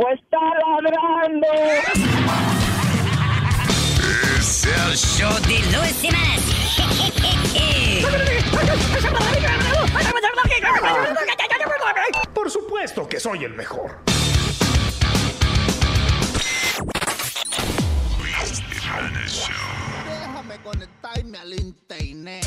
Pues está ladrando. Es el show de Luis Semanas. Por supuesto que soy el mejor. Déjame conectarme al internet.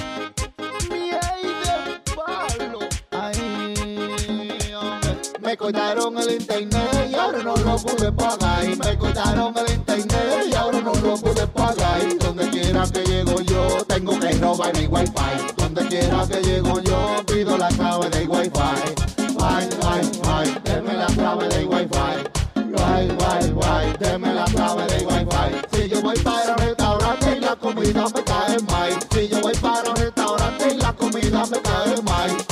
Me cortaron el internet y ahora no lo pude pagar. Me cortaron el internet y ahora no lo pude pagar. Donde quiera que llego yo, tengo que robar mi wifi. Donde quiera que llego yo, pido la clave del wifi. Ay, ay, ay, deme la clave del wifi. Guay, guay, guay, deme la clave del wifi. Si yo voy para un restaurante y la comida me cae mal. Si yo voy para un restaurante y la comida me cae mal.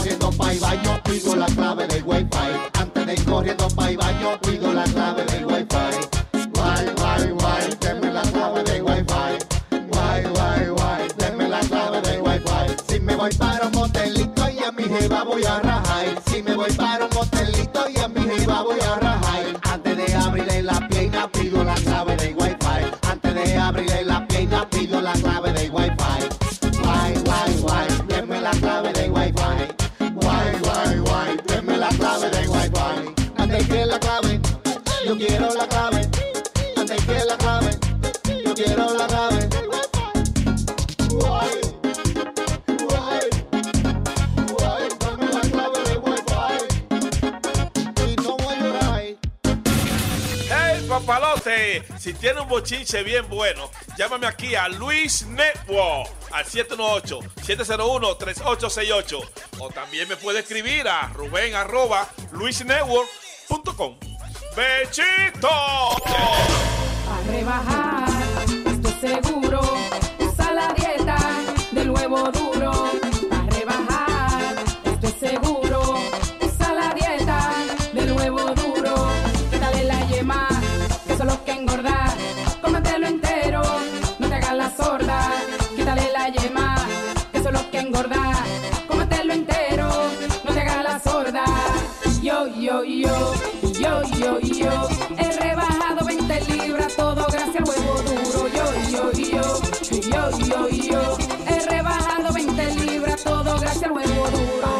Corriendo para el baño, pido la clave del wifi. Antes de ir corriendo para el baño, pido la clave del wifi. Guay, guay, guay, deme la clave del wifi. Guay, guay, guay, deme la clave del wifi. Si me voy para un motelito y a mi jeva voy a yo quiero la clave. Antes que la clave, yo quiero la clave. Llorar. ¡Hey, papalote! Si tiene un bochinche bien bueno, llámame aquí a Luis Network al 718-701-3868. O también me puede escribir a ruben arroba luisnetwork.com. ¡Bechito! A rebajar, esto seguro. Usa la dieta del huevo duro. A rebajar, esto es seguro. Usa la dieta del huevo duro. Quítale la yema, que son los que engordar. Cómetelo entero, no te hagas la sorda. Quítale la yema, que son los que engordar. Cómetelo entero, no te hagas la sorda. Yo, yo, yo, yo, yo, yo. He rebajado 20 libras, todo gracias al huevo duro. Yo, yo, yo, yo, yo, yo. He rebajado 20 libras, todo gracias al huevo duro.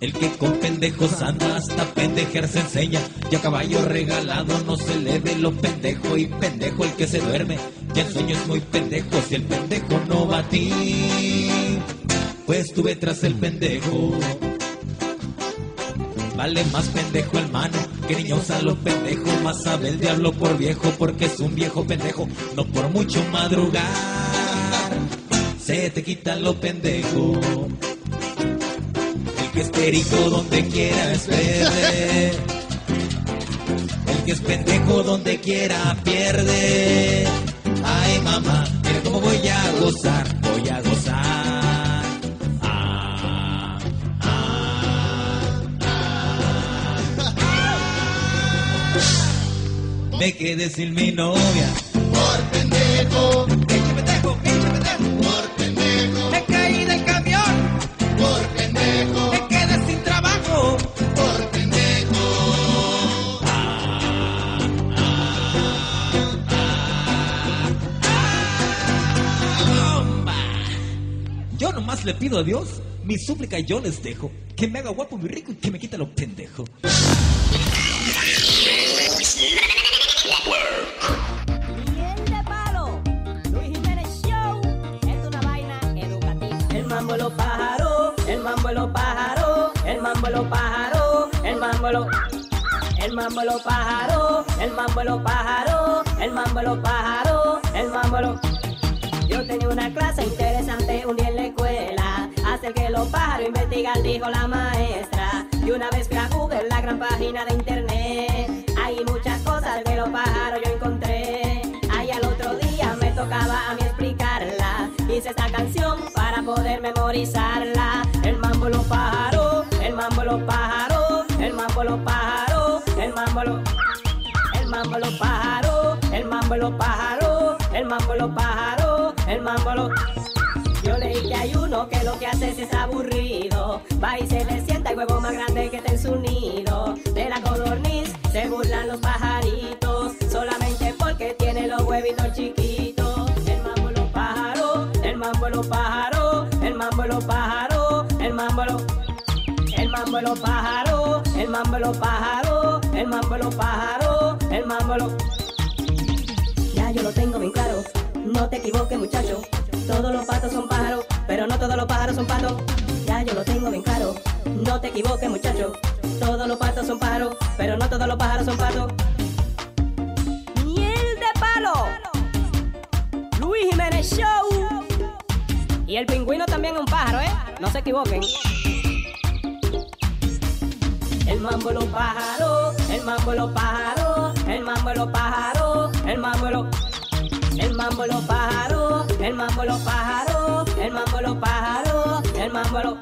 El que con pendejos anda hasta pendejer se enseña. Y a caballo regalado no se le ve lo pendejo. Y pendejo el que se duerme. Y el sueño es muy pendejo si el pendejo no va a ti. Pues tuve tras el pendejo. Vale más pendejo el mano que niño usa los pendejos. Más sabe el diablo por viejo porque es un viejo pendejo. No por mucho madrugar. se te quita lo pendejo. El que es perico donde quiera es verde. El que es pendejo donde quiera pierde. Ay mamá, mira cómo voy a gozar, voy a gozar. Ah, ah. Me quedé sin mi novia. Por pendejo, Pinche pendejo, pinche Nomás le pido a Dios, mi súplica yo les dejo, que me haga guapo, muy rico y que me quite lo pendejo. De palo, Luis Jiménez Show, es una vaina educativa. El mambo lo pájaro, el mambo lo pájaro, el mambo lo pájaro, el mambo lo el mambo lo pájaro, el mambo lo pájaro, el mambo lo pájaro, el mambo lo Yo tenía una clase interesante un día en la escuela, hacer que los pájaros investigan, dijo la maestra. Y una vez fui a Google, la gran página de internet, hay muchas cosas de los pájaros yo encontré. Ahí al otro día me tocaba a mí explicarla. Hice esta canción para poder memorizarla. El mambo los pájaros, el mambo los pájaros, el mambo los pájaros, el mambo los el mambo los pájaros, el mambo los pájaros, el mambo los pájaros, el mambo los yo leí que hay uno que lo que hace es, es aburrido. Va y se le sienta el huevo más grande que está en su nido. De la codorniz se burlan los pajaritos. Solamente porque tiene los huevitos chiquitos. El mambo los pájaros, el mambo los pájaros, el mambo los pájaros, el mambo los el mambo los pájaros, el mambo los pájaros, el mambo los pájaros, el mambo los no te equivoques muchacho, todos los patos son pájaros, pero no todos los pájaros son patos. Ya yo lo tengo bien claro, no te equivoques muchacho, todos los patos son pájaros, pero no todos los pájaros son patos. Miel de palo, Luis Jiménez Show. Y el pingüino también es un pájaro, ¿eh? No se equivoquen. El mambo los pájaros, el mambo los pájaros, el mambo los pájaros, el mambo los el mambo los pájaros, el mambo los pájaros, el mambo los pájaros, el mambo los.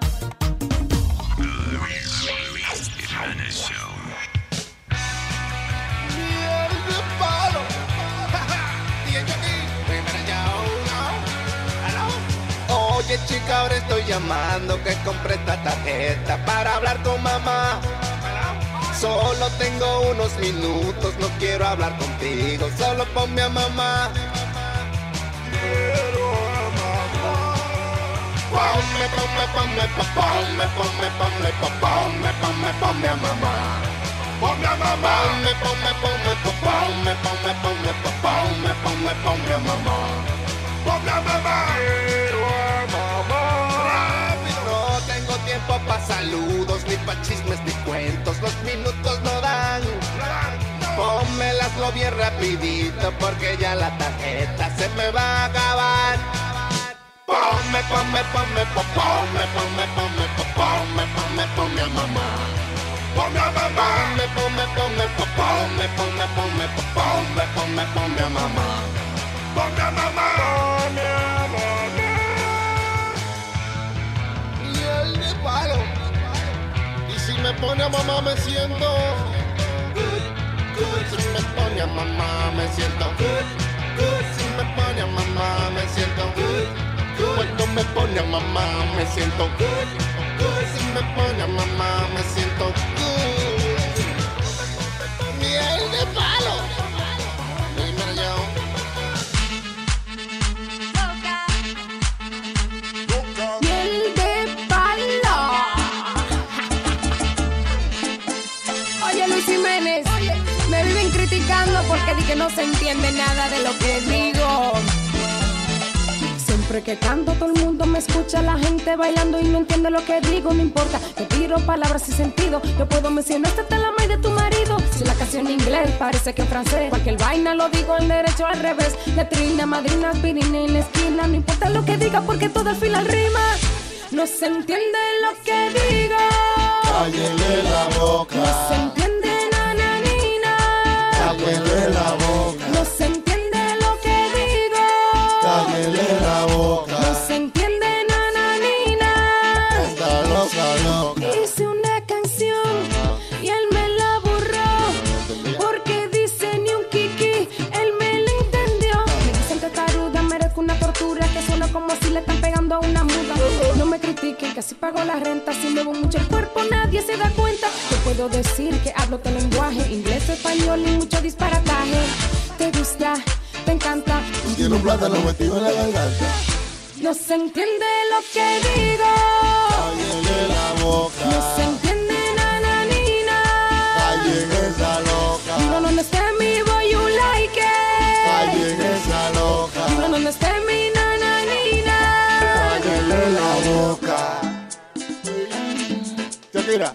Oye chica, ahora estoy llamando que compré esta tarjeta para hablar con mamá. Solo tengo unos minutos, no quiero hablar contigo, solo ponme a mamá. Mamá. No tengo tiempo pa' saludos, ni pa' chismes, ni cuentos. Los minutos. Pónmelaslo bien rapidito porque ya la tarjeta se me va a acabar. Ponme, ponme, ponme, po- ponme, ponme, ponme, po- ponme, ponme, ponme a mamá. Ponme a mamá. Ponme, ponme, ponme, po- ponme, ponme, ponme, po- ponme, ponme, ponme a mamá. Ponme a mamá. Ponme a mamá. Y el de palo. Y si me pone a mamá me siento pone mamá me siento good, good. Si me pone a mamá me siento good, good. Cuando me pone a mamá me siento good, good. Si me pone a mamá me siento. Porque di que no se entiende nada de lo que digo. Siempre que canto todo el mundo me escucha, la gente bailando y no entiende lo que digo, no importa, yo tiro palabras sin sentido, yo puedo mencionar hasta la madre de tu marido, si la canción en inglés, parece que en francés. Cualquier vaina lo digo en derecho al revés. Letrina, madrina, aspirina en la esquina. No importa lo que diga porque todo al final rima. No se entiende lo que digo. Cállele la boca. No se entiende. Cállele la boca. No se entiende lo que digo. Cállele la boca. No se entiende nananina. Está loca, loca. Hice una canción y él me la borró. Porque dice ni un kiki, él me la entendió. Me dicen que caruda merezco una tortura que suena como si le están pegando a una muda. No me critiquen que así pago la renta. Si muevo mucho el cuerpo, nadie se da cuenta. Puedo decir que hablo tu lenguaje, inglés, español y mucho disparataje. Te gusta, te encanta. Tiene un plátano metido en la garganta. No se entiende lo que digo. Cállele la boca. No se entiende nananina. Callen esa loca. You don't understand me, boy, you like it. Callen esa loca. You don't understand me, nananina. Cállele la boca. Shakira,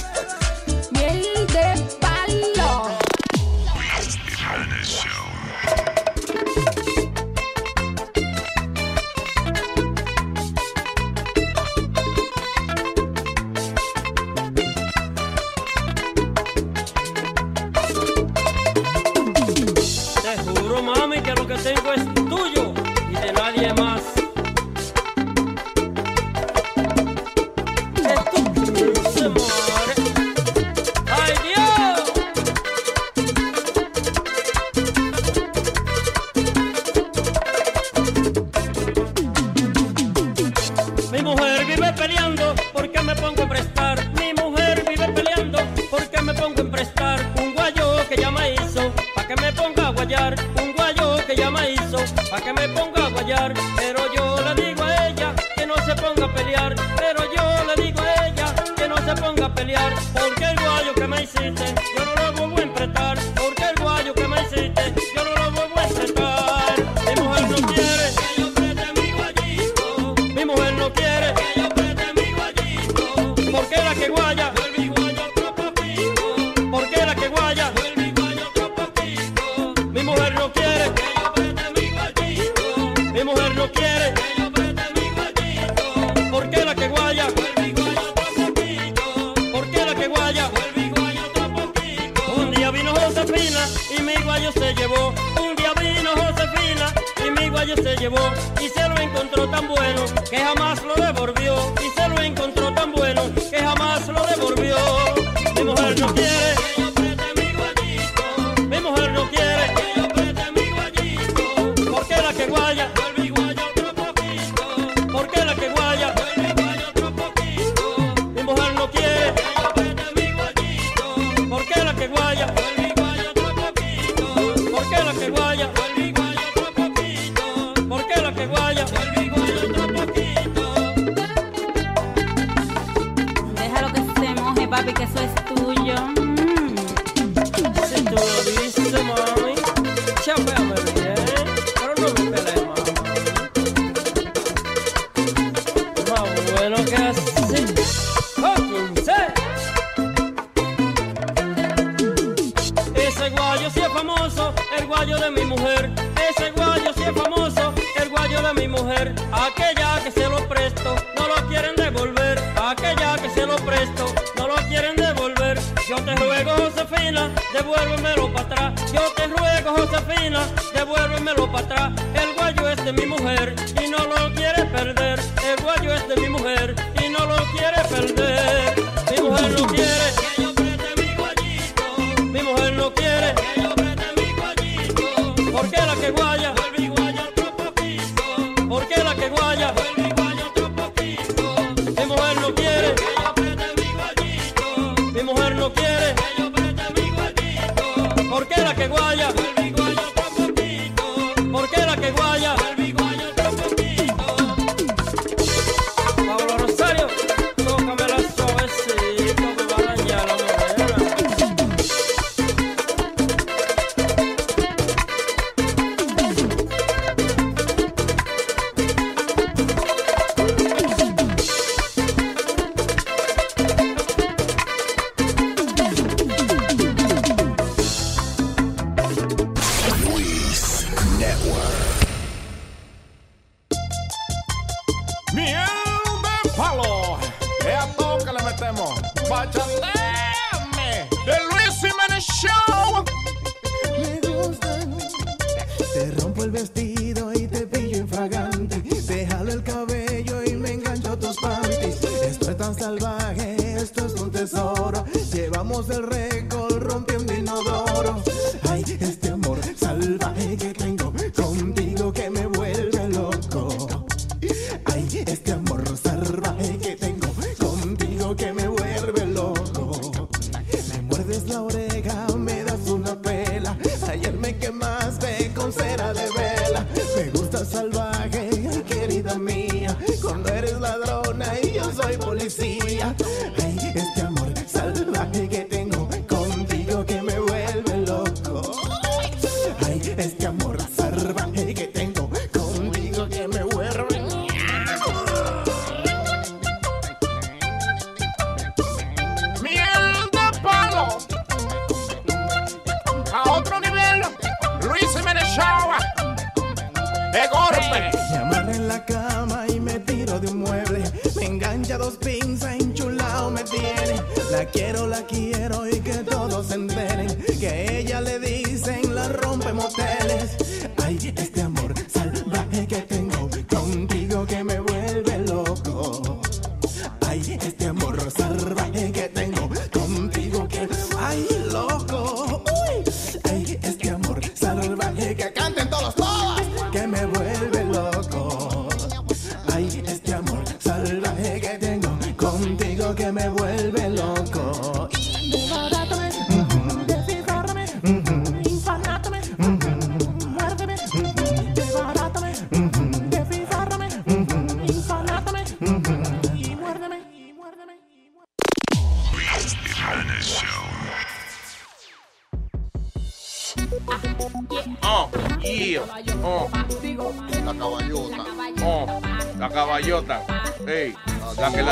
que me vuelve loco.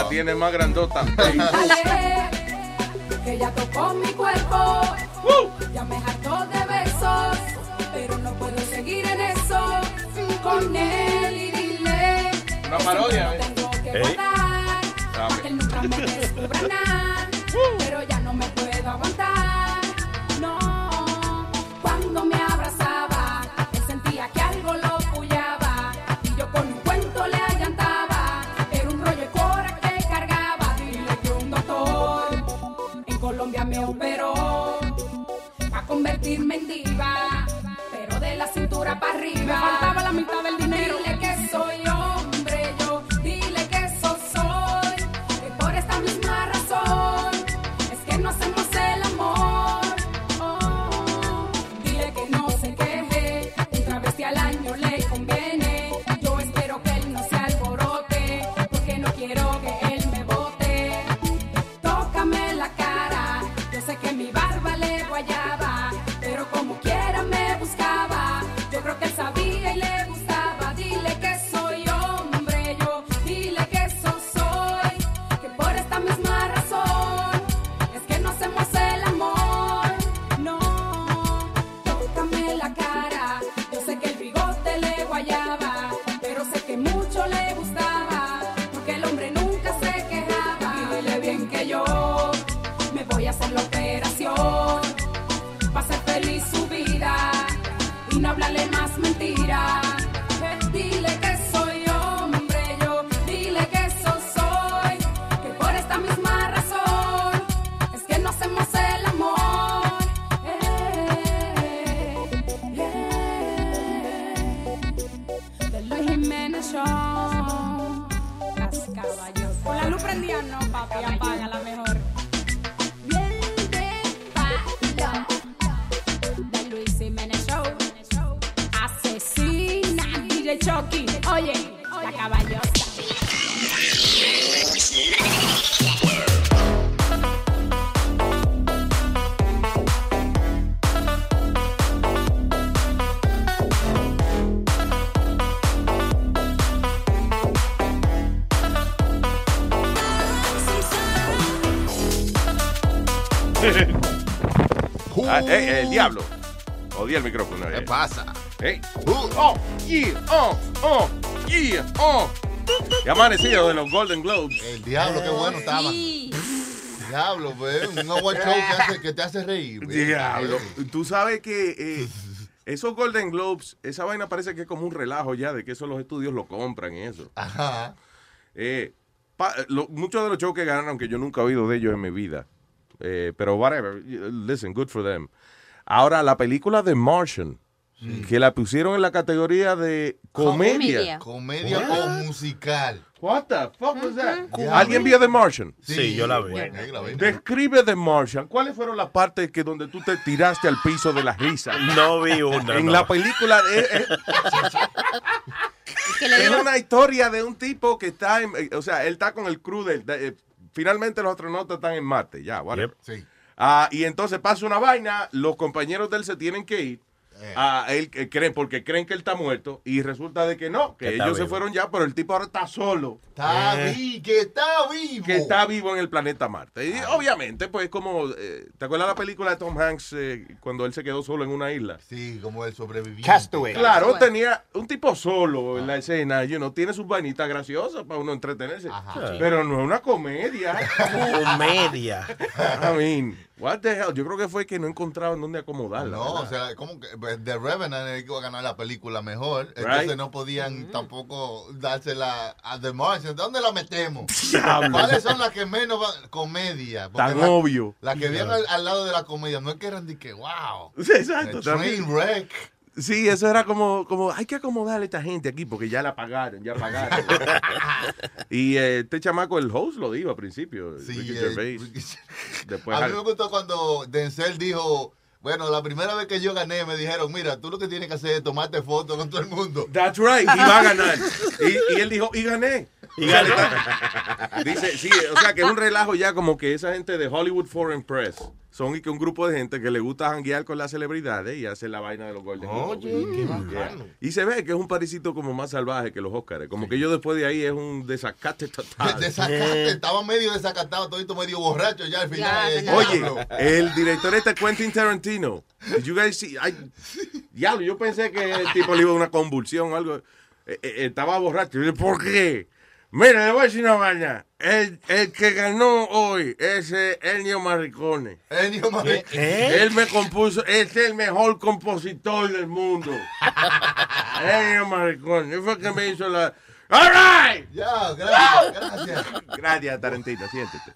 tiene más grandota. que ya tocó mi cuerpo. Ya me hartó de besos, pero no puedo seguir en eso con él y dile. Una parodia. Eh, eh, el diablo. Odia el micrófono. ¿Qué eh. pasa? ¿Eh? Uh, oh, yeah, oh, oh, yeah, oh. Ya amanecido de los Golden Globes. El diablo, qué bueno estaba. Diablo, pues un no show que, te hace reír. Pues. Diablo. Eh. Tú sabes que esos Golden Globes, esa vaina parece que es como un relajo ya, de que eso los estudios lo compran y eso. Ajá. Muchos de los shows que ganaron, que yo nunca he oído de ellos en mi vida, eh, pero whatever, listen, good for them. Ahora, la película The Martian, que la pusieron en la categoría de comedia. Comedia o musical. What the fuck was that? ¿Alguien vio The Martian? Sí, yo la vi. Describe The Martian. ¿Cuáles fueron las partes que donde tú te tiraste al piso de la risa? No vi una, En no. la película eh, eh, es una historia de un tipo que está, en- eh, o sea, él está con el crew del, de- eh, finalmente los astronautas están en Marte, ya, whatever. Sí. Ah, y entonces pasa una vaina, los compañeros de él se tienen que ir. Eh. Ah, él, eh, creen, porque creen que él está muerto y resulta de que no, que ellos se fueron ya, pero el tipo ahora está solo. Está vi- que está vivo. Que está vivo en el planeta Marte. Y obviamente, pues como, eh, ¿te acuerdas la película de Tom Hanks eh, cuando él se quedó solo en una isla? Sí, como el sobreviviente. Claro, tenía un tipo solo en la escena, you know, tiene sus vainitas graciosas para uno entretenerse. Pero no es una comedia. Comedia. I mean, what the hell? Yo creo que fue que no encontraban dónde acomodarla. No, o sea, como que pues, The Revenant era el que iba a ganar la película mejor. Entonces no podían tampoco dársela a The Martian. ¿Dónde la metemos? ¿Cuáles son las que menos van? Comedia. Tan la- obvio. Las que vienen al, al lado de la comedia no es que eran de que, wow. Exacto. The Train también. wreck. Sí, eso era como, como, hay que acomodarle a esta gente aquí porque ya la pagaron, ya pagaron. y eh, este chamaco, el host, lo dijo al principio. Ricky eh. Después, a mí me gustó cuando Denzel dijo, bueno, la primera vez que yo gané me dijeron, mira, tú lo que tienes que hacer es tomarte fotos con todo el mundo. That's right, y va a ganar. Y, y él dijo, y gané. Y Dice, sí, o sea, que es un relajo ya como que esa gente de Hollywood Foreign Press son y que un grupo de gente que le gusta janguear con las celebridades y hacer la vaina de los Golden Globes. Oye, qué Yeah. bacano. Y se ve que es un parisito como más salvaje que los Oscars. Como que yo después de ahí es un desacate total. Desacate, estaba medio desacatado, todito medio borracho ya al final. eh, Oye, el director este Quentin Tarantino. Did you guys see? Diablo, yo pensé que el tipo le iba a una convulsión o algo. Eh, eh, estaba borracho. Yo dije, ¿Por qué? Mira, le voy a decir una vaina. El, el que ganó hoy es eh, Ennio Marricone. Ennio Marricone. ¿Qué? Él me compuso, es el mejor compositor del mundo. Ennio Marricone. Él fue el que me hizo la... All right. Gracias, gracias. Gracias, Tarantino, siéntete.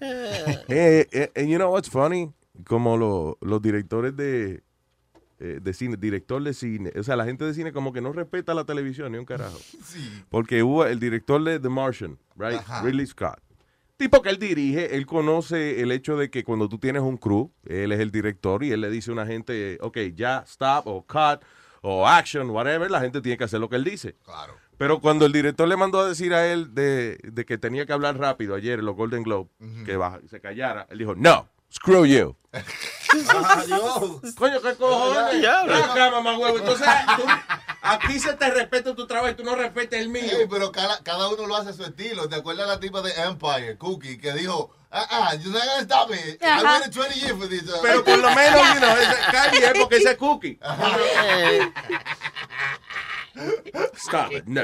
Eh, eh, and you know what's funny? Como lo- los directores de, eh, de cine, director de cine, o sea, la gente de cine como que no respeta la televisión ni un carajo. Porque hubo el director de The Martian, right? Ajá. Ridley Scott. Tipo que él dirige, él conoce el hecho de que cuando tú tienes un crew, él es el director y él le dice a una gente, ok, ya, stop, o cut, o action, whatever, la gente tiene que hacer lo que él dice. Claro. Pero cuando el director le mandó a decir a él de, de que tenía que hablar rápido ayer en los Golden Globe, que baja- se callara, él dijo, no, screw you. Adiós. Coño, ¿qué cojones? Ya, acá, mamá huevo. Entonces, tú- aquí se te respeta tu trabajo y tú no respetas el mío. Ey, pero cada, cada uno lo hace a su estilo. ¿Te acuerdas la tipa de Empire, Cookie, que dijo, ah, ah, you're not gonna stop me. I Ajá. waited 20 years for this. uh, Pero por lo menos, you know, bien porque ese es cookie. Stop it, no.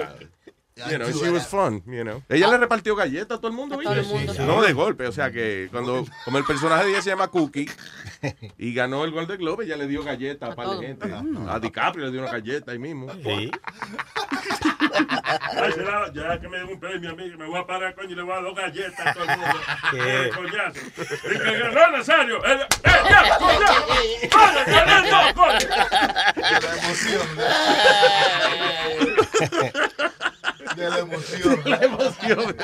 You know, she was fun, you know. Ella le repartió galletas a todo el mundo, todo el ¿viste? mundo. Sí, No de golpe, o sea que cuando, como el personaje de ella se llama Cookie y ganó el Golden Globe, ella le dio galletas a par de gente. A DiCaprio le dio una galleta ahí mismo. Sí. Ya que me den un premio a mí, me voy a parar, coño, y le voy a dar dos galletas a todo el mundo. ¿Qué? Eh, coñazo. Y que ganó Nazario. Eh, ya, coñazo. Coño, gané dos, coño. De la emoción. La emoción.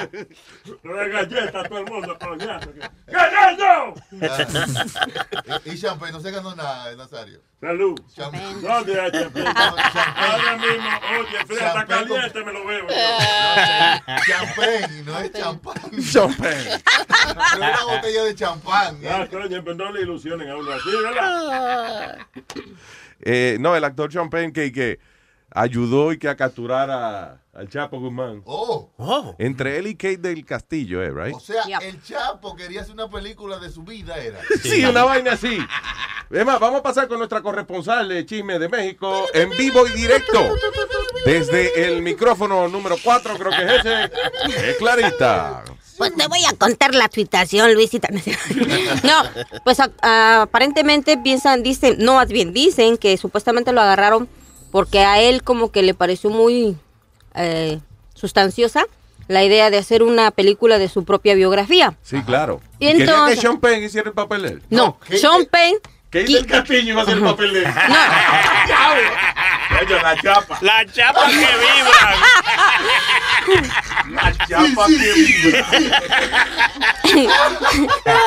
Una galleta a todo el mundo, coñazo. ¡Gané yo! Ah. y, y Champagne, no se ganó nada, Nazario. Salud. Champagne. ¿Dónde hay champán? Ahora mismo, oye, fría, está caliente, me lo veo. Champagne, no es champán. Champagne. Es una botella de champán. Ah, coño, pues no le ilusionen a uno así, ¿verdad? Eh, no, el actor Champagne que, que ayudó y que a capturar a- al Chapo Guzmán. Oh. Entre él y Kate del Castillo, eh, right? O sea, el Chapo quería hacer una película de su vida, era. Sí, una vaina así. Es más, vamos a pasar con nuestra corresponsal de chisme de México en vivo y directo. Desde el micrófono número 4, creo que es ese, es Clarita. Pues te voy a contar la situación, Luisita. No, pues a- a- aparentemente piensan, dicen, no más bien, dicen que supuestamente lo agarraron porque a él como que le pareció muy eh, sustanciosa la idea de hacer una película de su propia biografía. Sí, claro. Y Quería entonces- que Sean Penn hiciera el papel de él. No, Sean Penn... Keith del Castillo iba a hacer el papel de él. Oye, la chapa. La chapa que vibra. La chapa que vibra.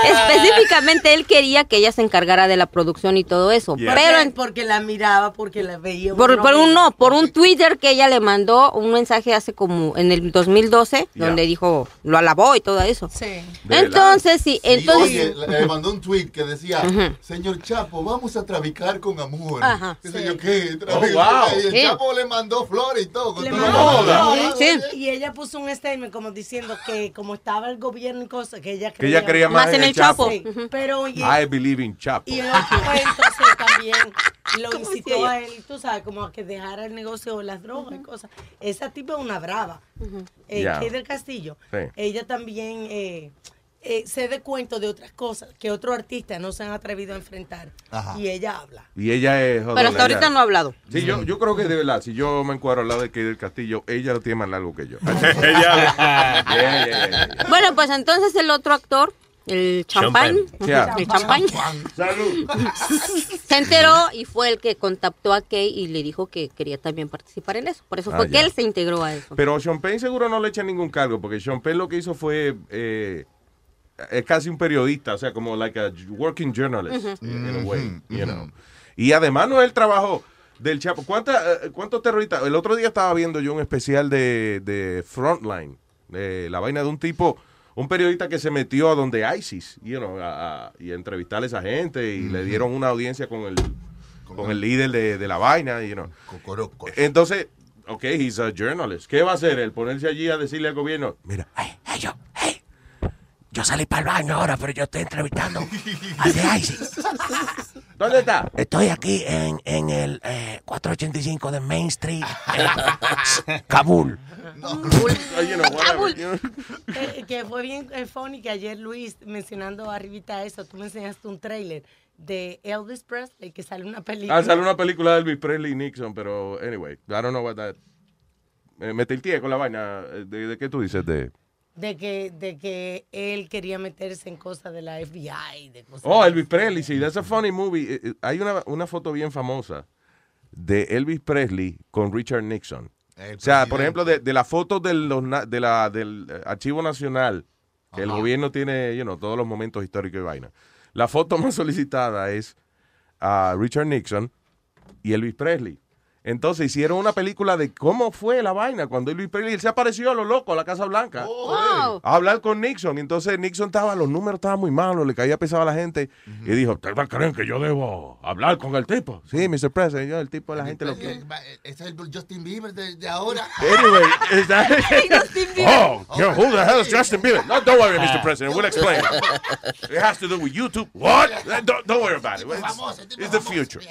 Específicamente él quería que ella se encargara de la producción y todo eso. Pero Pero en- porque la miraba, porque la veía. por, un no, por un Twitter que ella le mandó un mensaje hace como en el 2012 Ya. donde dijo lo alabó y todo eso. Sí. Entonces sí, entonces oye, le mandó un tweet que decía, señor Chapo, vamos a traficar con amor. Ajá. ¿Qué sé yo qué? Oh, wow. Y el Sí. Chapo le mandó flores y todo. con Le todo. mandó Joda. Y ella puso un statement como diciendo que como estaba el gobierno y cosas, que ella Que ella creía más, en el Chapo. Sí, Pero y, I believe in Chapo. y el otro fue entonces también lo incitó a él, tú sabes, como a que dejara el negocio de las drogas y cosas. Esa tipa es una brava. Eh, Ya. Kay del Castillo. Sí. Ella también eh, eh, se dé cuenta de otras cosas que otros artistas no se han atrevido a enfrentar. Ajá. Y ella habla. Y ella es jodona, Pero hasta ahorita ella- no ha hablado. Sí, yo, yo creo que de verdad, si yo me encuadro al lado de Keith del Castillo, ella lo tiene más largo que yo. Ella- Yeah, yeah, yeah, yeah. Bueno, pues entonces el otro actor, el champán, Champagne. El champán, Salud. se enteró y fue el que contactó a Kay y le dijo que quería también participar en eso. Por eso Ah, fue que él se integró a eso. Pero Sean Penn seguro no le echa ningún cargo, porque Sean Penn lo que hizo fue, eh, es casi un periodista, o sea, como like a working journalist, Ujú. in a way, you know. Y además no es el trabajo del Chapo. ¿Cuánta, eh, ¿Cuántos terroristas? El otro día estaba viendo yo un especial de, de Frontline, de la vaina de un tipo, un periodista que se metió a donde ISIS, you know, a- a- y a entrevistar a esa gente y le dieron una audiencia con el, con el líder de, de la vaina, you know. Entonces, ok, he's a journalist. ¿Qué va a hacer él? Ponerse allí a decirle al gobierno, mira, yo, hey, yo salí para el baño ahora, pero yo estoy entrevistando al de ISIS. ¿Dónde está? Estoy aquí en, en el eh, 485 de Main Street, en Kabul. you know, know. Eh, que fue bien eh, funny que ayer Luis, mencionando arribita eso, tú me enseñaste un trailer de Elvis Presley que sale una película. Ah, sale una película de Elvis Presley y Nixon, pero anyway, I don't know what that. Eh, me tilteé con la vaina. eh, ¿De, de qué tú dices? De... De que, de que él quería meterse en cosas de la FBI, de cosas Oh, Elvis Presley, sí, that's a funny movie. Eh, eh, Hay una, una foto bien famosa de Elvis Presley con Richard Nixon. El O sea, por ejemplo, de, de la foto de los na- de la, del eh, Archivo Nacional, que el gobierno tiene, you know, todos los momentos históricos y vaina. La foto más solicitada es a Richard Nixon y Elvis Presley. Entonces hicieron una película de cómo fue la vaina cuando Presley él se apareció a lo loco a la Casa Blanca Wow. a hablar con Nixon. Y entonces Nixon estaba, los números estaban muy malos, le caía pesado a la gente. Y dijo, ¿ustedes creen que yo debo hablar con el tipo? Sí, Mr. President, yo, el tipo, la gente lo quiere. Ese es el Justin Bieber de, de ahora. Anyway, is that... oh, yo, who the hell is Justin Bieber? No, don't worry, Mr. President, we'll explain. It has to do with YouTube. What? Don't, don't worry about it. It's, it's the future.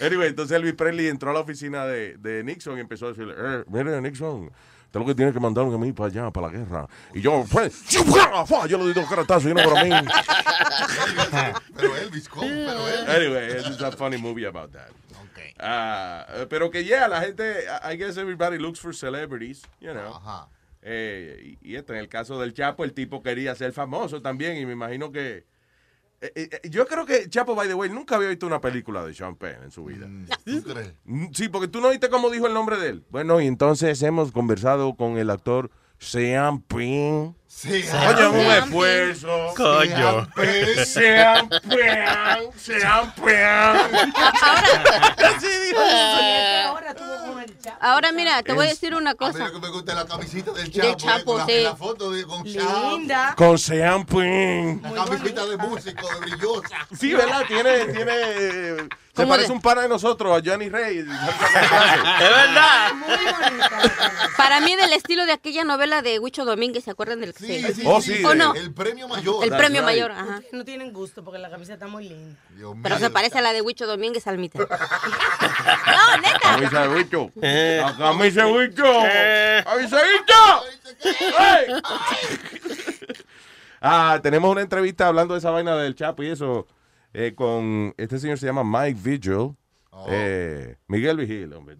Anyway, entonces Elvis Presley entró a la oficina de, de Nixon y empezó a decirle, eh, mire, Nixon, usted lo que tiene que mandarme a mí para allá, para la guerra. Y yo, pues, yo le di dos caratazos y no para mí. Pero Elvis, ¿cómo? Pero Elvis. Anyway, it's a funny movie about that. Ah, eh, pero que yeah, la gente, I guess everybody looks for celebrities, you know. Eh, y y esto, en el caso del Chapo, el tipo quería ser famoso también y me imagino que... eh, eh, yo creo que Chapo, by the way, nunca había visto una película de Sean Penn en su vida. ¿Tú crees? Mm, Sí, porque tú no viste cómo dijo el nombre de él. Bueno, y entonces hemos conversado con el actor Sean Penn. Sean Coño, un esfuerzo. Coño. Sean Penn. Sean Penn. Ahora tuvo con el Chapo. Ahora mira, te voy a decir una A mí cosa. lo que me gusta es la camisita del De Chapo. eh, Chapo, con la, sí. la foto de, con Chapo. Linda. Con Sean Penn. La camisita de músico, de brillosa. Sí, ¿verdad? Tiene, tiene, Se ¿Cómo parece de- un pana de nosotros, a Johnny Rey. es verdad. Para mí del estilo de aquella novela de Huicho Domínguez, ¿se acuerdan del Sí, sí, Oh, sí, sí, ¿O no? El premio mayor. El premio right. mayor, ajá. No tienen gusto porque la camisa está muy linda. Pero se parece a la de Huicho Domínguez al no, neta. Camisa de bicho. De bicho. Camisa de bicho. ¡Ey! Ah, tenemos una entrevista hablando de esa vaina del Chapo y eso eh, con este señor se llama Mike Vigil. Eh, Miguel Vigil, hombre.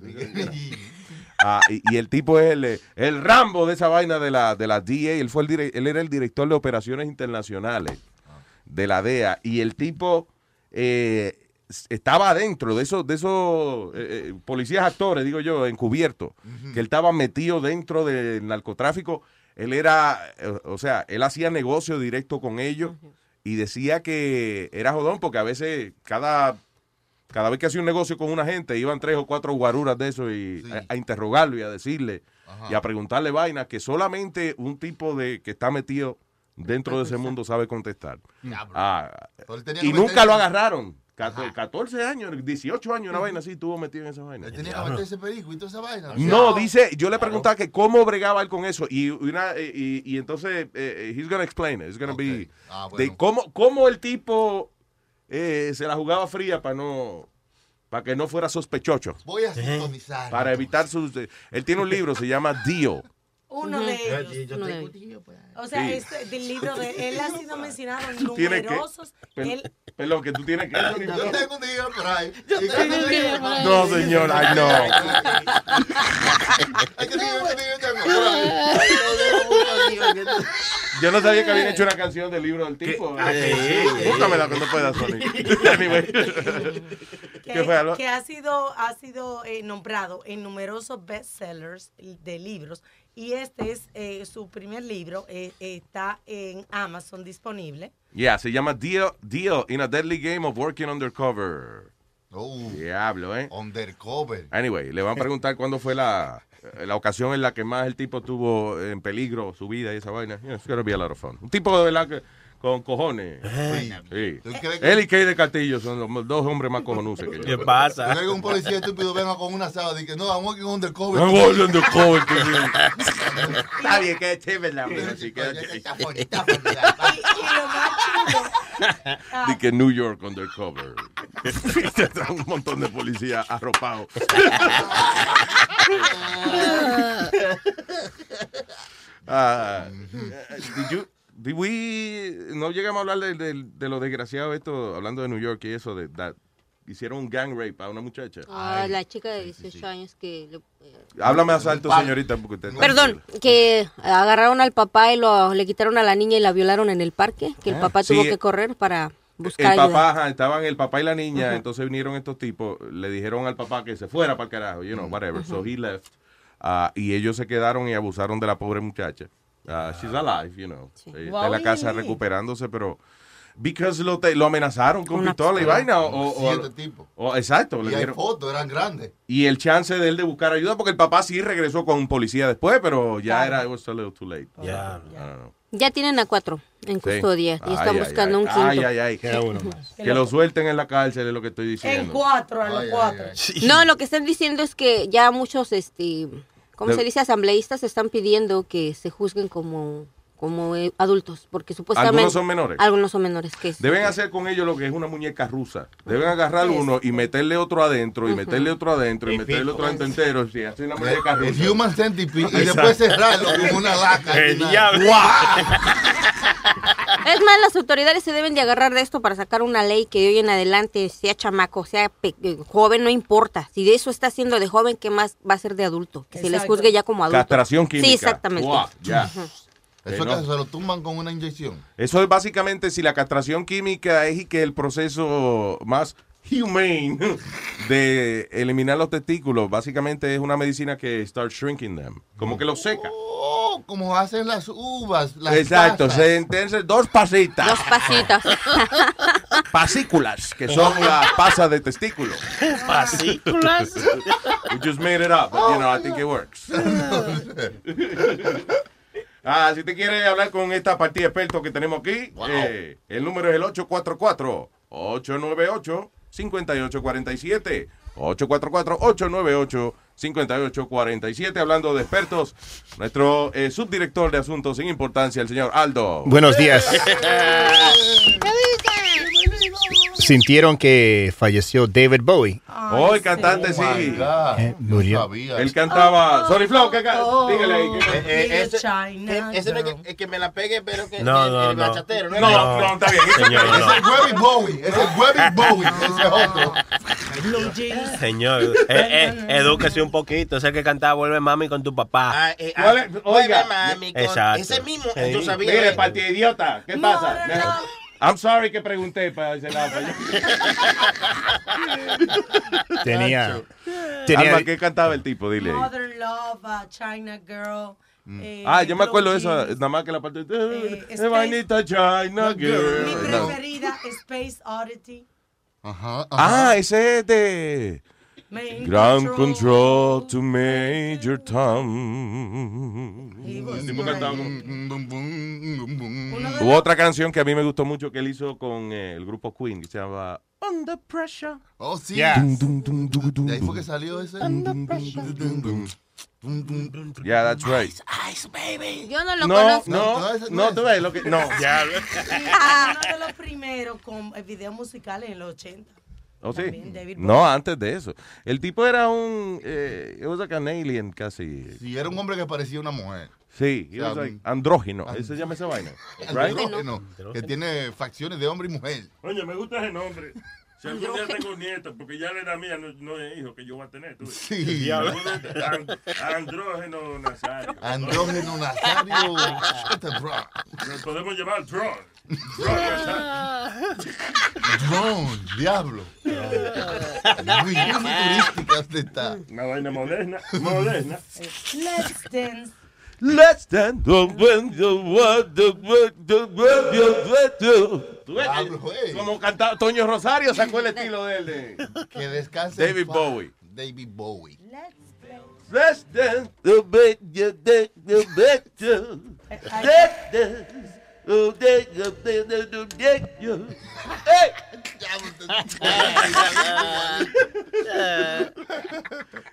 Ah, y, y el tipo es el, eh, el Rambo de esa vaina de la, de la DA. Él, fue el dire- él era el director de operaciones internacionales de la DEA. Y el tipo eh, estaba adentro de esos, de esos eh, eh, policías actores, digo yo, encubiertos, que él estaba metido dentro del narcotráfico. Él era, eh, o sea, él hacía negocio directo con ellos y decía que era jodón porque a veces cada cada vez que hacía un negocio con una gente, iban tres o cuatro guaruras de eso y a, a interrogarlo y a decirle y a preguntarle vainas que solamente un tipo de que está metido dentro de ese mundo sabe contestar. Ah, y nunca lo agarraron. Cator- 14 años, 18 años, una vaina así, estuvo metido en esa vaina. Él tenía que meterse perico y toda esa vaina. No, dice, yo le preguntaba que cómo bregaba él con eso y una y, y entonces eh, he's gonna explain it. It's gonna be Ah, de cómo cómo el tipo eh, se la jugaba fría para no para que no fuera sospechoso. Voy a sintonizar. Para evitar sus eh, él tiene un libro se llama Dio. Uno de ellos. Uno de ellos. O sea, Sí. este, del libro de él ha sido mencionado en que numerosos. per- él- perdón, que tú tienes que Yo tengo un día por ahí. Yo Y tengo un cuando día digo, por ahí. No, señor, ay no. Que que. Yo no sabía que habían hecho una canción del libro del tipo. Ah. Búscamela cuando puedas, Sony. Anyway. que, ¿Qué fue, Alba? que ha sido, ha sido eh, nombrado en numerosos bestsellers de libros y este es eh, su primer libro, eh, está en Amazon disponible. Yeah, se llama Deal, Deal in a Deadly Game of Working Undercover. Oh, Diablo, ¿eh? undercover. Anyway, le van a preguntar cuándo fue la, la ocasión en la que más el tipo tuvo en peligro su vida y esa vaina. Yeah, it's gonna be a lot of fun. Un tipo de verdad que con cojones. Sí. ¿Tú crees que- Él y Kay de Castillo son los dos hombres más cojonuses que yo. ¿Qué pasa? Creo que un policía estúpido venga con una sábada y que no, I'm working undercover. No voy undercover. Está bien, que es chévere la mujer, así que- Está bonita. Y que New York undercover. Un montón de policías arropados. Ah, did you- we- no llegamos a hablar de, de, de lo desgraciado esto, hablando de New York y eso, de that hicieron un gang rape a una muchacha. Ah, la chica de 18 años que... le- Háblame más alto, señorita. Porque usted- Perdón, que agarraron al papá y lo, le quitaron a la niña y la violaron en el parque, que el Ah, papá sí. tuvo que correr para buscar El ayuda. papá, ajá, estaban el papá y la niña, entonces vinieron estos tipos, le dijeron al papá que se fuera para el carajo, you know, whatever. So he left. Ah, y ellos se quedaron y abusaron de la pobre muchacha. Ah, she's alive, you know. Ella está en la casa recuperándose, pero because lo, te- lo amenazaron con Una pistola y vaina. O, o- Siete tipos. o- exacto. le Y hay dieron- fotos, eran grandes. y el chance de él de buscar ayuda, porque el papá sí regresó con un policía después, pero ya era, it was a little too late. Ya. I don't know. Ya tienen a cuatro en Sí. custodia y Ay, están ay, buscando ay. un quinto. Ay, ay, ay. Queda uno más. Que lo suelten en la cárcel es lo que estoy en diciendo. cuatro, a los cuatro. No, lo que están diciendo es que ya muchos, este, ¿cómo De- se dice? Asambleístas están pidiendo que se juzguen como, como eh, adultos, porque supuestamente... Algunos son menores. Algunos son menores que Deben hacer con ellos lo que es una muñeca rusa. Deben agarrar uno y meterle otro adentro, y meterle otro adentro, y meterle otro adentro entero, y hacer una muñeca El rusa. human centipede y después cerrarlo con una laca. al El diablo. Más, las autoridades se deben de agarrar de esto para sacar una ley que de hoy en adelante, sea chamaco, sea eh, joven, no importa. Si de eso está haciendo de joven, ¿qué más va a ser de adulto? Que se les juzgue ya como adulto. Castración química. Sí, exactamente. Ya. Eso Eh, es no. que se lo tumban con una inyección. Eso es básicamente si la castración química es y que el proceso más humane de eliminar los testículos, básicamente es una medicina que start shrinking them, como que los seca. Oh, como hacen las uvas. Las Exacto, pasas. se entonces dos pasitas. Dos pasitas. Pasículas, que son las pasas de testículo. ¿Pasículas? We just made it up, but you know, I think it works. Ah, si te quiere hablar con esta partida de expertos que tenemos aquí, eh, el número es el 844-898. 5847 844-898-5847. Hablando de expertos, nuestro eh, subdirector de Asuntos sin Importancia, el señor Aldo. Buenos días. ¿Sintieron que falleció David Bowie? Oh, el cantante, sí. Eh, murió. Él cantaba. Sorry, Flow, ¿qué ca- Oh, Dígale ahí. ¿qué- Eh, eh, ese, China eh, ese no es que, es que me la pegue, pero que No, el, no, el no. bachatero, ¿no? No, no, está bien. Señor, Es no. el Webby Bowie. Es el Webby Bowie. Ese es otro. Señor, eh, eh, edúquese un poquito. Ese que cantaba Vuelve Mami con tu papá. Ah, ah, ¿Cuál es? Vuelve, mami, con- Exacto. Ese mismo, yo sabía. Mire, partida idiota, ¿qué pasa? I'm sorry que pregunté para ese lado. Tenía. Alma, tenía ¿qué cantaba el tipo? Dile. Mother Love, uh, China Girl. eh, Ah, yo me acuerdo de esa, nada más que la parte de... Eh, Eh, Space- vainita China Mi Girl. No. preferida, Space Oddity. Ajá. Ah, ese es de... Main Ground Control. control to Major Tom. El tipo Hubo otra canción que a mí me gustó mucho que él hizo con eh, el grupo Queen, que se llama Under Pressure. Oh, sí. Yeah. Dum, dum, dum, dum, De ahí fue que salió ese. Yeah, that's right. Yo no lo No, conozco. no, No, no tú ves lo que... No. Ya. Uno de los primeros con eh, videos musicales en los 80. ¿Oh, sí? No, Bowie. antes de eso. El tipo era un... Eh, it was like an alien casi. Sí, era un hombre que parecía una mujer. Sí, O sea, like se llama esa vaina. Right? Andrógeno, que tiene facciones de hombre y mujer. Oye, me gusta ese nombre. Si algún día tengo nietos, porque ya la edad mía no, no es hijo que yo voy a tener. tú. Sí. And- andrógeno Nazario. Andrógeno Nazario. Shut the. Nos podemos llamar Drone. Drone diablo. Muy, futurística está. Una vaina moderna. Moderna. Let's dance. Let's dance. Como cantaba Toño Rosario, sacó el estilo de él. de- Que descanse. David. Bowie. David Bowie. Let's dance. You dance. Let's dance. Oh. Hey.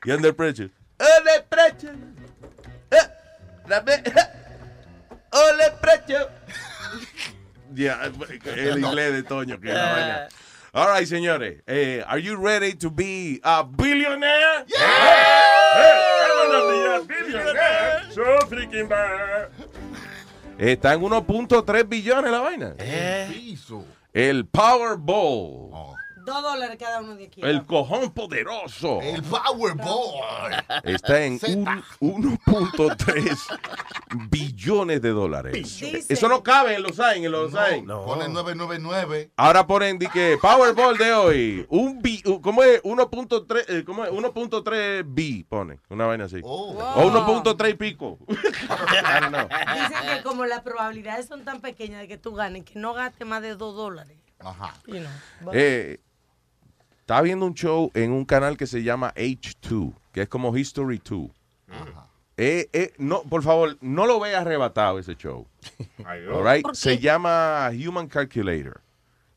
Y under pressure. Under pressure. Eh, Under pressure. Ya, el inglés de Toño que la. All right, señores. Eh, are you ready to be a billionaire? So freaking bad. Está en 1.3 billones la vaina. Piso. El Powerball. Dos dólares cada uno de aquí. El cojón poderoso. El Powerball. Está en un- 1.3 billones de dólares. Dice- Eso no cabe en los AIN, en los AIN. Pone 999. Ahora ponen di que Powerball de hoy, un bi, ¿cómo es? 1.3, eh, ¿cómo es? 1.3 bi, ponen, una vaina así. Oh. O 1.3 y pico. Dicen que como las probabilidades son tan pequeñas de que tú ganes, que no gastes más de dos dólares. Ajá. You know, but- Eh, estaba viendo un show en un canal que se llama H2, que es como History 2. Eh, eh, no, por favor, no lo veas arrebatado ese show. All right? ¿Por Se llama Human Calculator.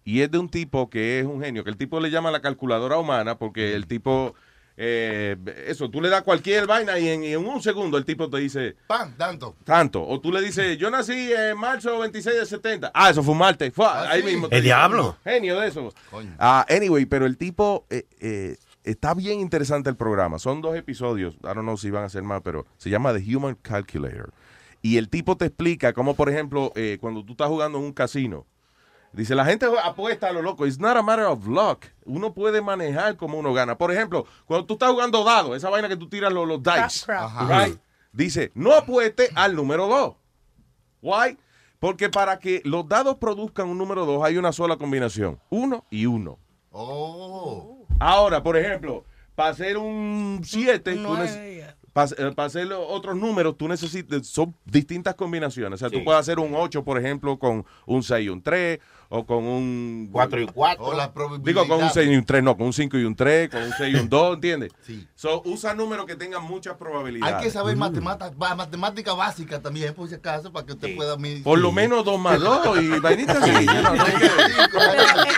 Y es de un tipo que es un genio, que el tipo le llama la calculadora humana porque el tipo, eh, eso, tú le das cualquier vaina y en, y en un segundo el tipo te dice Pan, tanto. tanto. O tú le dices, yo nací en marzo 26 de 70. Ah, eso fue un martes. Fue, ahí sí. mismo. El diablo. Genio de eso. Ah, anyway, pero el tipo eh, eh, está bien interesante el programa. Son dos episodios. I don't know si van a ser más, pero se llama The Human Calculator. Y el tipo te explica cómo, por ejemplo, eh, cuando tú estás jugando en un casino, dice, la gente apuesta a lo loco. It's not a matter of luck. Uno puede manejar como uno gana. Por ejemplo, cuando tú estás jugando dado, esa vaina que tú tiras los, los dice, right? dice, no apueste al número 2. Why? Porque para que los dados produzcan un número 2 hay una sola combinación. Uno y uno. Oh. Ahora, por ejemplo, para hacer un 7, Nueve. para hacer otros números, tú necesitas, son distintas combinaciones. O sea, Sí. tú puedes hacer un 8, por ejemplo, con un 6 y un 3, o con un... 4 y 4. O la Digo, con un 6 y un 3, no, con un 5 y un 3, con un 6 y un 2, ¿entiendes? Sí. So, usa números que tengan muchas probabilidades. Hay que saber matemática, matemática básica también, por si acaso, para que usted pueda medir. Por lo menos 2 más 2 y vainitas así. know, no hay que-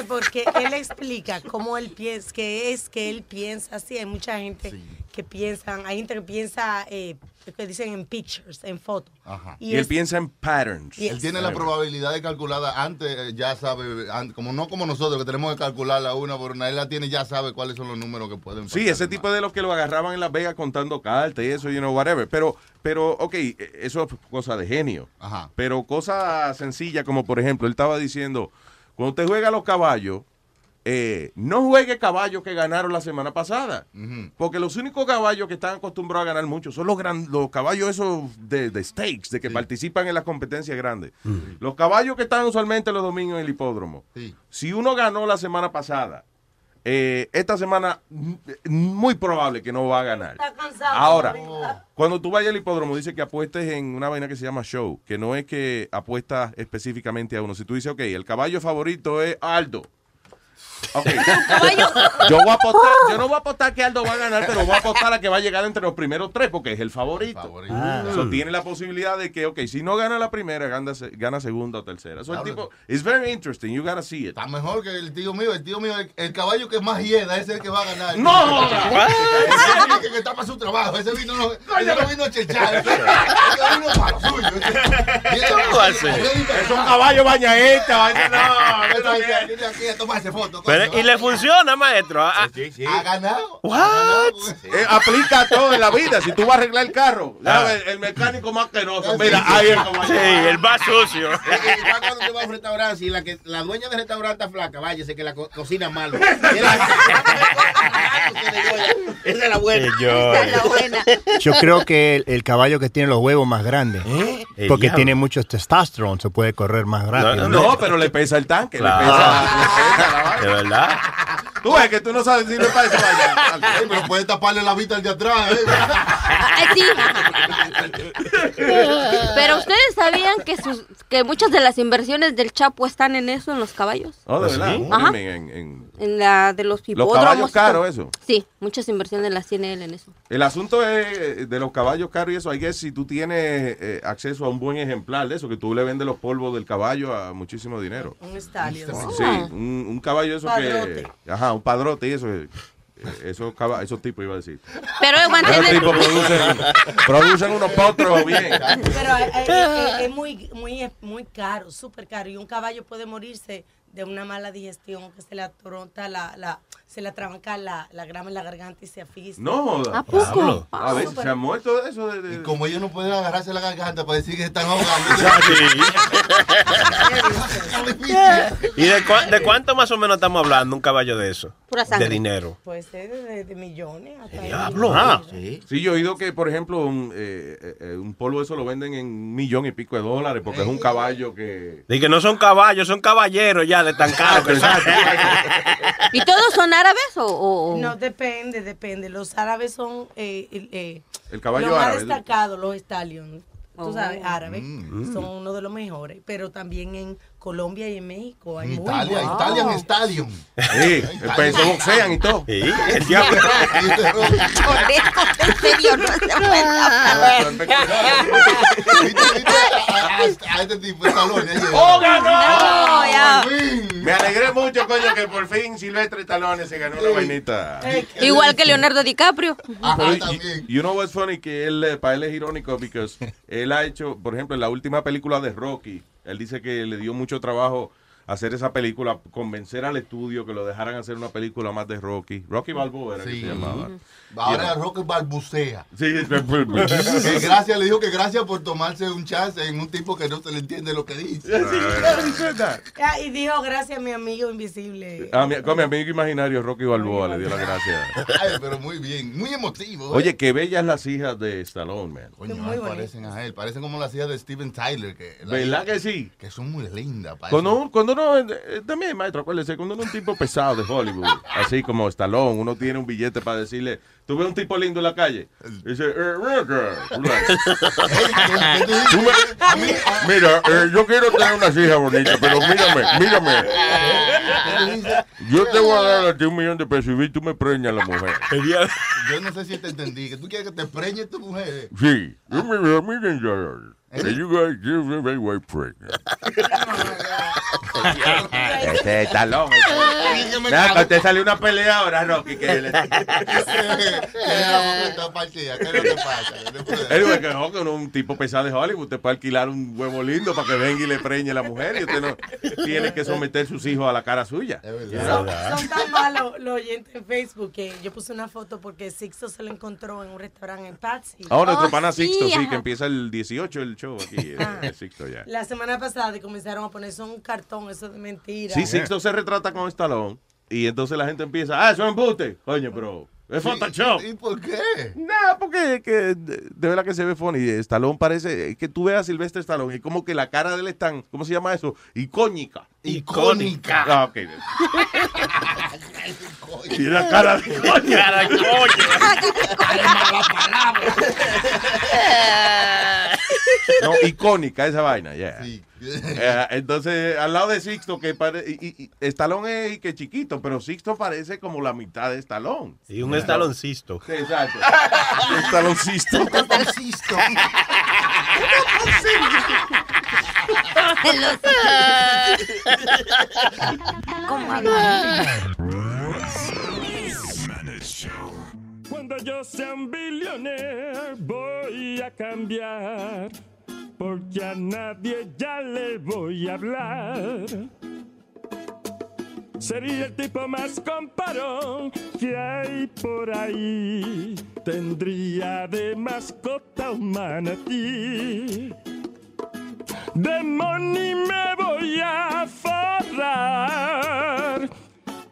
interesante porque él explica cómo él piensa, que es que él piensa así. Hay mucha gente que piensa, hay gente que piensa, eh, que dicen en pictures, en fotos. Ajá. Y, él es- piensa en patterns. Él tiene la probabilidad de calculada antes, eh, ya sabe, como no como nosotros que tenemos que calcularla una por una, él la tiene, ya sabe cuáles son los números que pueden Sí, ese tipo de los que lo agarraban en Las Vegas contando cartas y eso, you know, whatever. Pero, pero, ok, eso es cosa de genio. Ajá. Pero cosa sencilla, como por ejemplo, él estaba diciendo, cuando usted juega a los caballos, eh, no juegue caballos que ganaron la semana pasada. Porque los únicos caballos que están acostumbrados a ganar mucho son los, gran, los caballos esos de, de stakes, de que participan en las competencias grandes. Los caballos que están usualmente los domingos en el hipódromo. Si uno ganó la semana pasada, eh, esta semana mm, muy probable que no va a ganar. Ahora, cuando tú vayas al hipódromo, dice que apuestes en una vaina que se llama show, que no es que apuestas específicamente a uno. Si tú dices, ok, el caballo favorito es Aldo. Ok. Yo, voy a apostar, yo no voy a apostar que Aldo va a ganar, pero voy a apostar a que va a llegar entre los primeros tres porque es el favorito. Ah. So, tiene la posibilidad de que, ok, si no gana la primera, gana, gana segunda o tercera. So, el tipo, it's very interesting, you gotta see it. Está mejor que el tío mío, el tío mío, el, el caballo que más hieda, ese es el que va a ganar. ¡No! Ese es el que está para su trabajo, ese vino no, ese no vino a chechar, ese, ese vino para lo suyo. ¿Cómo hace? Es un caballo bañadita, vaina, no, Ese viene- viene aquí a tomarse foto. Pero, y le funciona, maestro. Ah, Ha ganado. What? Eh, aplica todo en la vida. Si tú vas a arreglar el carro, ver, el mecánico más quenoso. Mira, ahí es como Sí, el más sucio. Es igual cuando te vas a un restaurante, si la, que, la dueña del restaurante está flaca, váyase que la co- cocina malo. Esa es la buena. Yo creo que el, el caballo que tiene los huevos más grandes, El porque diablo. tiene mucho testosterone, se puede correr más rápido. No, pero le pesa el tanque. Claro. Le pesa, le pesa la vaina. Verdad. Tú ves que tú no sabes si le pesa vaya. Pero puede taparle la vista al de atrás. ¿eh? Sí. Pero ustedes sabían que sus, que muchas de las inversiones del Chapo están en eso, en los caballos. Oh, de verdad. Ajá. En- en- en- la de los Los hipódromos. caballos y todo. caros, eso. Sí, muchas inversiones las tiene él en eso. El asunto es eh, de los caballos caros y eso. Hay que si tú tienes eh, acceso a un buen ejemplar de eso, que tú le vendes los polvos del caballo a muchísimo dinero. Un stallion. Sí, un, un caballo eso Padrote. que. Ajá, un padrote y eso. eh, Esos, esos tipos iba a decir. Pero Esos tipos producen, producen unos potros bien. Pero eh, es muy, muy, muy caro, súper caro. Y un caballo puede morirse de una mala digestión, que se le atronta la, la se le atrabanca la, la grama en la garganta y se asfixia. No joda. ¿A poco? Diablo. A Ah, ver, se ha muerto de eso. De, de- Y como ellos no pueden agarrarse la garganta para decir que se están ahogando. ¿Y de, cua- de cuánto más o menos estamos hablando un caballo de eso? Pura sangre. De dinero. Puede ser de, de- de millones. hasta de Diablo. millones. Sí. Sí, yo he oído que, por ejemplo, un, eh, eh, eh, un polvo de eso lo venden en un millón y pico de dólares porque es un caballo que... Y que no son caballos, son caballeros ya de tan caro que son. ¿Y todos son árabes o...? o- o- No, depende, depende. Los árabes son eh, el, eh, El caballo lo más árabe. destacado, los stallions. Tú Oh. sabes, árabes Mm. son uno de los mejores. Pero también en Colombia y en México hay muy Italia, buenos. Italian Stadium. Sí, pues, se boxean y todo. Sí, el diablo. en serio, no se puede A este tipo de talón. ¡Oh, ganó! No, ya. Me alegré mucho, coño, que por fin Silvestre Talones se ganó una vainita. Igual que Leonardo DiCaprio. Pero, y- you know what's funny? Que él, eh, para él es irónico, porque él ha hecho, por ejemplo, en la última película de Rocky, él dice que le dio mucho trabajo hacer esa película, convencer al estudio que lo dejaran hacer una película más de Rocky. Rocky Balboa era que se llamaba. Ahora Roque balbucea. Sí, Que gracias le dijo que gracias por tomarse un chance en un tipo que no se le entiende lo que dice. Ah, y dijo gracias a mi amigo invisible. A mi, con mi amigo imaginario Rocky Balboa le dio las gracias. Ay, pero muy bien, muy emotivo. ¿eh? Oye, qué bellas las hijas de Stallone, man. Coño, muy ay, bonito. parecen a él, parecen como las hijas de Steven Tyler. Que, ¿Verdad hija- que sí? Que son muy lindas. Cuando, un- cuando cuando uno, eh, también maestro, acuérdese, cuando uno es un tipo pesado de Hollywood, así como Stallone, uno tiene un billete para decirle, tú ves un tipo lindo en la calle, y dice, eh, Roger, mira, eh, yo quiero tener una hija bonita, pero mírame, mírame, yo te voy a dar a ti un millón de pesos y tú me preñas a la mujer. Yo no sé si te entendí. Que tú quieres que te preñe tu mujer. Sí, yo me miren, yo, you guys give me very white pregnant. Este es talón. Nada, te salió una pelea ahora, Rocky. Que le... está partida. ¿Qué es lo que pasa? Anyway, que no, que uno es un tipo pesado de Hollywood. Usted puede alquilar un huevo lindo para que venga y le preñe a la mujer y usted no tiene que someter sus hijos a la cara suya. Son, son tan malos los oyentes en Facebook que yo puse una foto porque Sixto se lo encontró en un restaurante en Patsy. Ahora nuestro pana Sixto, sí, ajá. que empieza el 18 el show aquí. eh, Ah. Sixto ya. La semana pasada y comenzaron a poner son un cartón, eso de mentira. Sí, Sixto se retrata con Stallone y entonces la gente empieza, ah, eso es embuste. Coño, pero es Photoshop. ¿Y por qué? No, porque que, de, verdad que se ve funny. Stallone parece que tú veas a Silvestre Stallone y como que la cara de él es tan, ¿cómo se llama eso? Icónica. Icónica. Ah, ok. Y una cara de coño. Cara de No, icónica esa vaina, ya. Eh, entonces, al lado de Sixto, que pare, y, Stallone es y que chiquito, pero Sixto parece como la mitad de Stallone. Y un estaloncisto. Sí, exacto. Estaloncisto. Estaloncisto. Cuando yo sea un billionaire voy a cambiar, porque a nadie ya le voy a hablar. Sería el tipo más comparón que hay por ahí. Tendría de mascota un manatí. De money me voy a forrar.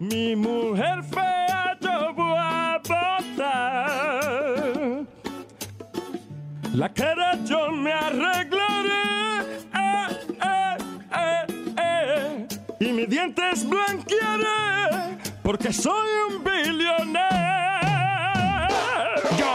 Mi mujer fea yo voy a botar. La cara yo me arreglaré. eh, eh, eh, y mis dientes blanquearé. Porque soy un billonero. Yo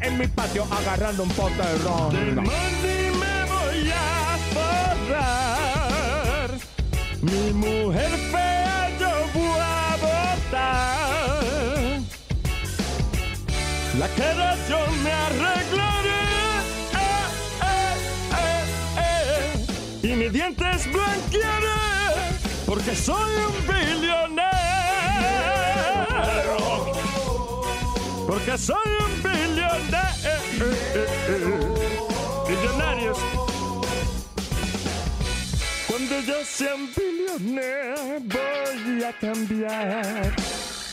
en mi patio agarrando un pote de ron. De money me voy a forrar. Mi mujer fea yo voy a botar. La cara yo me arreglaré. eh, eh, eh, eh, y mis dientes blanquearé. Porque soy un billonero. Porque soy un billonero. Billonarios. Cuando yo sea un billonero voy a cambiar.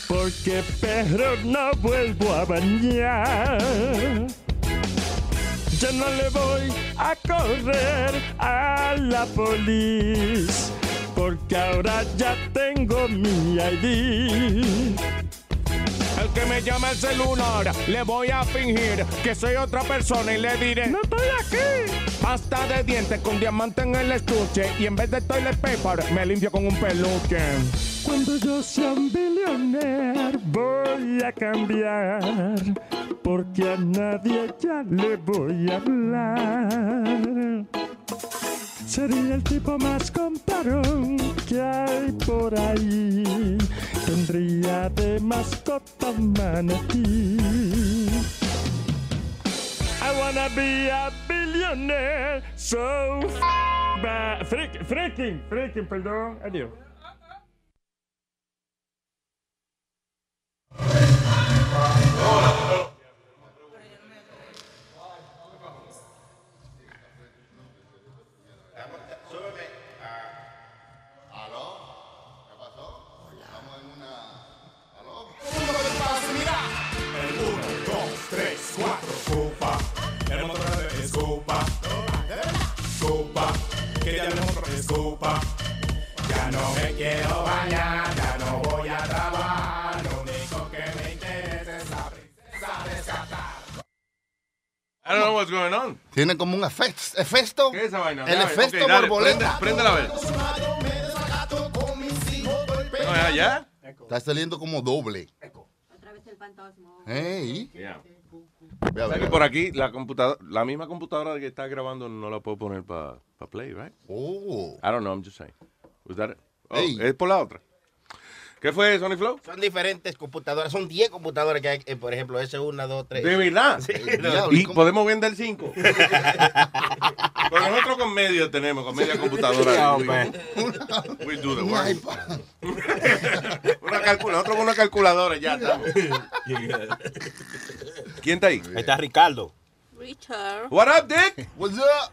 Porque perro no vuelvo a bañar. Yo no le voy a correr a la policía. Porque ahora ya tengo mi ID. El que me llama el celular, le voy a fingir que soy otra persona y le diré: No estoy aquí. Pasta de dientes con diamante en el estuche y en vez de toilet paper me limpio con un peluche. Cuando yo sea un billionaire voy a cambiar, porque a nadie ya le voy a hablar. Sería el tipo más comparón que hay por ahí. Tendría de mascota manatí. I wanna be a billionaire, so f ba- freak- freaking, freaking, perdón, adiós. Ocupa. Ya no me quiero bañar, ya no voy a trabajar. Lo único que me interesa es la princesa descatar. I don't know what's going on. Tiene como un efecto. efecto ¿Qué es esa vaina? El efecto ok, dale, borboleta. prende- Préndela a ver. No, ya, ya. Está saliendo como doble. Hey. Ve a ¿Sabes ver. que por aquí la computadora, la misma computadora que está grabando no la puedo poner para play, right? Oh. I don't know, I'm just saying. Was that it? Oh, Hey. es por la otra. ¿Qué fue, Sony Flow? Son diferentes computadoras. Son 10 computadoras que hay, eh, por ejemplo, ese 1, 2, 3. ¿De verdad? Sí, y podemos vender cinco. Pues nosotros con medio tenemos, con media computadora. No, We- man. we do the work. una calcula, nosotros con una calculadora ya estamos. ¿Quién está ahí? Ahí está Ricardo. Richard. What up, Dick? What's up?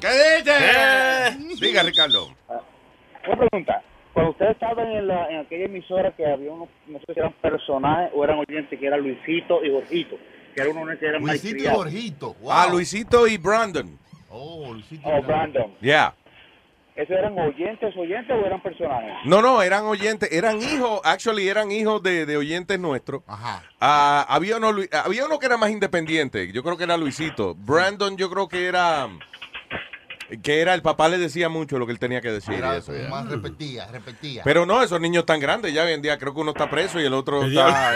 ¿Qué dice? Diga, Ricardo. Una pregunta. Cuando ustedes estaban en, la, en aquella emisora que había unos, no sé si eran personajes o eran oyentes, que eran Luisito y Jorgito, que eran unos que eran Luisito y. Jorgito. Wow. Ah, Luisito y Brandon. Oh, Luisito. Oh, Brandon. Yeah. ¿Esos eran oyentes, oyentes o eran personajes? No, no, eran oyentes, eran hijos, actually eran hijos de, de oyentes nuestros. Ajá. Ah, había, uno, había uno que era más independiente, yo creo que era Luisito. Brandon yo creo que era, que era, el papá le decía mucho lo que él tenía que decir. y Era eso, más repetía, repetía. Pero no, esos niños están grandes ya hoy en día. Creo que uno está preso y el otro está.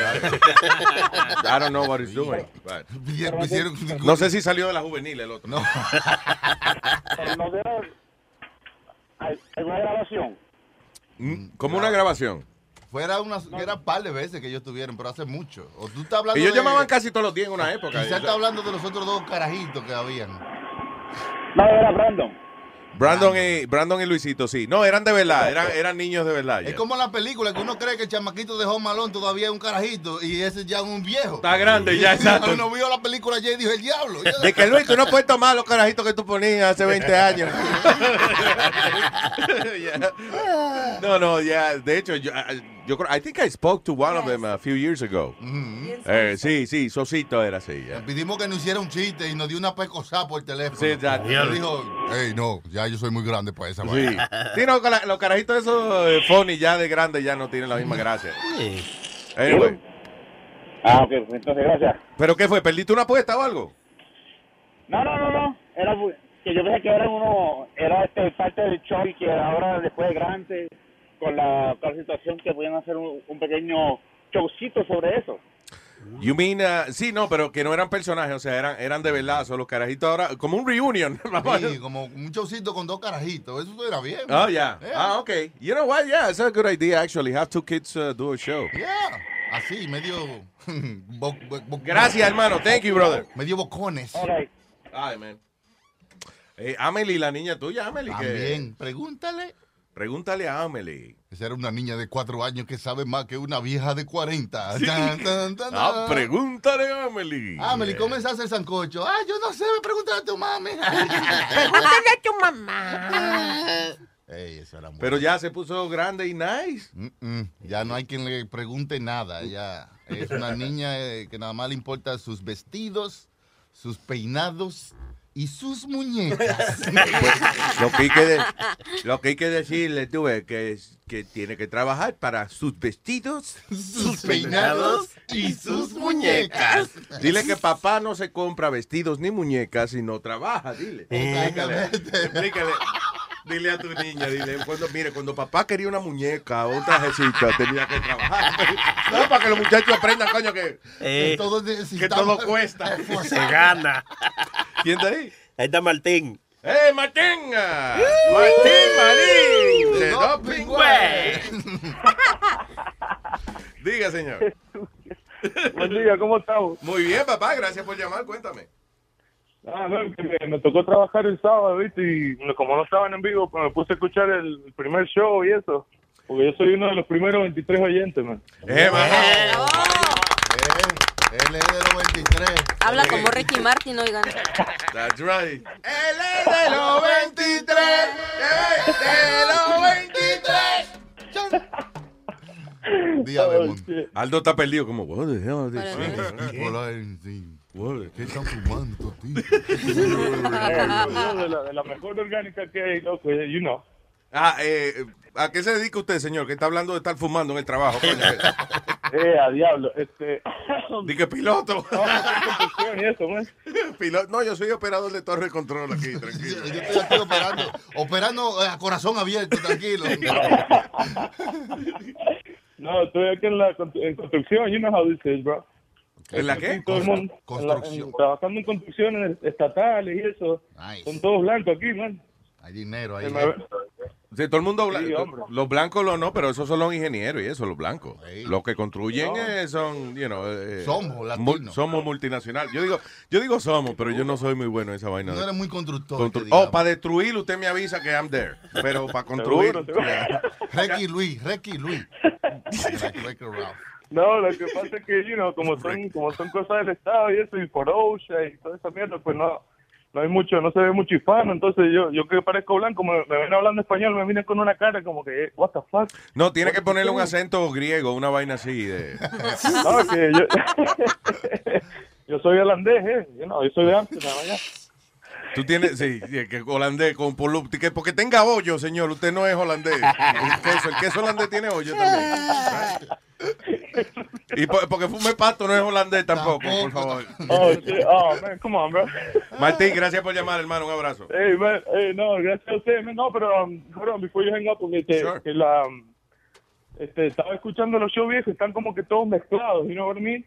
I don't know what he's doing. but- No sé si salió de la juvenil el otro. No. Alguna grabación. Mm, Como una grabación. Fuera una, era un par de veces que ellos tuvieron, pero hace mucho. O tú estás hablando Ellos de- llamaban casi todos los días en una época. Quizás está hablando de los otros dos carajitos que habían. No, era Brandon. Brandon y, Brandon y Luisito, sí. No, eran de verdad, eran, eran niños de verdad. Es ya. como la película que uno cree que el chamaquito de Home Alone todavía es un carajito y ese ya es un viejo. Está grande ya, exacto. Uno vio la película ayer y dijo, el diablo. De que Luis, tú no puedes tomar los carajitos que tú ponías hace 20 años. Ya. No, no, ya. De hecho, yo, yo creo, I think I spoke to one of them a few years ago. Eh, sí, sí, Sosito era así. ya. Pedimos que nos hiciera un chiste y nos dio una pecosada por teléfono. Sí, exacto. Y él dijo, hey, no, ya yo soy muy grande para esa Sí. vaina. Sí, no, con la- los carajitos esos eh, funny ya de grande ya no tienen la misma gracia. Anyway. Ah, ok, pues entonces gracias. ¿Pero qué fue? ¿Perdiste una apuesta o algo? No, no, no, no. Era que yo pensé que era uno, era este parte del show y que ahora después de grande, con la, con la situación que podían hacer un, un pequeño showcito sobre eso. You mean, uh, sí, no, pero que no eran personajes, o sea, eran, eran de verdad, son los carajitos ahora, como un reunion. Sí, como un showcito con dos carajitos. Eso era bien. Oh, yeah. Ah, okay. You know what? Yeah, it's a good idea, actually. Have two kids uh, do a show. Yeah. Así, medio. bo- bo- bo- Gracias, hermano. Thank you, brother. Medio bocones. Ay, man. Eh, Amelie, la niña tuya, Amelie. que- También. Pregúntale. Pregúntale a Amelie. Esa era una niña de cuatro años que sabe más que una vieja de 40. Tan, tan, tan, Ah, pregúntale a Amelie. Amelie, ¿cómo se hace el sancocho? Ah, yo no sé, me pregúntale a tu mami. Pregúntale a tu mamá. Ey, eso era muy Pero ya se puso grande y nice. Mm, Ya no hay quien le pregunte nada. Ya es una niña eh, que nada más le importa sus vestidos, sus peinados y sus muñecas. Lo que hay que, de- lo que, hay que decirle, es que, que tiene que trabajar para sus vestidos, sus peinados y sus muñecas. Dile que papá no se compra vestidos ni muñecas y no trabaja, dile. Explícale, explícale. Dile a tu niña, dile, cuando, mire, cuando papá quería una muñeca o un trajecito, tenía que trabajar. No, para que los muchachos aprendan, coño, que, Eh, todo, que todo cuesta. se gana. ¿Quién está ahí? Ahí está Martín. ¡Eh, Martín! ¡Martín Marín! De Doping Way. Diga, señor. Buen día, ¿cómo estamos? Muy bien, papá, gracias por llamar, cuéntame. Ah, no, que me, me tocó trabajar el sábado, ¿viste? Y como no estaban en vivo, pues me puse a escuchar el primer show y eso. Porque yo soy uno de los primeros 23 oyentes, man. Eh, Él es de los 23. Habla como Ricky Martin, oigan. That's right. Él es de los 23. eh, De los 23. día de Aldo está perdido como, what the hell ¿Qué están fumando, tío? de, la, de la mejor orgánica que hay, loco, you know. Ah, eh, ¿a qué se dedica usted, señor? Que está hablando de estar fumando en el trabajo. Eh, a diablo, este... Di que piloto. No, eso. Piloto- No, yo soy operador de torre de control aquí, tranquilo. Yo estoy aquí operando, operando eh, a corazón abierto, tranquilo. No, estoy aquí en la en construcción, you know how this is, bro. ¿En la qué? todo el mundo- en la- en- trabajando en construcciones estatales y eso. Son todos blancos aquí, man. Hay dinero ve- Sí, todo el mundo blanco. Sí, los blancos lo no, pero esos son los ingenieros y eso, los blancos. Los que construyen No. eh, son, you know, eh, Somos mul- latinos. somos multinacionales. Yo digo, yo digo somos, pero yo no soy muy bueno en esa vaina. No de- eres muy constructor. constru- oh, para destruir usted me avisa que I'm there. Pero para construir. Recky Luis, Recky Luis. No, lo que pasa es que, you know, como son, como son cosas del Estado y eso, y por OSHA y toda esa mierda, pues no, no hay mucho, no se ve mucho hispano. Entonces yo, yo que parezco blanco, me, me ven hablando español, me vienen con una cara como que, eh, what the fuck. No, tiene que ponerle un acento griego, una vaina así de. No, que yo, yo soy holandés, eh, you know, yo soy de Amsterdam allá. Tú tienes, sí, sí, que holandés con polu- que porque tenga hoyo, señor, usted no es holandés. El queso, el queso holandés tiene hoyo también. Y po- porque fume pato no es holandés tampoco, por favor. Oh, sí, oh, man, come on, bro. Martín, gracias por llamar, hermano, un abrazo. Hey, man, hey, no, gracias a usted, man. No, pero, um, hold on, before you hang up, porque te- que la, um, este, estaba escuchando los shows viejos, están como que todos mezclados, you know what I mean?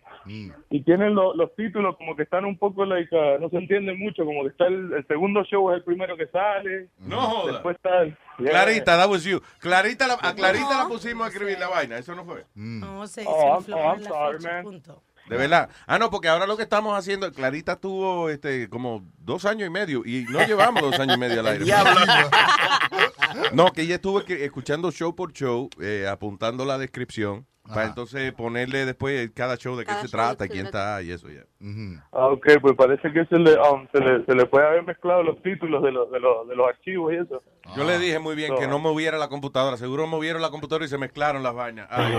Y tienen lo- los títulos como que están un poco, like, uh, no se entienden mucho, como que está el, el segundo show es el primero que sale. No joda. Después está el... yeah. Clarita, that was you. Clarita, la- a Clarita la pusimos a escribir la vaina, eso no fue. No, se, Oh, se oh, I'm la sorry, man. punto. De verdad. Ah, no, porque ahora lo que estamos haciendo, Clarita tuvo este como dos años y medio y no llevamos dos años y medio al aire. No, que ella estuvo escuchando show por show, eh, apuntando la descripción, para entonces ponerle después cada show de qué se trata, quién está y eso ya. Ah, ok, pues parece que se le, um, se le, se le puede haber mezclado los títulos de los, de los, de los archivos y eso. Yo le dije muy bien que no moviera la computadora. Seguro movieron la computadora y se mezclaron las vainas. Ay,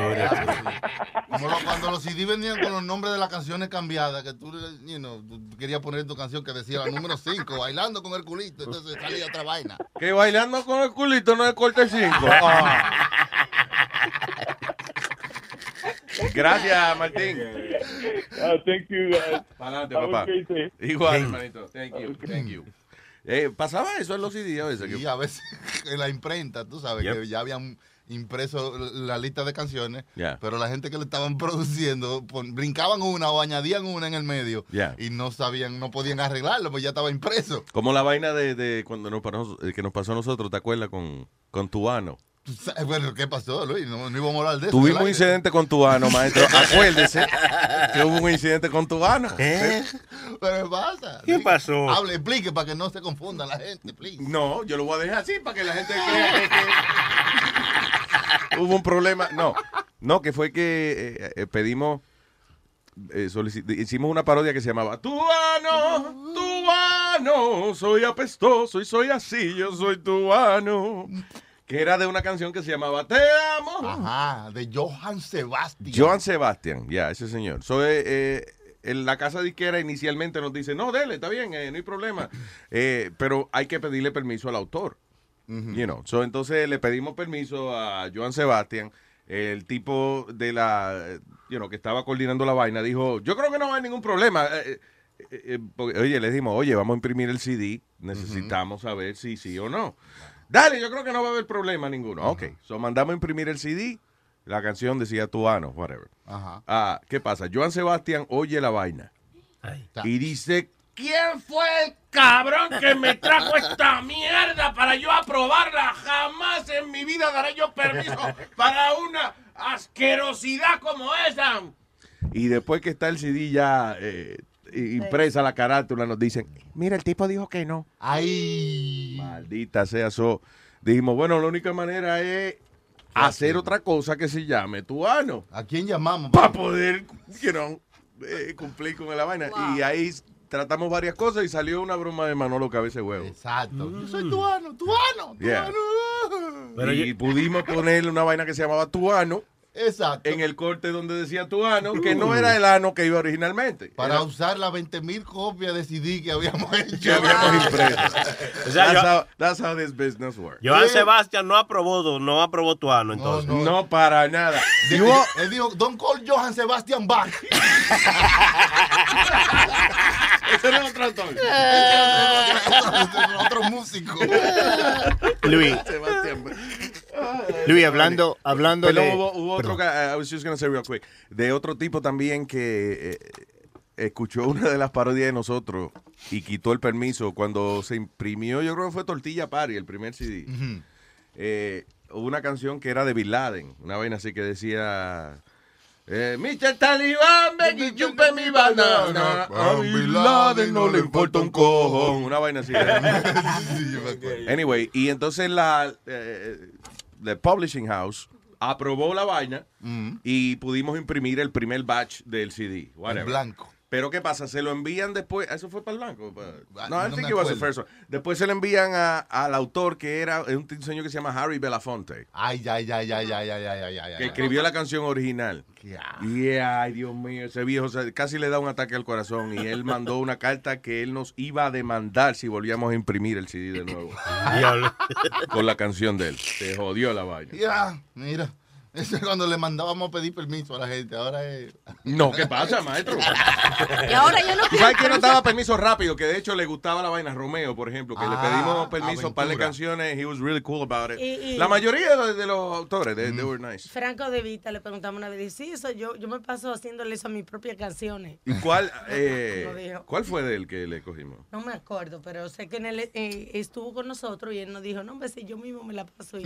Como lo- cuando los CD venían con los nombres de las canciones cambiadas, que tú, you know, tú querías poner tu canción que decía la número 5, bailando con el culito, entonces salía otra vaina. que bailando con el culito no es corte 5. Gracias, Martín. Ah, thank you, guys. Adelante, papá. Igual, hermanito. Thank you, thank you. Eh, pasaba eso en los CD a veces. que- Y a veces en la imprenta, tú sabes, Yep. que ya habían impreso la lista de canciones, Ya. pero la gente que le estaban produciendo pon- brincaban una o añadían una en el medio Ya. y no sabían, no podían arreglarlo, pues ya estaba impreso. Como la vaina de, de cuando nos pasó, eh, que nos pasó a nosotros, ¿te acuerdas? Con, con Tuano. Sabes, Bueno, ¿qué pasó, Luis? No, no íbamos a hablar de eso. Tuvimos un incidente con Tuano, maestro. Acuérdese que hubo un incidente con Tuano. ¿Eh? Pero ¿qué pasa? ¿Qué pasó? Hable, explique para que no se confunda la gente, please. No, yo lo voy a dejar así para que la gente crea que, que hubo un problema. No, no, que fue que eh, eh, pedimos, eh, hicimos una parodia que se llamaba Tuano, Tuano, soy apestoso y soy así, yo soy Tuano. Que era de una canción que se llamaba Te amo. Ajá, de Johann Sebastian. Joan Sebastian, ya, ese señor. So, eh, eh, en la casa disquera inicialmente nos dice, no, dele, está bien, eh, no hay problema. Eh, pero hay que pedirle permiso al autor. You know. So, entonces le pedimos permiso a Joan Sebastian. El tipo de la, you know, que estaba coordinando la vaina dijo, yo creo que no hay ningún problema. Porque, oye, le dijimos, oye, vamos a imprimir el CD, necesitamos saber si sí o no. Dale, yo creo que no va a haber problema ninguno. Ok, so mandamos a imprimir el CD, la canción decía Tuano, whatever. Ajá. Ah, ¿qué pasa? Joan Sebastián oye la vaina y dice, ¿quién fue el cabrón que me trajo esta mierda para yo aprobarla? Jamás en mi vida daré yo permiso para una asquerosidad como esa. Y después que está el CD ya eh, impresa la carátula, nos dicen, mira, el tipo dijo que no. Ay. Maldita sea eso. Dijimos, bueno, la única manera es hacer otra cosa que se llame tuano. ¿A quién llamamos? Para poder, you know, eh, cumplir con la vaina. Y ahí tratamos varias cosas y salió una broma de Manolo Cabeza Huevo. Exacto. Yo soy tuano, tuano, Yeah. tuano. y pudimos ponerle una vaina que se llamaba Tuano Exacto. en el corte donde decía tu ano, que no era el ano que iba originalmente. Para Era- usar las 20 mil copias de CD que habíamos hecho. que habíamos impreso. O sea, that's, yo- how, that's how this business works. Joan Sebastián no aprobó, no aprobó tu ano, entonces. No, para nada. All- él dijo, Don't call Johan Sebastian Bach. Ese era otro actor. otro músico. Luis, Sebastián. Luis, hablando, hablando de... hubo, hubo otro, ca- I was just gonna say real quick, de otro tipo también que eh, escuchó una de las parodias de nosotros y quitó el permiso cuando se imprimió, yo creo que fue Tortilla Party, el primer CD. Eh, hubo una canción que era de Bin Laden, una vaina así que decía... Eh, Mr. Talibán, ven y chupe mi banana. A Bin Laden no le importa un cojón. Una vaina así. Anyway, y entonces la eh, the publishing house aprobó la vaina y pudimos imprimir el primer batch del CD. whatever. blanco. Pero ¿qué pasa? Se lo envían después. ¿Eso fue para el blanco? Ah, no, I think it was the first one. Después se lo envían al autor que era un diseño que se llama Harry Belafonte. Ay, ay, ay, ay, ay, ay, ay, ay. Que escribió la canción original. Yeah. Yeah, ay, Dios mío, ese viejo casi le da un ataque al corazón. Y él mandó una carta que él nos iba a demandar si volvíamos a imprimir el CD de nuevo. Con la canción de él. Se jodió la vaina. Ya, yeah, mira. Eso es cuando le mandábamos a pedir permiso a la gente. Ahora es. No, ¿qué pasa, maestro? Y ahora yo no ¿Tú sabes que no daba permiso rápido? Que de hecho le gustaba la vaina Romeo, por ejemplo, que le Ah, pedimos permiso para las canciones. He was really cool about it. Y- y- La mayoría de, de los autores, they, they were nice. Franco de Vita le preguntamos una vez, dice, sí, eso yo, yo me paso haciéndole eso a mis propias canciones. ¿Y cuál, eh, cuál fue del que le cogimos? No me acuerdo, pero sé que en él eh, estuvo con nosotros y él nos dijo, no, hombre, si yo mismo me la paso y,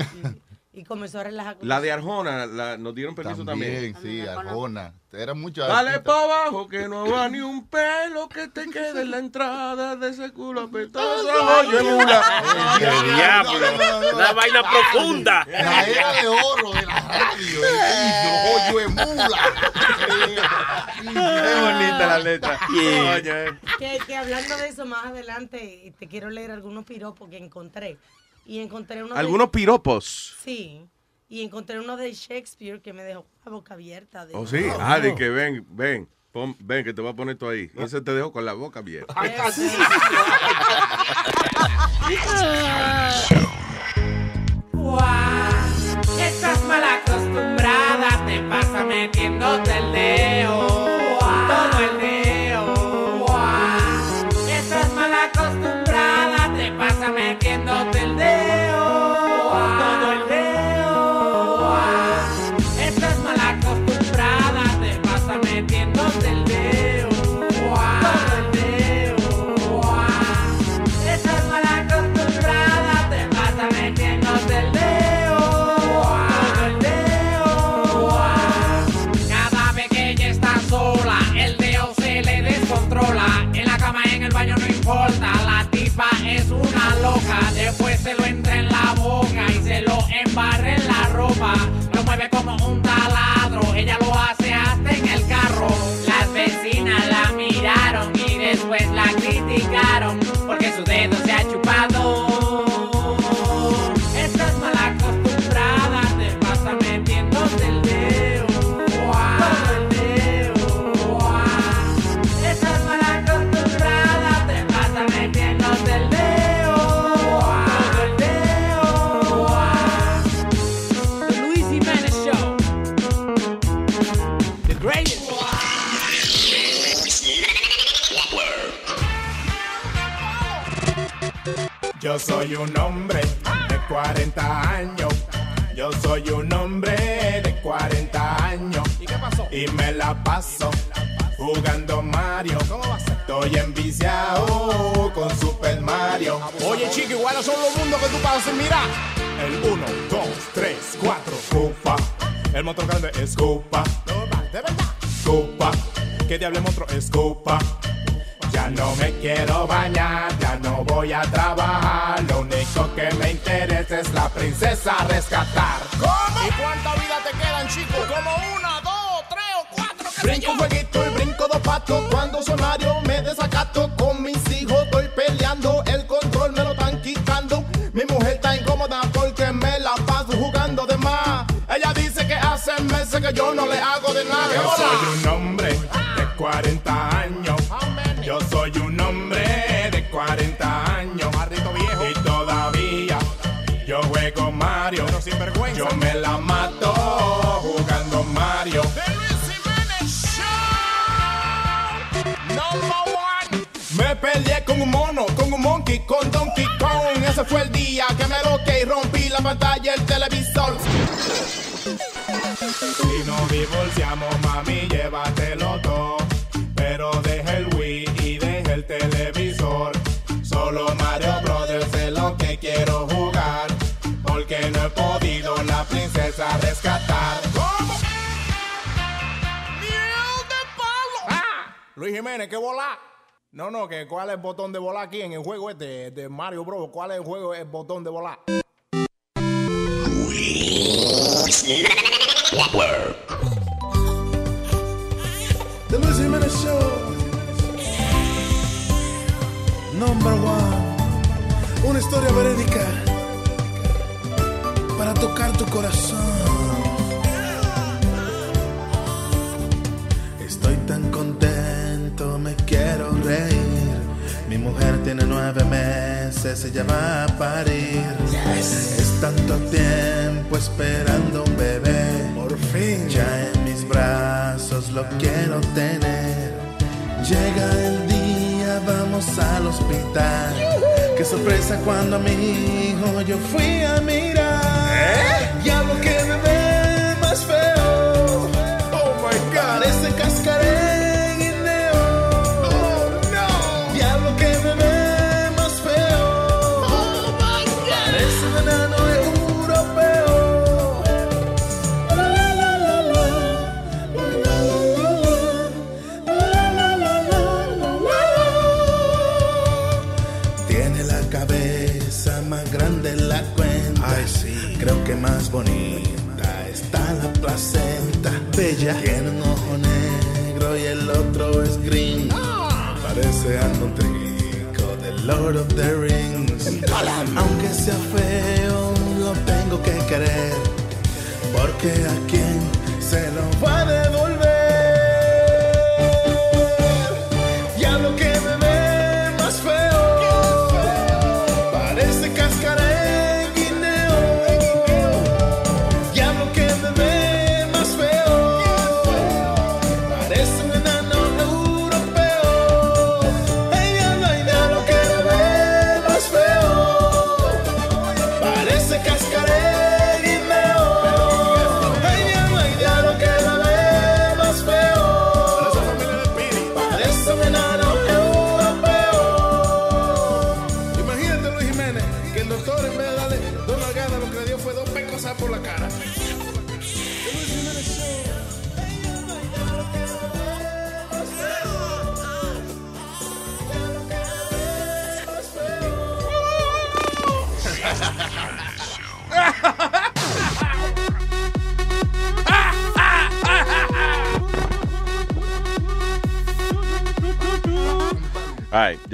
y, comenzó a relajar La de. Arjona, la- nos dieron permiso también. También, sí, Arjona. Era mucho. Dale para abajo que no va ni un pelo que te quede en la entrada de ese culo apetoso. Oye, mula. ¡Qué diablo! Una vaina profunda. La era de oro de la radio. Hoyo de mula. Qué bonita la letra. Que, que hablando de eso, más adelante te quiero leer algunos piropos que encontré. Y encontré uno de- Algunos piropos. Sí. Y encontré uno de Shakespeare que me dejó la boca abierta. De, Oh, sí. Ah, de que ven, ven. pon- ven, que te voy a poner tú ahí. Y ese te dejo con la boca abierta. Estás mal acostumbrada, te pasa metiéndote el dedo, Entonces mira, el Jiménez, ¿qué volá? No, no, que cuál es el botón de volar aquí en el juego este de Mario Bros. ¿Cuál es el juego, el botón de volar? Al hospital. Qué sorpresa cuando a mi hijo yo fui a mirar. Y algo que bebé más bonita está la placenta. Bella. Tiene un ojo negro y el otro es green. Parece algo trigo de Lord of the Rings. Aunque sea feo, lo tengo que querer. Porque a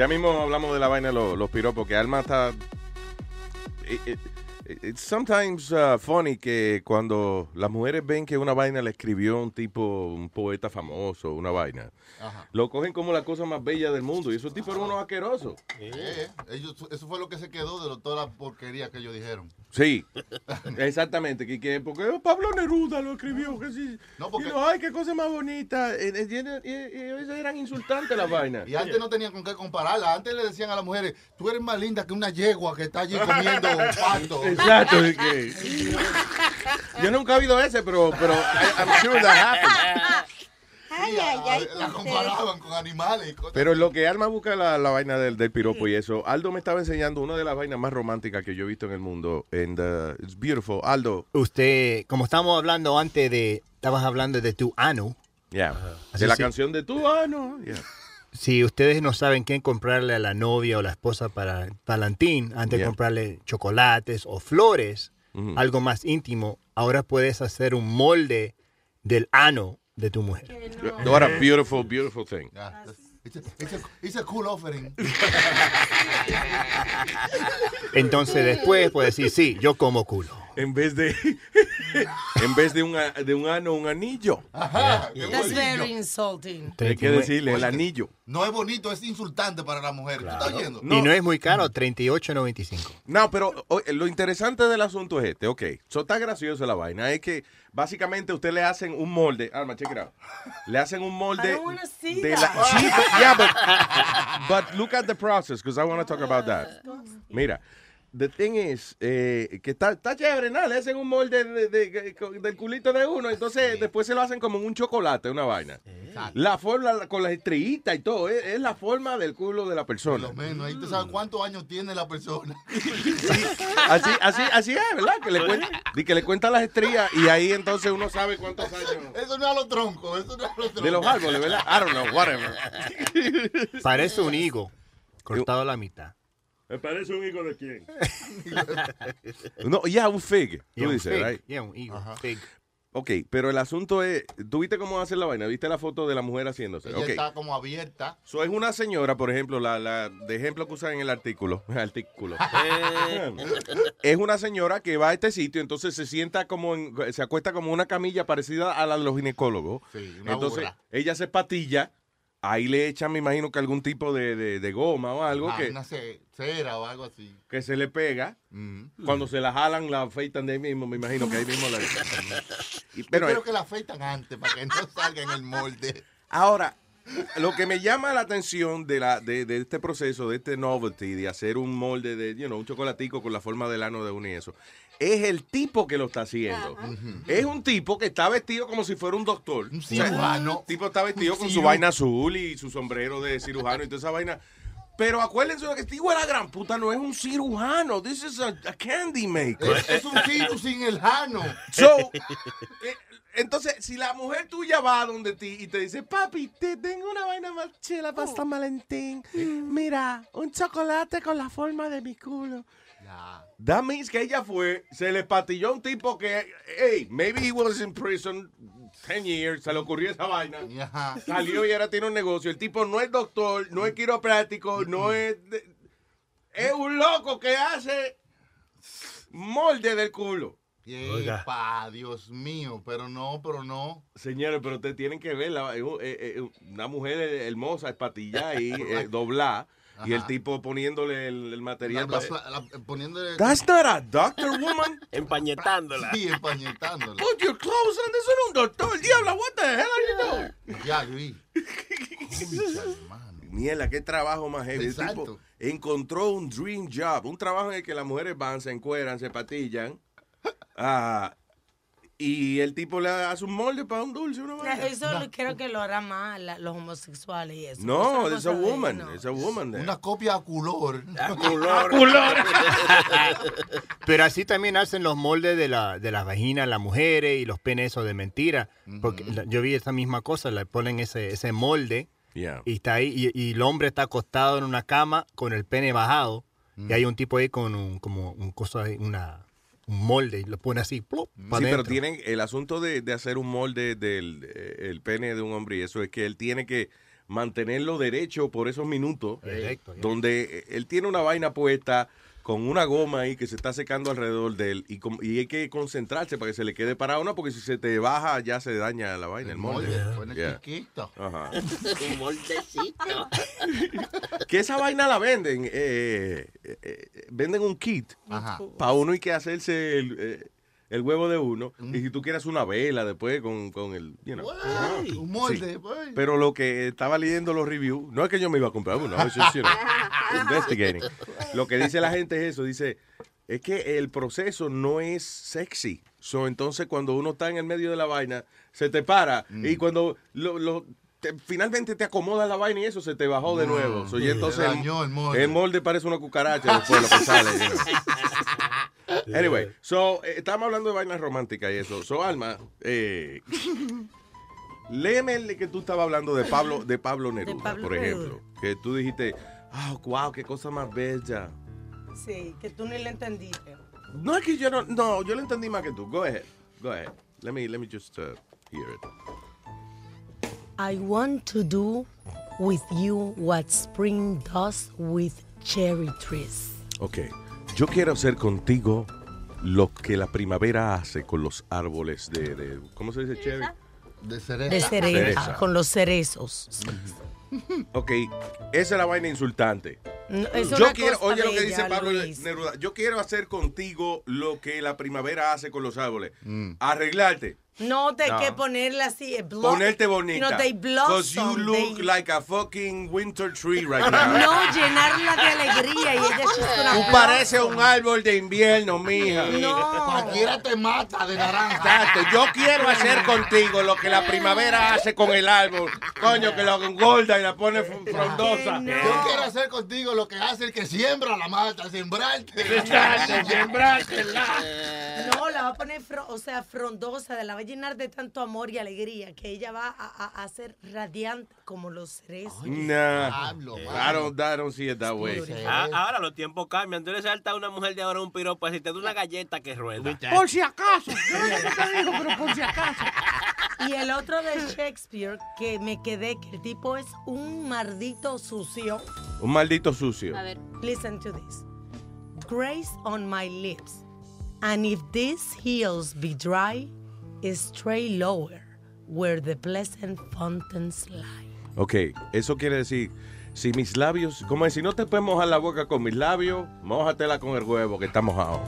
ya mismo hablamos de la vaina de los, los piropos, que Alma está... sometimes uh, funny que cuando las mujeres ven que una vaina la escribió un tipo, un poeta famoso, una vaina, lo cogen como la cosa más bella del mundo y esos tipos eran unos asquerosos. Eh, ellos- eso fue lo que se quedó de lo- toda la porquería que ellos dijeron. Sí, exactamente, que, que porque Pablo Neruda lo escribió, que sí. No, porque- Y no, ay, qué cosa más bonita. Eh, eh, Y, y- eran insultantes las vainas. Y antes no tenían con qué compararla. Antes le decían a las mujeres, tú eres más linda que una yegua que está allí comiendo pasto. Exacto, es que- Yo nunca he oído ese, pero, pero I- I'm sure that happened. Sí, a- a- la comparaban con animales y cosas. Pero lo que Alma busca la, la vaina del, del piropo y eso, Aldo me estaba enseñando una de las vainas más románticas que yo he visto en el mundo. And uh, it's beautiful. Aldo, Usted, como estábamos hablando antes de, estabas hablando de tu ano. yeah. Así de la sí. canción de tu ano. yeah. Si ustedes no saben qué comprarle a la novia o la esposa para Valentín, antes de comprarle chocolates o flores, algo más íntimo, ahora puedes hacer un molde del ano de tu mujer. What a beautiful, beautiful thing. Yeah, It's a, it's a- it's a cool offering. Entonces después puedes decir, sí, yo como culo. En vez de en vez de un, a- de un ano, un anillo. Ajá. That's very insulting. Hay que decirle el anillo. No es bonito, es insultante para la mujer. ¿Tú estás oyendo? Y no es muy caro, 38.95. No, pero o- lo interesante del asunto es este, ok. Eso está gracioso la vaina. Es que básicamente usted le hacen un molde. Alma, check it out. Le hacen un I molde don't wanna see de that. la. Sí, but- yeah, but, but look at the process, because I want to talk about that. Mira, the thing is, eh, que está, está chévere, nada, le hacen un molde de- de- de- del culito de uno, entonces después se lo hacen como un chocolate, una vaina. La forma, con las estrellitas y todo, es, es la forma del culo de la persona. Lo menos, ahí tú sabes cuántos años tiene la persona. Así, así, así es, ¿verdad? Que le, cuenta, y que le cuentan las estrías y ahí entonces uno sabe cuántos años. Eso no es a los troncos, eso no es a los troncos. De los árboles, ¿verdad? I don't know, whatever. Parece un higo, cortado a la mitad. ¿Me parece un hijo de quién? No, ya, un fig. Tú Yeah, dices, fig. right? Yeah, un higo, fig. Ok, pero el asunto es, ¿tú viste cómo hace la vaina? ¿Viste la foto de la mujer haciéndose? Ella está como abierta. So, es una señora, por ejemplo, la, la de ejemplo que usan en el artículo. artículo. es una señora que va a este sitio, entonces se sienta como, en- se acuesta como una camilla parecida a la de los ginecólogos. una entonces ella se patilla, ahí le echan, me imagino que algún tipo de, de- de goma o algo Ah, que, Una ce- cera o algo así. que se le pega. Mm. Cuando se la jalan, la afeitan de ahí mismo, me imagino que ahí mismo la... Y- Yo pero, quiero que la afeitan antes para que no salga en el molde. Ahora, lo que me llama la atención de, la, de, de este proceso, de este novelty, de hacer un molde de, you know, un chocolatico con la forma del ano de uno y eso, es el tipo que lo está haciendo. Es un tipo que está vestido como si fuera un doctor. Un cirujano. El tipo está vestido con su vaina azul y su sombrero de cirujano y toda esa vaina. Pero acuérdense que este hijo de la gran puta no es un cirujano. This is a, a candy maker. Es, es un ciru sin el jano. So, eh, entonces, si la mujer tuya va donde ti y te dice, papi, te tengo una vaina más chila para San Valentín. Mira, un chocolate con la forma de mi culo. That means que ella fue, se le patilló a un tipo que, hey, maybe he was in prison 10 years, se le ocurrió esa vaina. Salió y ahora tiene un negocio. El tipo no es doctor, no es quiropráctico, no es... de- es un loco que hace molde del culo. Epa, Dios mío, pero no, pero no. Señores, pero ustedes tienen que verla. un- eh, eh, una mujer hermosa, espatillada ahí, eh, doblada. Y el tipo poniéndole el, el material. La- para- la- la- poniéndole- That's not a doctor, woman. Empañetándola. Sí, empañetándola. Put your clothes on. Eso es un doctor. Diabla, what the hell are you doing? Ya, Luis. Mierda, qué trabajo más heavy. El tipo encontró un dream job. Un trabajo en el que las mujeres van, se encueran, se patillan. ah, y el tipo le hace un molde para un dulce, una vaina. Eso creo que lo hará más la- los homosexuales y eso. No, it's a woman. no. A woman there. Una copia a color. Pero así también hacen los moldes de, la, de las vaginas, las mujeres y los penes esos de mentira. Porque yo vi esa misma cosa, le ponen ese, ese molde Yeah. y está ahí y, y el hombre está acostado en una cama con el pene bajado y hay un tipo ahí con un como un cosa ahí, una un molde y lo pone así Sí, pero dentro. tienen el asunto de, de hacer un molde del eh, el pene de un hombre y eso es que él tiene que mantenerlo derecho por esos minutos Correcto, donde eh, él tiene una vaina puesta con una goma ahí que se está secando alrededor de él y, y hay que concentrarse para que se le quede parado no porque si se te baja ya se daña la vaina el, molde, molde, Yeah. chiquito. Ajá. Un moldecito. que esa vaina la venden eh, eh, eh, venden un kit Ajá. para uno hay que hacerse el, eh, el huevo de uno y si tú quieres una vela después con, con el you know. Ay, un molde, Sí. pero lo que estaba leyendo los reviews no es que yo me iba a comprar uno es just, you know, investigating lo que dice la gente es eso dice es que el proceso no es sexy so, entonces cuando uno está en el medio de la vaina se te para y cuando lo, lo- te- finalmente te acomoda la vaina y eso se te bajó de No, nuevo so, y entonces el molde. el molde parece una cucaracha después lo que sale you know. Anyway, so, eh, estamos hablando de vainas románticas y eso. So, Alma, eh, léeme el que tú estabas hablando de Pablo, de Pablo Neruda, Pablo por ejemplo. Que tú dijiste, ah, wow, qué cosa más bella. Sí, que tú ni le entendiste. No es que yo no, no, yo lo entendí más que tú. Go ahead, go ahead. Let me, let me just uh, hear it. I want to do with you what spring does with cherry trees. Ok, yo quiero hacer contigo lo que la primavera hace con los árboles de, de- ¿cómo se dice, Cherry? De De cereza. cereza, Cereza. con los cerezos. Ok, esa es la vaina insultante. No, es yo una quiero, oye lo que dice Pablo Luis. Neruda, yo quiero hacer contigo lo que la primavera hace con los árboles. Mm. Arreglarte. No te hay No. que ponerla así. eh, blo- Ponerte bonita. No, they Because you look they- like a fucking winter tree right now. No, llenarla de alegría y ella es just una Tú pareces un árbol de invierno, mija. No. Cualquiera te mata de naranja. Exacto. Yo quiero hacer contigo lo que la primavera hace con el árbol. Coño, que lo engorda y la pone fr- frondosa. Yo quiero hacer contigo lo que hace el que siembra la mata, sembrarte. Exacto, sembrártela. No, la va a poner, o sea, frondosa, la va a llenar de tanto amor y alegría que ella va a, a- a ser radiante como los cerezos. Nah, I don't, I don't see it that way. Ah, ahora los tiempos cambian. Tú le saltas a una mujer de ahora un piropo si te da una galleta que rueda. Por si acaso. Yo no sé qué te digo, pero por si acaso. Y el otro de Shakespeare, que me quedé, que el tipo es un maldito sucio. Un maldito sucio. Listen to this. Grace on my lips. And if these heels be dry, stray lower, where the pleasant fountains lie. Ok, eso quiere decir, si mis labios, como es, si no te puedes mojar la boca con mis labios, mójatela con el huevo que está mojado.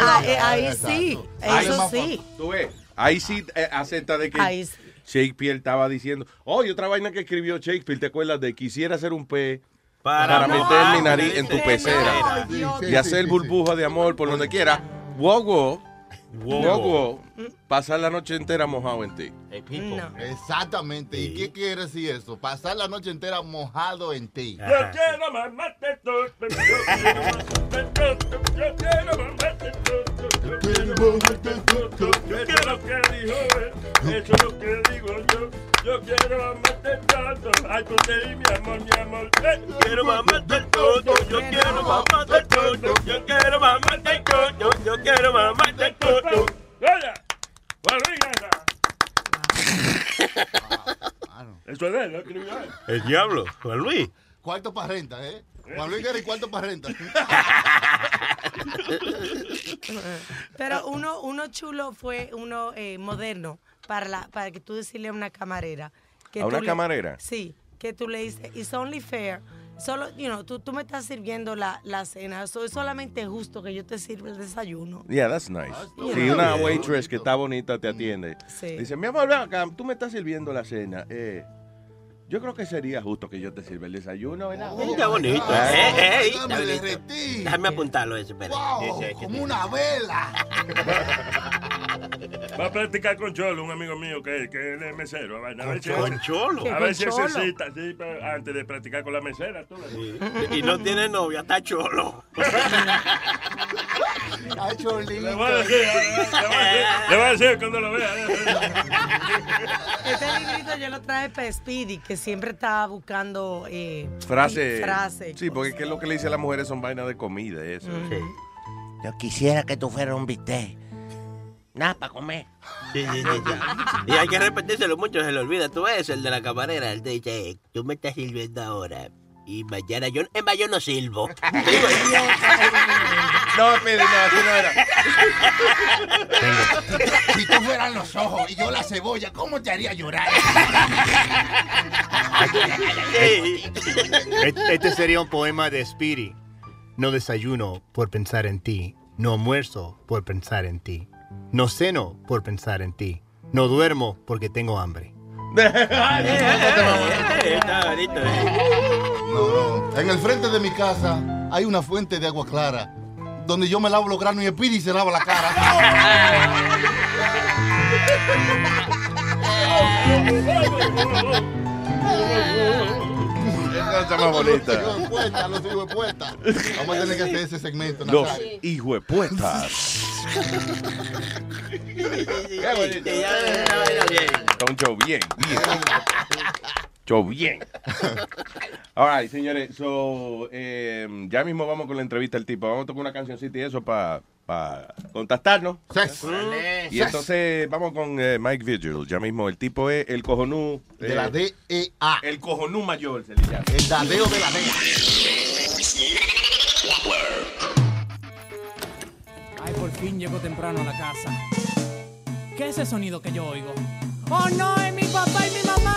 Ah, eh, ahí sí, eso sí. Tú ves, ahí sí eh, acepta de que Ahí sí. Shakespeare estaba diciendo, oye, otra vaina que escribió Shakespeare, ¿te acuerdas de quisiera hacer un pez Para para, no, meter mi no, nariz en tu pecera no, y hacer burbuja de amor por donde quiera? Wow, wow, Wow. wow, wow, pasar la noche entera mojado en ti. Exactamente. ¿Y qué quiere decir eso? Pasar la noche entera mojado en ti. Yo quiero mamarte todo, yo quiero mamarte todo, yo quiero mamarte todo, yo quiero mamarte todo, yo quiero lo que dijo él, eso es lo que digo yo, yo quiero mamarte todo, ay tú te mi amor, mi amor, eh. Quiero mamarte todo, yo quiero mamarte todo, yo quiero mamarte todo, yo quiero mamarte todo. Guerra. Eso es de él, él. El diablo, Juan Luis. Cuarto para renta, ¿eh? Juan Luis Guerra y cuarto para renta. Pero uno, uno chulo fue uno eh, moderno para, la, para que tú decirle a una camarera. Que ¿A una le- camarera? sí, que tú le dices, it's only fair. Solo, you know, tú, tú me estás sirviendo la, la cena, so es solamente justo que yo te sirva el desayuno. Yeah, that's nice. Yeah. Si una waitress que está bonita te atiende, Sí. dice, mi amor, ven acá, tú me estás sirviendo la cena. Eh, yo creo que sería justo que yo te sirva el desayuno, ¿verdad? Está bonito. Ah. Eh, eh, está bonito. derretí. Déjame apuntarlo eso, espera. Wow, como una vela. Va a practicar con Cholo, un amigo mío que, que es mesero. A ver, a ver si ¿Con Cholo? A ver si ¿Con Cholo? necesita, sí, pero antes de practicar con la mesera. Tú, Y no tiene novia, está cholo. Ay, Cholito. Le voy a decir, le voy a decir, le voy a decir cuando lo vea. Este librito yo lo traje para Speedy, que siempre estaba buscando eh, Frase. frase. Sí, porque es que lo que le dice a las mujeres son vainas de comida, eso. Yo quisiera que tú fueras un bistec. Nada para comer. Sí, sí, sí, sí. Y hay que repetírselo mucho, se le olvida. Tú ves el de la camarera, él te dice, "Eh, tú me estás sirviendo ahora. Y mañana yo, en yo no silbo. No, Speedy, no, así no era. Si tú fueras los ojos y yo la cebolla, ¿cómo te haría llorar? Este este sería un poema de Speedy. No desayuno por pensar en ti. No almuerzo por pensar en ti. No ceno por pensar en ti. No duermo porque tengo hambre. No, no. En el frente de mi casa hay una fuente de agua clara donde yo me lavo los granos y Speedy se lava la cara. Esa está más bonita. Los. Vamos a tener que hacer ese segmento. Los hijuepuestas. Qué bonito. Está un show bien, bien. Show bien. All right, señores. So, eh, ya mismo vamos con la entrevista del tipo. Vamos a tocar una cancioncita y eso para contactarnos. Y entonces vamos con eh, Mike Vigil. Ya mismo el tipo es el cojonú. De la DEA. El cojonú mayor se le llama. El dadeo de la DEA. Ay, por fin llego temprano a la casa. ¿Qué es ese sonido que yo oigo? ¡Oh no! ¡Es mi papá y mi mamá!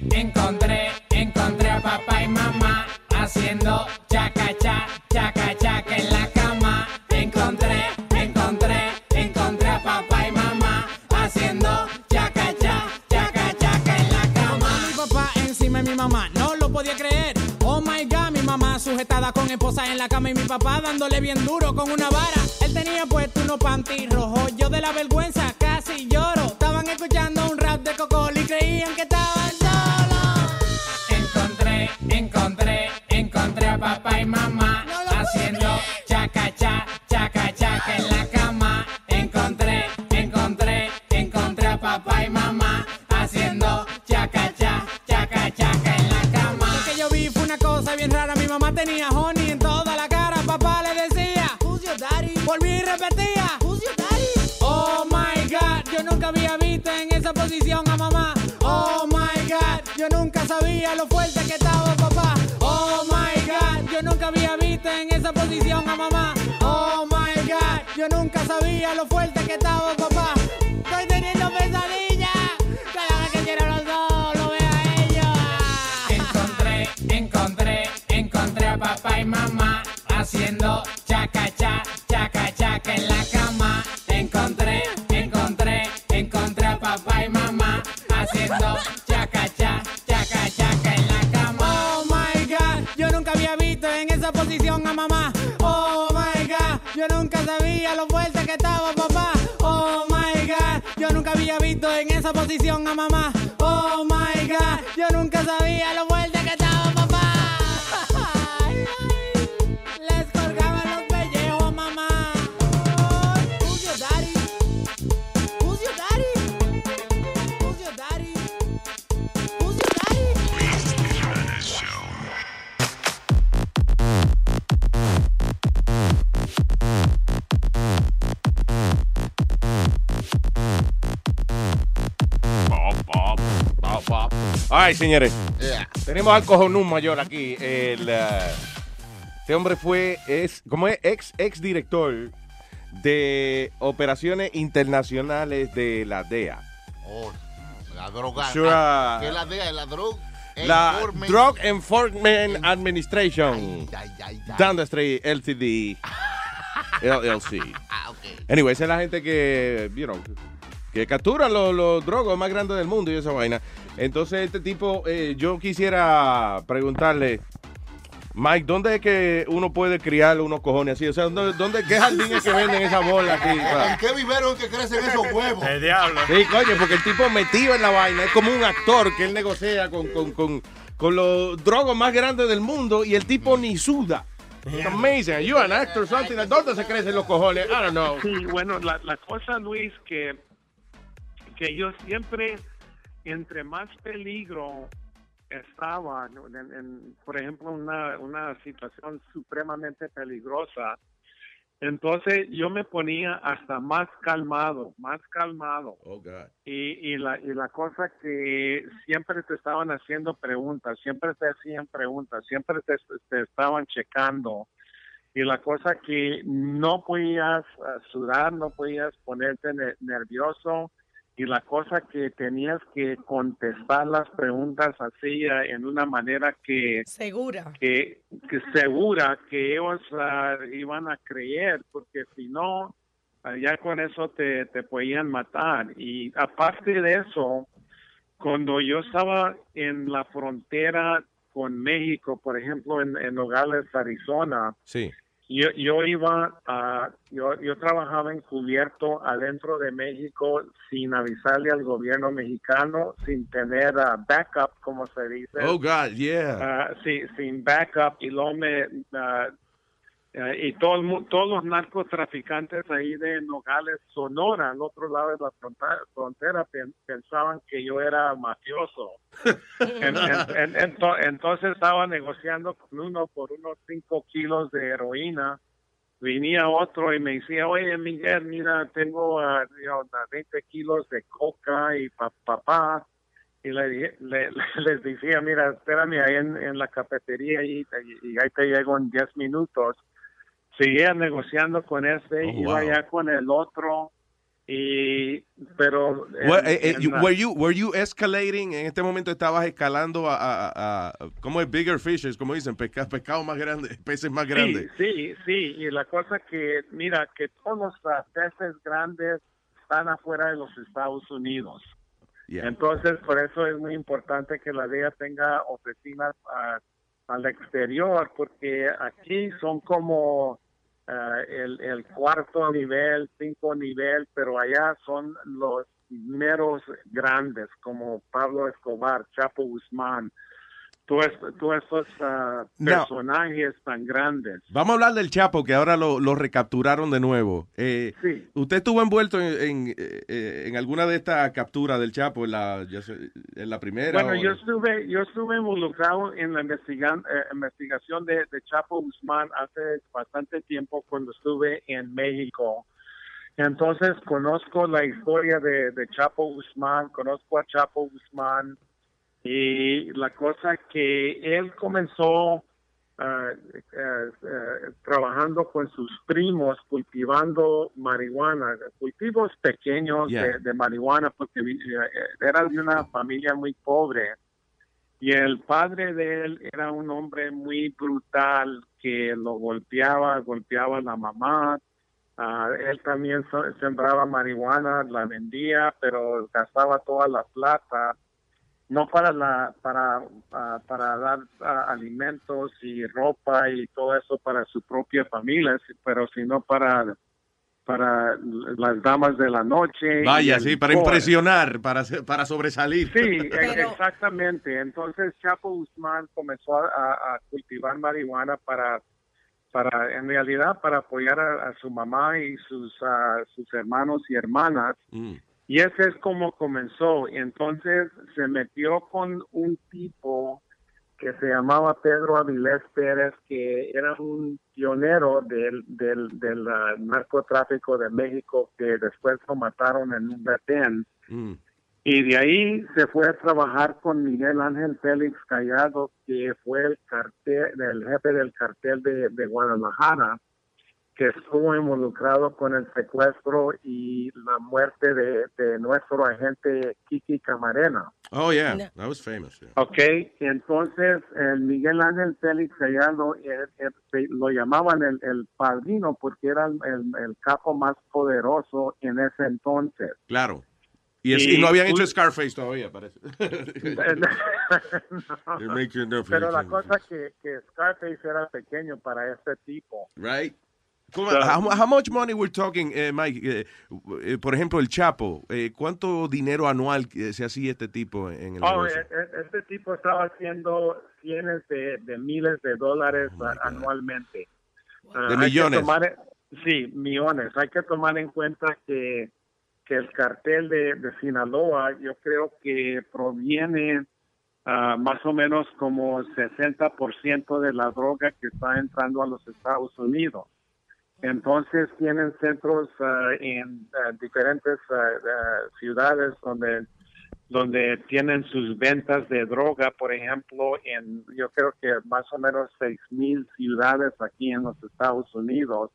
Encontré, encontré, a papá y mamá haciendo chaca cha, chaca chaca en la cama. Encontré, encontré, encontré a papá y mamá haciendo chaca cha, chaca chaca en la cama. Mi papá encima de mi mamá, no lo podía creer. Oh my god, mi mamá sujetada con esposa en la cama y mi papá dándole bien duro con una vara. Él tenía puesto unos panty rojos, yo de la vergüenza casi lloro. Estaban escuchando un rap de Cocol y creían que estaban a papá y mamá haciendo chaca cha, chaca chaca en la cama. Encontré, encontré, encontré a papá y mamá haciendo chaca cha, chaca chaca en la cama. Lo que yo vi fue una cosa bien rara. Mi mamá tenía honey en toda la cara. Papá le decía, Who's your daddy? Volví y repetía, Who's your daddy? Oh my god, yo nunca había visto en esa posición a mamá. Oh my god, yo nunca sabía lo fuerte que estaba en esa posición a mamá. Oh my god, yo nunca sabía lo fuerte que estaba papá. Estoy teniendo pesadillas. Cada vez que quiero los dos, lo veo a ellos. Encontré, encontré, encontré a papá y mamá haciendo chaca cha, chaca chaca en la cama. Posición a mamá. Oh my god, yo nunca sabía lo fuerte que estaba papá. Oh my god, yo nunca había visto en esa posición a mamá. Oh my god, yo nunca sabía lo fuerte Ay, señores. Yeah. Tenemos al cojonú mayor aquí. El, eh, este hombre fue, es, como es, ex, ex director de operaciones internacionales de la DEA. Oh, la droga. Sure, Ah, uh, ¿Qué es la DEA? La droga. La Drug Enforcement Administration. Down the Street LTD. LLC. Anyway, esa es la gente que, you know, que captura los, los drogos más grandes del mundo y esa vaina. Entonces, este tipo, eh, yo quisiera preguntarle, Mike, ¿dónde es que uno puede criar unos cojones así? O sea, ¿dónde, dónde qué jardín es que venden esa bola aquí? ¿En qué vivero es que crecen esos huevos? El diablo. Sí, coño, porque el tipo metido en la vaina es como un actor que él negocia con, con, con, con los drogos más grandes del mundo y el tipo ni suda. It's amazing. You an actor, something. ¿Dónde se crecen los cojones? I don't know. Sí, bueno, la, la cosa, Luis, que, que yo siempre, entre más peligro estaba, ¿no? en, en, por ejemplo, una, una situación supremamente peligrosa, entonces yo me ponía hasta más calmado, más calmado. Oh, God. Y, y, la, y la cosa que siempre te estaban haciendo preguntas, siempre te hacían preguntas, siempre te, te estaban checando. Y la cosa que no podías uh, sudar, no podías ponerte ne- nervioso. Y la cosa que tenías que contestar las preguntas así uh, en una manera que Segura. que, que segura que ellos ah, iban a creer, porque si no, ah, ya con eso te, te podían matar. Y aparte de eso, cuando yo estaba en la frontera con México, por ejemplo, en, en Nogales, Arizona, Sí. Yo, yo iba a, yo, yo trabajaba encubierto adentro de México sin avisarle al gobierno mexicano, sin tener ah, backup, como se dice. Oh, God, yeah. Ah, sí, sin backup y luego me ah, ah, y todo el todos los narcotraficantes ahí de Nogales, Sonora, al otro lado de la frontera, pen- pensaban que yo era mafioso. En- en- en- ento- entonces estaba negociando con uno por unos 5 kilos de heroína. Venía otro y me decía, oye Miguel, mira, tengo ah, you know, 20 kilos de coca y pa- papá y le, le- les decía, mira, espérame ahí en, en la cafetería y, y ahí te llego en 10 minutos. Seguía negociando con este, Oh, iba wow. ya con el otro, y pero en- eh, eh, en you- la- were, you, were you escalating? En este momento estabas escalando a, a, a- ¿cómo es? Bigger fishes, como dicen, pesca, pescado más grande, peces más grandes. Sí, sí, sí, y la cosa que, mira, que todos los peces grandes están afuera de los Estados Unidos. Yeah. Entonces, por eso es muy importante que la DEA tenga oficinas ah, al exterior, porque aquí son como ah, el, el cuarto nivel, cinco nivel, pero allá son los meros grandes, como Pablo Escobar, Chapo Guzmán, todos todos esos Now- personajes tan grandes. Vamos a hablar del Chapo, que ahora lo, lo recapturaron de nuevo. Eh, Sí. ¿Usted estuvo envuelto en, en, eh, eh, en alguna de estas capturas del Chapo, en la, en primera? Bueno, o- yo estuve, yo estuve involucrado en la investigan- eh, investigación de, de Chapo Guzmán hace bastante tiempo cuando estuve en México. Entonces conozco la historia de, de Chapo Guzmán, conozco a Chapo Guzmán y la cosa que él comenzó ah, eh, eh, trabajando con sus primos cultivando marihuana, cultivos pequeños Yeah. de, de marihuana porque vi- eh, era de una familia muy pobre y el padre de él era un hombre muy brutal que lo golpeaba, golpeaba a la mamá. Ah, él también so- sembraba marihuana, la vendía, pero gastaba toda la plata no para la para ah, para dar ah, alimentos y ropa y todo eso para su propia familia, pero sino para para las damas de la noche. Vaya, sí, para impresionar, para, para sobresalir. Sí, e- exactamente. Entonces Chapo Guzmán comenzó a, a cultivar marihuana para, para, en realidad, para apoyar a, a su mamá y sus, ah, sus hermanos y hermanas. Mm. Y ese es como comenzó. Entonces se metió con un tipo que se llamaba Pedro Avilés Pérez, que era un pionero del, del, del ah, narcotráfico de México, que después lo mataron en un retén. Mm. Y de ahí se fue a trabajar con Miguel Ángel Félix Callado, que fue el cartel, el jefe del cartel de, de Guadalajara, que estuvo involucrado con el secuestro y la muerte de, de nuestro agente Kiki Camarena. Oh, yeah, that was famous. yeah. Ok, entonces el Miguel Ángel Félix Gallardo eh, eh, se- lo llamaban el, el padrino porque era el, el- el capo más poderoso en ese entonces. Claro. Y, es- Y y no habían hecho Scarface todavía, parece. No Pero la cosa que, que Scarface era pequeño para este tipo. Right. ¿Cómo- So- how, how much money we're talking, eh, Mike? Eh, eh, por ejemplo, el Chapo. eh, ¿Cuánto dinero anual eh, se hacía este tipo en el Oh, negocio? este tipo estaba haciendo cientos de, de miles de dólares a- anualmente. Ah, De que millones. tomar- sí, millones. Hay que tomar en cuenta que, que el cartel de, de Sinaloa, yo creo que proviene ah, más o menos como 60% de la droga que está entrando a los Estados Unidos. Entonces tienen centros ah, en ah, diferentes ah, ciudades donde donde tienen sus ventas de droga, por ejemplo, en yo creo que más o menos seis mil ciudades aquí en los Estados Unidos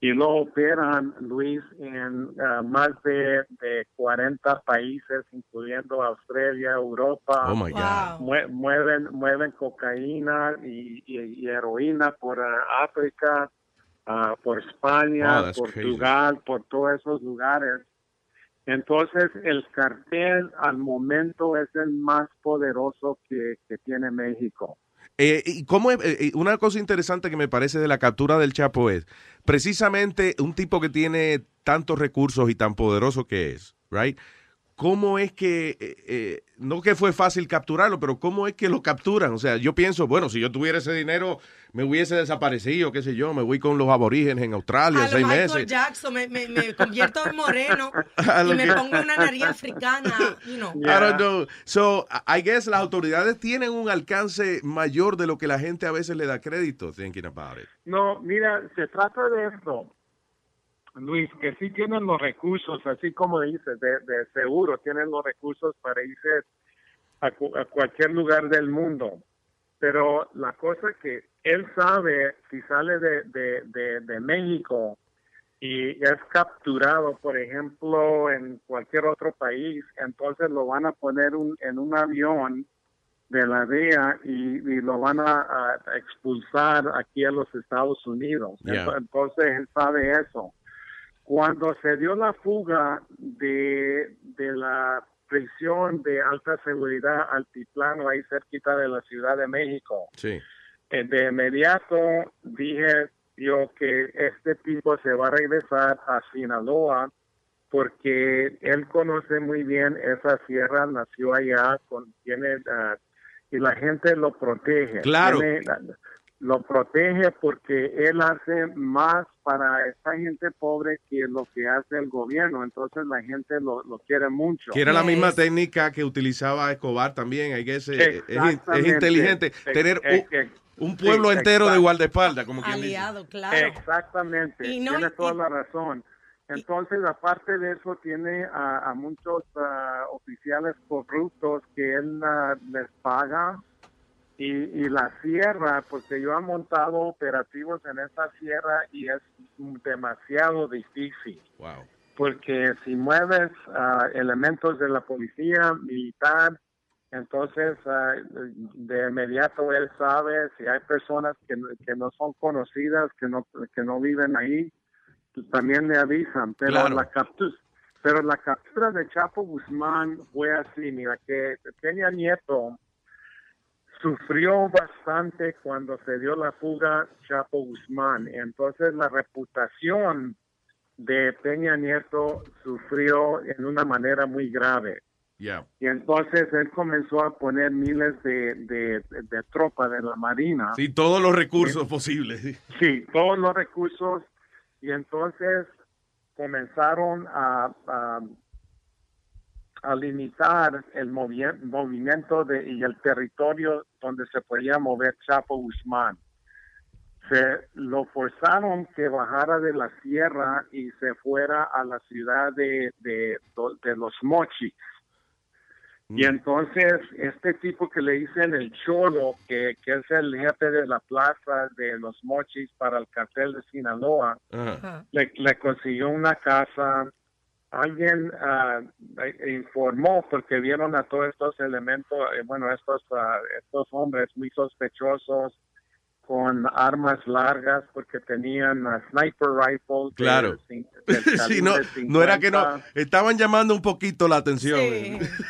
y lo operan, Luis, en más de, de 40 países, incluyendo Australia, Europa. Oh, my God. Mue- mueven, mueven cocaína y, y- y heroína por África, ah, por España, Oh, that's Portugal, por todos esos lugares. Entonces, el cartel al momento es el más poderoso que, que tiene México. Eh, y cómo eh, eh, una cosa interesante que me parece de la captura del Chapo es precisamente un tipo que tiene tantos recursos y tan poderoso que es, right? ¿Cómo es que, eh, eh, no que fue fácil capturarlo, pero cómo es que lo capturan? O sea, yo pienso, bueno, si yo tuviera ese dinero, me hubiese desaparecido, qué sé yo, me voy con los aborígenes en Australia A lo seis Michael meses. Jackson, me, me, me convierto en moreno y me pongo una nariz africana, you know. I don't know. So, I guess las autoridades tienen un alcance mayor de lo que la gente a veces le da crédito, thinking about it. No, mira, se trata de esto, Luis, que sí tienen los recursos, así como dices, de, de seguro tienen los recursos para irse a, cu- a cualquier lugar del mundo. Pero la cosa que él sabe, si sale de, de, de, de México y es capturado, por ejemplo, en cualquier otro país, entonces lo van a poner un- en un avión de la DEA y, y lo van a, a expulsar aquí a los Estados Unidos. Yeah. Entonces él sabe eso. Cuando se dio la fuga de, de la prisión de alta seguridad altiplano ahí cerquita de la Ciudad de México, Sí. eh, de inmediato dije yo que este tipo se va a regresar a Sinaloa porque él conoce muy bien esa sierra, nació allá, con, tiene, ah, y la gente lo protege. Claro. Tiene, lo protege porque él hace más para esta gente pobre que lo que hace el gobierno, entonces la gente lo, lo quiere mucho. Que era la misma técnica que utilizaba Escobar también. I guess, eh, es, es Exactamente. inteligente tener un, pueblo sí, entero de guardaespaldas, como quien dice. Aliado, claro. Exactamente, Y no- tiene y- toda la razón. Entonces, aparte de eso, tiene a, a muchos ah, oficiales corruptos que él ah, les paga y, y la sierra, porque yo he montado operativos en esa sierra y es demasiado difícil. Wow. Porque si mueves ah, elementos de la policía militar, entonces ah, de inmediato él sabe si hay personas que, no- que no son conocidas, que no, que no viven ahí, pues también le avisan. Pero Claro. la captura, pero la captura de Chapo Guzmán fue así, mira, que Peña Nieto sufrió bastante cuando se dio la fuga Chapo Guzmán. Entonces la reputación de Peña Nieto sufrió en una manera muy grave. Yeah. Y entonces él comenzó a poner miles de, de, de tropas de la Marina. Sí, todos los recursos posibles. sí. Sí, todos los recursos. Y entonces comenzaron a, a, a limitar el movi- movimiento de, y el territorio donde se podía mover Chapo Guzmán. Se lo forzaron que bajara de la sierra y se fuera a la ciudad de, de, de los Mochis. Y entonces, este tipo que le dicen el Cholo, que, que es el jefe de la plaza de los Mochis para el cartel de Sinaloa, le, le consiguió una casa. Alguien eh, informó porque vieron a todos estos elementos, eh, bueno, estos, ah, estos hombres muy sospechosos con armas largas porque tenían ah, sniper rifles. de Claro. Sí, no, no era que no. 50. Estaban llamando un poquito la atención.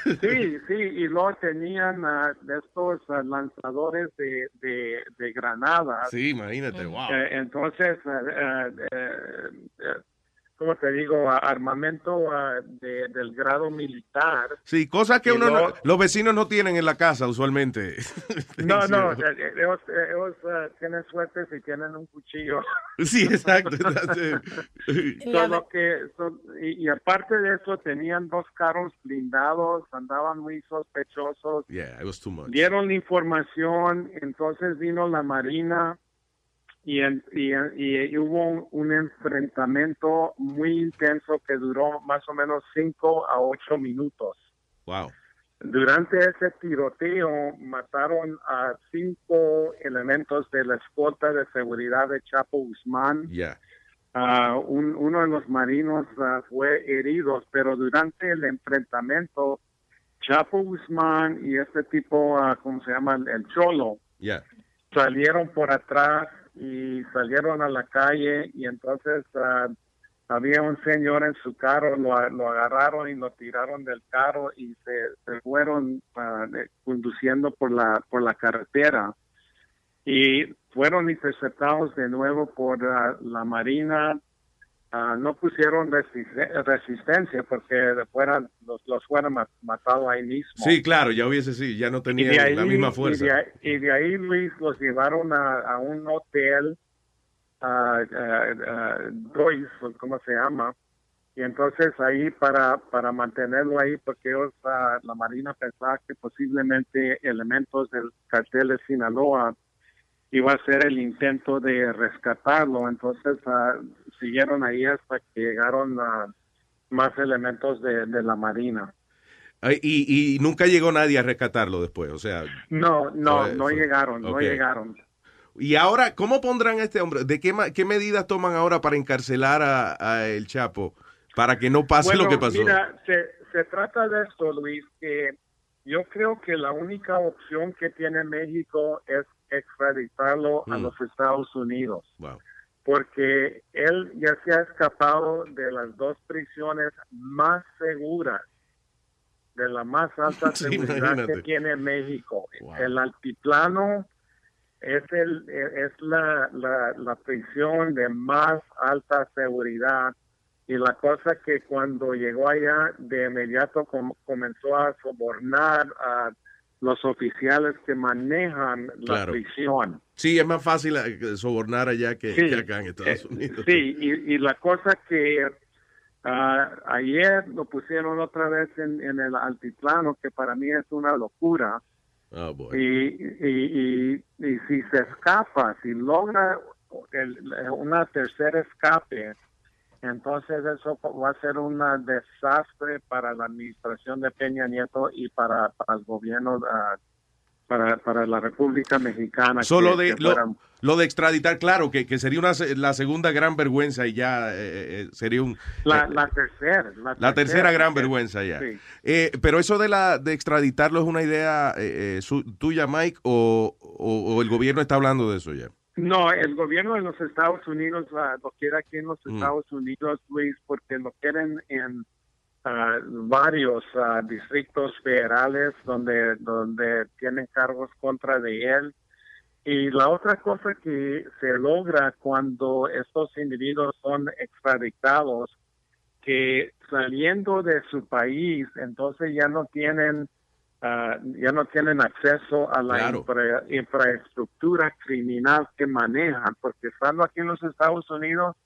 Sí, sí, y luego tenían estos ah, lanzadores de, de, de granadas. Sí, imagínate, wow. Eh, entonces, ¿cómo te digo? Armamento de- del grado militar. Sí, cosas que uno no- los vecinos no tienen en la casa usualmente. No, no, eh, ellos, ellos, ah, tienen suerte si tienen un cuchillo. Sí, exacto. exacto. Solo que, son- y, y aparte de eso, tenían dos carros blindados, andaban muy sospechosos. Yeah, it was too much. dieron la información, entonces vino la Marina y, en- y, y hubo un, un enfrentamiento muy intenso que duró más o menos cinco a ocho minutos. Wow. Durante ese tiroteo mataron a cinco elementos de la escolta de seguridad de Chapo Guzmán. Yeah. Ah, un- uno de los marinos ah, fue herido, pero durante el enfrentamiento, Chapo Guzmán y este tipo, ah, ¿cómo se llama? El Cholo, Yeah. salieron por atrás y salieron a la calle y entonces ah, había un señor en su carro, lo, lo agarraron y lo tiraron del carro y se, se fueron de- conduciendo por la, por la carretera y fueron interceptados de nuevo por ah, la Marina. Ah, no pusieron resiste- resistencia porque fueran, los, los fueran ma- matado ahí mismo. Sí, claro, ya hubiese sí, ya no Y tenía de ahí- la misma Y fuerza. de, ahí, y de ahí, Luis, los llevaron a, a un hotel, a Joyce, o ¿cómo se llama? Y entonces ahí para, para mantenerlo ahí, porque ellos, ah, la Marina pensaba que posiblemente elementos del cartel de Sinaloa iba a ser el intento de rescatarlo. Entonces ah, siguieron ahí hasta que llegaron ah, más elementos de, de la Marina. Ay, Y, y nunca llegó nadie a rescatarlo después, o sea. No, no, no llegaron, no llegaron. Y ahora, ¿cómo pondrán a este hombre? ¿De qué, qué medidas toman ahora para encarcelar a, a el Chapo? Para que no pase Bueno, lo que pasó. Mira, se, se trata de esto, Luis, que yo creo que la única opción que tiene México es extraditarlo a Mm. los Estados Unidos. Wow. Porque él ya se ha escapado de las dos prisiones más seguras, de la más alta seguridad que tiene México. El altiplano es, el, es la, la, la prisión de más alta seguridad. Y la cosa que cuando llegó allá, de inmediato com- comenzó a sobornar a los oficiales que manejan la Claro. prisión. Sí, es más fácil eh, sobornar allá que, Sí. que acá en Estados Eh, Unidos. Sí, y, y la cosa que ah, ayer lo pusieron otra vez en, en el altiplano, que para mí es una locura. Oh, boy. Y, y, y, y si se escapa, si logra el- una tercera escape, entonces eso va a ser un desastre para la administración de Peña Nieto y para, para el gobierno, ah, para, para la República Mexicana. Solo que- de que lo, fueran- lo de extraditar, claro, que, que sería una, la segunda gran vergüenza y ya eh, eh, sería un... la, eh, la tercera. La, la tercera gran vergüenza ya. Sí. Eh, pero eso de la de extraditarlo es una idea eh, eh, su- tuya, Mike, o, o- o el gobierno está hablando de eso ya. No, el gobierno de los Estados Unidos ah, lo quiere aquí en los Mm. Estados Unidos, Luis, porque lo quieren en ah, varios ah, distritos federales donde, donde tienen cargos contra de él. Y la otra cosa que se logra cuando estos individuos son extraditados, que saliendo de su país, entonces ya no tienen ah, ya no tienen acceso a la Claro. infra- infraestructura criminal que manejan, porque estando aquí en los Estados Unidos,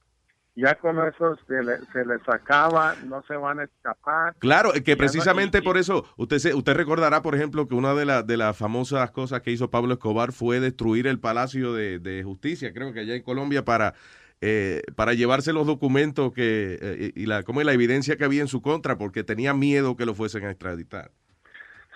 ya con eso se, le- se les acaba, no se van a escapar. Claro, que no- precisamente y- por eso, usted se- usted recordará, por ejemplo, que una de, las de las famosas cosas que hizo Pablo Escobar fue destruir el Palacio de, de Justicia, creo que allá en Colombia, para, eh, para llevarse los documentos que eh, y la, como la evidencia que había en su contra, porque tenía miedo que lo fuesen a extraditar.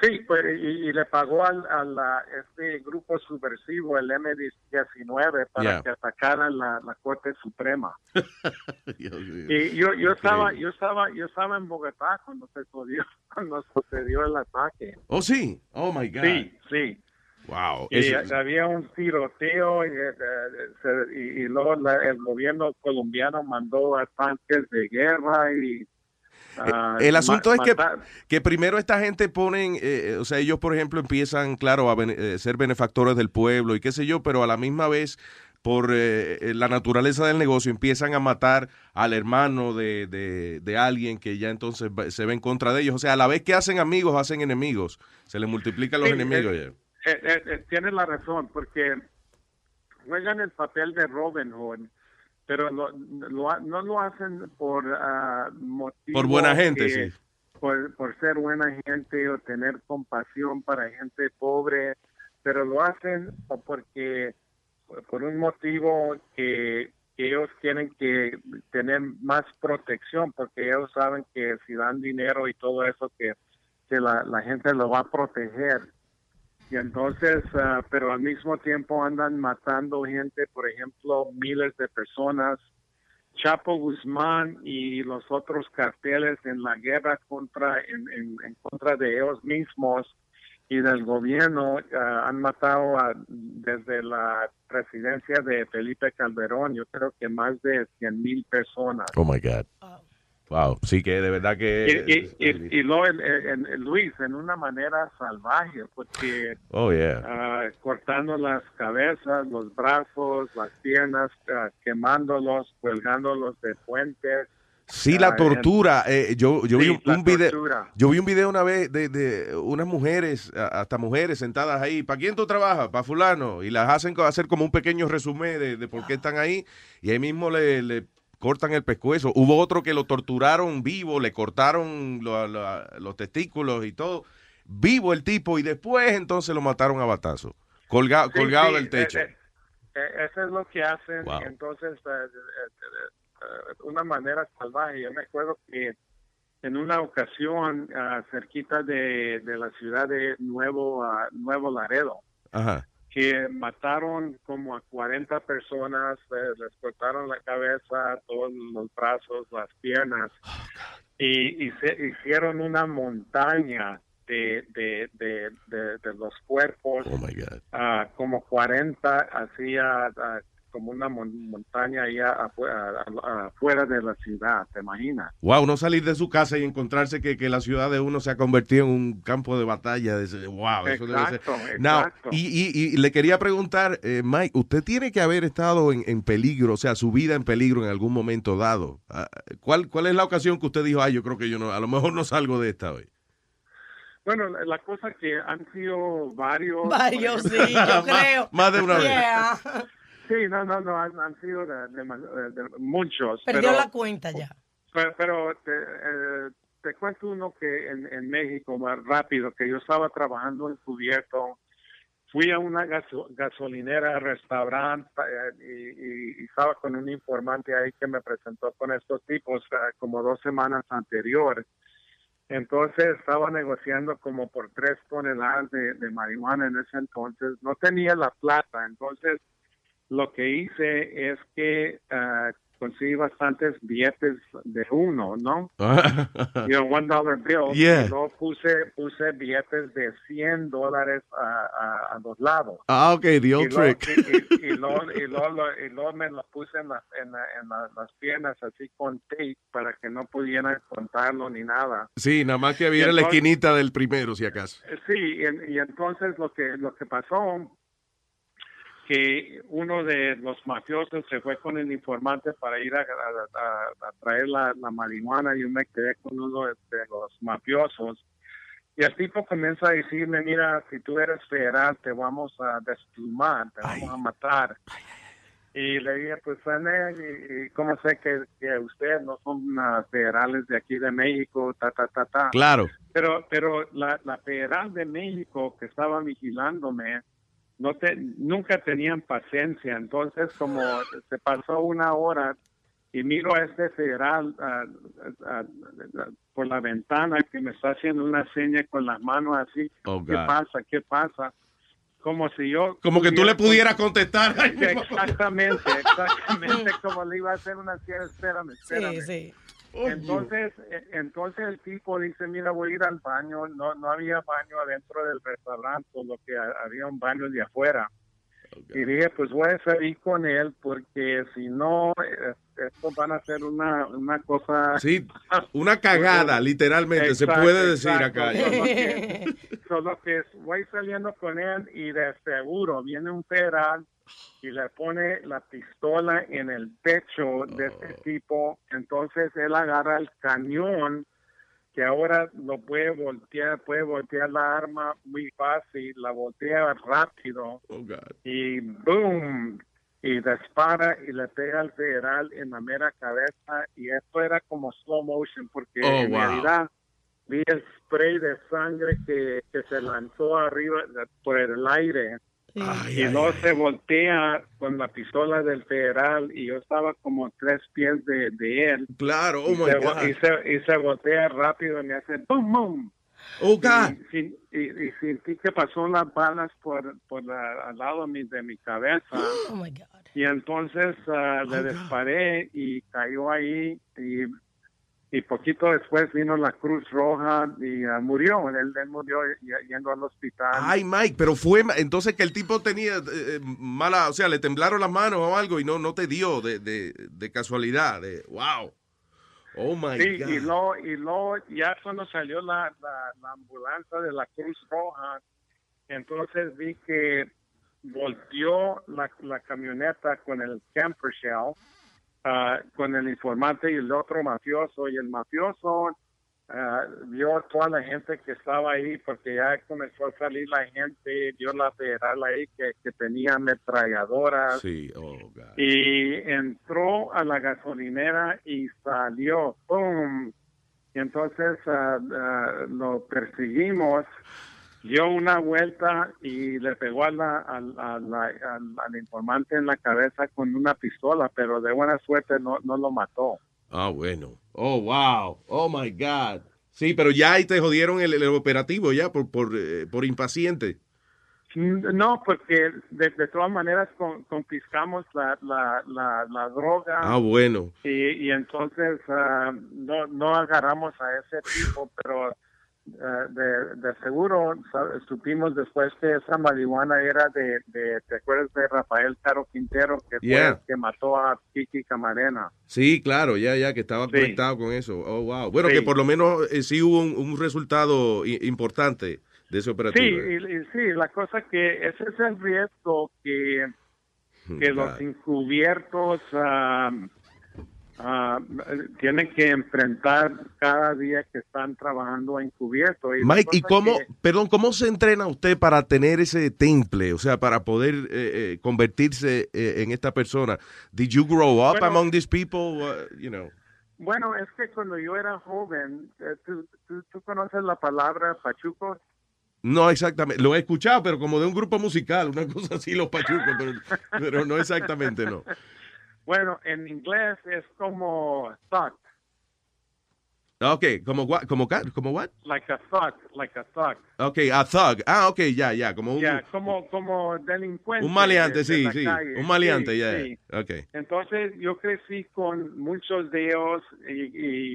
Sí, pues, y, y le pagó al, a la- este grupo subversivo, el M-19, para que atacara la, la Corte Suprema. Y yo, yo estaba, yo estaba, yo estaba en Bogotá cuando se sucedió, cuando sucedió el ataque. Oh, sí. Oh, my God. Sí, sí. Wow. Y Eso- había un tiroteo y, eh, eh, y- y luego la- el gobierno colombiano mandó a tanques de guerra y ah, el asunto es que, que primero esta gente ponen, eh, o sea, ellos por ejemplo empiezan, claro, a eh, ser benefactores del pueblo y qué sé yo, pero a la misma vez, por eh, eh, la naturaleza del negocio, empiezan a matar al hermano de, de- de alguien que ya entonces se ve en contra de ellos. O sea, a la vez que hacen amigos, hacen enemigos. Se les multiplican los Sí, enemigos eh. Eh, eh, eh, tienes la razón, porque juegan el papel de Robin Hood, pero lo- lo no lo hacen por ah, motivo Por buena gente, que- sí. Por, por ser buena gente o tener compasión para gente pobre, pero lo hacen porque por un motivo que, que ellos quieren que tener más protección, porque ellos saben que si dan dinero y todo eso, que, que la, la gente lo va a proteger. Y entonces, ah, pero al mismo tiempo andan matando gente, por ejemplo, miles de personas. Chapo Guzmán y los otros carteles en la guerra contra en, en- en contra de ellos mismos y del gobierno ah, han matado a- desde la presidencia de Felipe Calderón, yo creo que más de 100 mil personas. Oh my God. Wow. Sí que de verdad que. Y, y, y- y luego en Luis, en una manera salvaje, porque Oh, yeah. ah, cortando las cabezas, los brazos, las piernas, ah, quemándolos, colgándolos de puentes. Sí, la Ah, tortura. eh, yo yo vi Sí, un, video. tortura. Yo vi un video una vez de, de unas mujeres, hasta mujeres sentadas ahí. ¿Para quién tú trabajas? Para fulano. Y las hacen hacer como un pequeño resumen de, de por qué están ahí. Y ahí mismo le, le cortan el pescuezo. Hubo otro que lo torturaron vivo, le cortaron lo- lo- los testículos y todo. Vivo el tipo. Y después entonces lo mataron a batazo. Colga- Sí, colgado sí, del techo. eh, eh, eh, eso es lo que hacen. Wow. Entonces, eh, eh, una manera salvaje. Yo me acuerdo que en una ocasión ah, cerquita de, de la ciudad de Nuevo, ah, Nuevo Laredo Ajá. Que mataron como a 40 personas, eh, les cortaron la cabeza, todos los brazos, las piernas, y, y se hicieron una montaña de, de, de, de, los cuerpos, ah, como 40 hacía como una mon- montaña ahí afuera, afuera de la ciudad, ¿te imaginas? Wow, no salir de su casa y encontrarse que, que la ciudad de uno se ha convertido en un campo de batalla. de- wow, eso debe ser. Exacto, Now, exacto. y, y- y le quería preguntar, eh, Mike, usted tiene que haber estado en, en peligro, o sea, su vida en peligro en algún momento dado. Ah, ¿Cuál, ¿Cuál es la ocasión que usted dijo, ay, yo creo que yo no, a lo mejor no salgo de esta hoy? Bueno, la, cosa que han sido varios... Varios, sí, yo creo. Más de una vez. Yeah. Sí, no, no, no, han, han sido de, de- de muchos. Perdió pero, la cuenta ya. Pero, pero te, eh, te cuento uno que en, en México, más rápido, que yo estaba trabajando encubierto, fui a una gaso- gasolinera, restaurante, eh, y, estaba con un informante ahí que me presentó con estos tipos eh, como dos semanas anterior. Entonces estaba negociando como por tres toneladas de, de marihuana en ese entonces. No tenía la plata, entonces lo que hice es que ah, conseguí bastantes billetes de uno, ¿no? You know, one dollar bill. Yeah. Y luego puse, puse billetes de 100 dólares a, a, a los lados. Ah, ok, the old y luego, trick. Y, y- y luego, y luego y luego me lo puse en, la- en, la- en la- las piernas así con tape para que no pudieran contarlo ni nada. Sí, nada más que Y había en la entonces- esquinita del primero, si acaso. Sí, y, y entonces lo que lo que pasó que uno de los mafiosos se fue con el informante para ir a, a- a- a traer la, la marihuana y yo me quedé con uno de, de los mafiosos. Y el tipo comienza a decirme mira si tú eres federal te vamos a desplumar te vamos a matar y le dije pues y, y cómo sé que, que ustedes no son ah, federales de aquí de México ta ta ta ta Claro. pero, pero la, la federal de México que estaba vigilándome, no te, nunca tenían paciencia. Entonces, como se pasó una hora y miro a este federal ah, por la ventana que me está haciendo una seña con las manos así, Oh, ¿qué pasa? ¿Qué pasa? Como si yo... Como que tú le pudieras contestar. Exactamente, exactamente como le iba a hacer una espérame, espérame. sí. Entonces, eh, entonces el tipo dice, mira, voy a ir al baño. No, no había baño adentro del restaurante, solo que ha- había un baño de afuera. Y dije, pues voy a salir con él porque si no, eh, esto van a ser una, una cosa... Sí, una cagada, literalmente, se puede decir exacto. acá. Solo que, solo que voy saliendo con él y de seguro viene un federal y le pone la pistola en el pecho de este tipo. Entonces él agarra el cañón que ahora lo puede voltear, puede voltear la arma muy fácil, la voltea rápido y boom y dispara y le pega al federal en la mera cabeza y esto era como slow motion porque Oh, en wow. realidad vi el spray de sangre que, que se lanzó arriba por el aire y luego se voltea con la pistola del federal y yo estaba como tres pies de, de él Claro, oh y, my se, God. y, se, y se voltea rápido y me hace boom boom Oh, God. y, y- y sentí que pasó las balas por, por la- al lado de mi, de mi cabeza. Oh my God. Y entonces ah, le disparé y cayó ahí y, y poquito después vino la Cruz Roja y ah, murió. Él, él murió yendo al hospital. Ay, Mike, pero fue entonces que el tipo tenía eh, eh, mala, o sea, le temblaron las manos o algo y no, no te dio de, de, de casualidad. De, wow. Oh my Sí, God. y luego, y luego ya cuando salió la, la, la ambulancia de la Cruz Roja, entonces vi que volteó la, la camioneta con el camper shell, ah, con el informante y el otro mafioso, y el mafioso ah, vio a toda la gente que estaba ahí, porque ya comenzó a salir la gente, vio la federal ahí que, que tenía ametralladoras, Sí, oh y entró a la gasolinera y salió, ¡pum! Y entonces ah, lo perseguimos, dio una vuelta y le pegó a la- al- a la- al- al informante en la cabeza con una pistola, pero de buena suerte no, no lo mató. Ah, bueno. Oh, wow. Oh, my God. Sí, pero ya ahí te jodieron el, el operativo ya por, por, eh, por impaciente. No, porque de, de todas maneras con- confiscamos la, la, la, la droga. Ah, bueno. Y, y entonces ah, no, no agarramos a ese tipo, pero ah, de, de seguro supimos después que esa marihuana era de, de ¿te acuerdas de Rafael Caro Quintero que fue el que mató a Kiki Camarena? Sí, claro, ya, ya, que estaba Sí. conectado con eso. Oh, wow. Bueno, Sí. que por lo menos eh, sí hubo un, un resultado importante de ese Sí, operativo. y, y sí, la cosa que ese es el riesgo que, que los encubiertos ah, ah, tienen que enfrentar cada día que están trabajando encubierto. Y Mike, ¿y cómo, que- perdón, cómo se entrena usted para tener ese temple? O sea, para poder eh, eh, convertirse eh, en esta persona. Did you grow up Bueno- among these people? Uh, you know. Bueno, es que cuando yo era joven, eh, ¿tú, tú, tú conoces la palabra pachuco? No exactamente, lo he escuchado, pero como de un grupo musical, una cosa así, los pachucos, pero, pero no exactamente, no. Bueno, en inglés es como thug, Ok, como what, como, como what? like a thug, like a thug. Ok, a thug. Ah, ok, ya, ya, como un, Ya, como, como delincuente. un maleante, de- sí, sí, calle. un maleante, Sí, ya, sí. ya. ok. Entonces yo crecí con muchos de ellos y,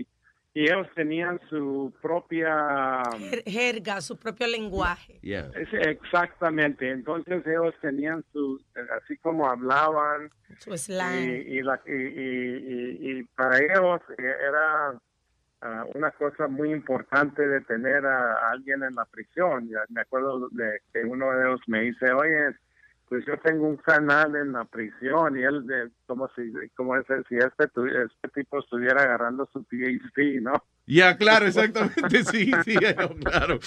y- y ellos tenían su propia... Jer- Jerga, su propio lenguaje. Yeah. Exactamente, entonces ellos tenían su, así como hablaban, Su slang. y, y, la- y- y- y- y para ellos eh, era ah, una cosa muy importante de tener a, alguien en la prisión. Ya me acuerdo de que uno de ellos me dice, oye, pues yo tengo un canal en la prisión y él, de, como si, como es, si este, tu- este tipo estuviera agarrando su PhD, ¿no? Ya, claro, exactamente, sí, sí, claro.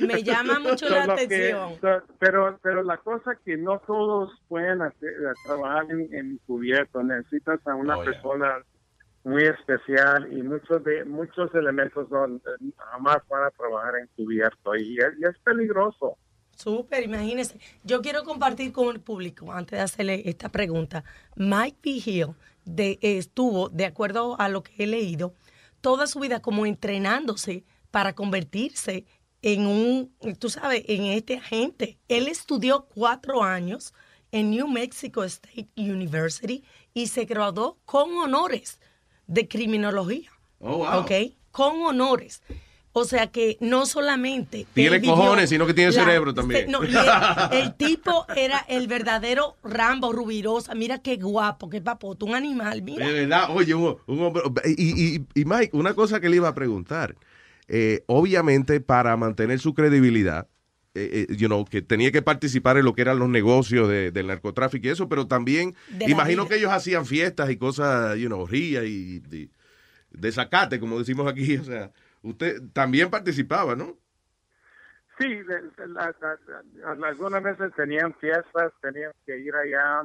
Me llama mucho la que- atención. so- pero, pero la cosa que no todos pueden hacer, eh, trabajar en, en cubierto, necesitas a una persona muy especial y muchos de muchos elementos no, eh, jamás van a trabajar en cubierto y es peligroso. Súper, imagínese. Yo quiero compartir con el público, antes de hacerle esta pregunta. Mike B. Hill de, estuvo, de acuerdo a lo que he leído, toda su vida como entrenándose para convertirse en un, tú sabes, en este agente. Él estudió cuatro años en New Mexico State University y se graduó con honores de criminología. Oh, wow. ¿Ok? Con honores. O sea que no solamente. Tiene cojones, sino que tiene cerebro también. no, el, el tipo era el verdadero Rambo Rubirosa. Mira qué guapo, qué papoto, un animal. Mira. De verdad, oye, un, un hombre. Y, y- y Mike, una cosa que le iba a preguntar. eh, obviamente, para mantener su credibilidad, eh, eh, you know, que tenía que participar en lo que eran los negocios de- del narcotráfico y eso, pero también, imagino vida. que ellos hacían fiestas y cosas, you know, ría y, y desacate, como decimos aquí. O sea, usted también participaba, ¿no? Sí, de- algunas veces tenían fiestas, tenían que ir allá,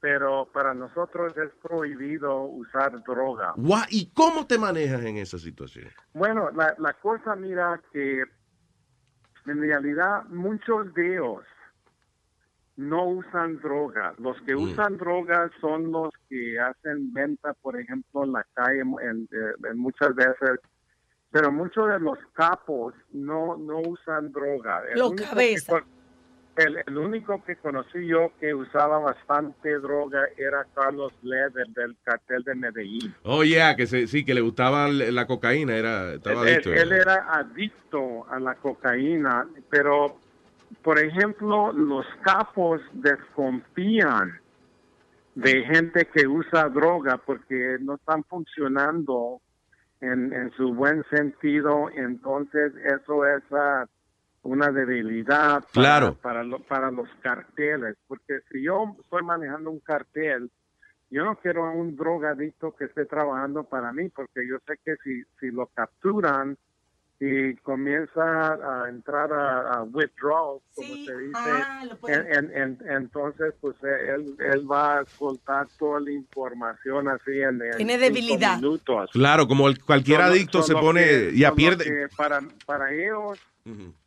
pero para nosotros es prohibido usar droga. ¿Y cómo te manejas en esa situación? Bueno, la, la cosa, mira, que en realidad muchos de ellos no usan droga. Los que usan droga son los que hacen venta, por ejemplo, en la calle, en, eh, en muchas veces. Pero muchos de los capos no, no usan droga. El Los único que el, el único que conocí yo que usaba bastante droga era Carlos Leder del cartel de Medellín. Oh, yeah, que se- sí, que le gustaba la cocaína, era, estaba Él, adicto. él era adicto a la cocaína, pero, por ejemplo, los capos desconfían de gente que usa droga porque no están funcionando en, en su buen sentido, entonces eso es ah, una debilidad para, Claro. para, lo- para los carteles, porque si yo estoy manejando un cartel, yo no quiero a un drogadicto que esté trabajando para mí, porque yo sé que si, si lo capturan y comienza a entrar a, a withdrawal, como se dice, ah, en- en- en- entonces pues eh, él, él va a soltar toda la información así en, en Tiene debilidad. minutos. Claro, como el- cualquier Solo- adicto se pone, que- ya pierde. para, para ellos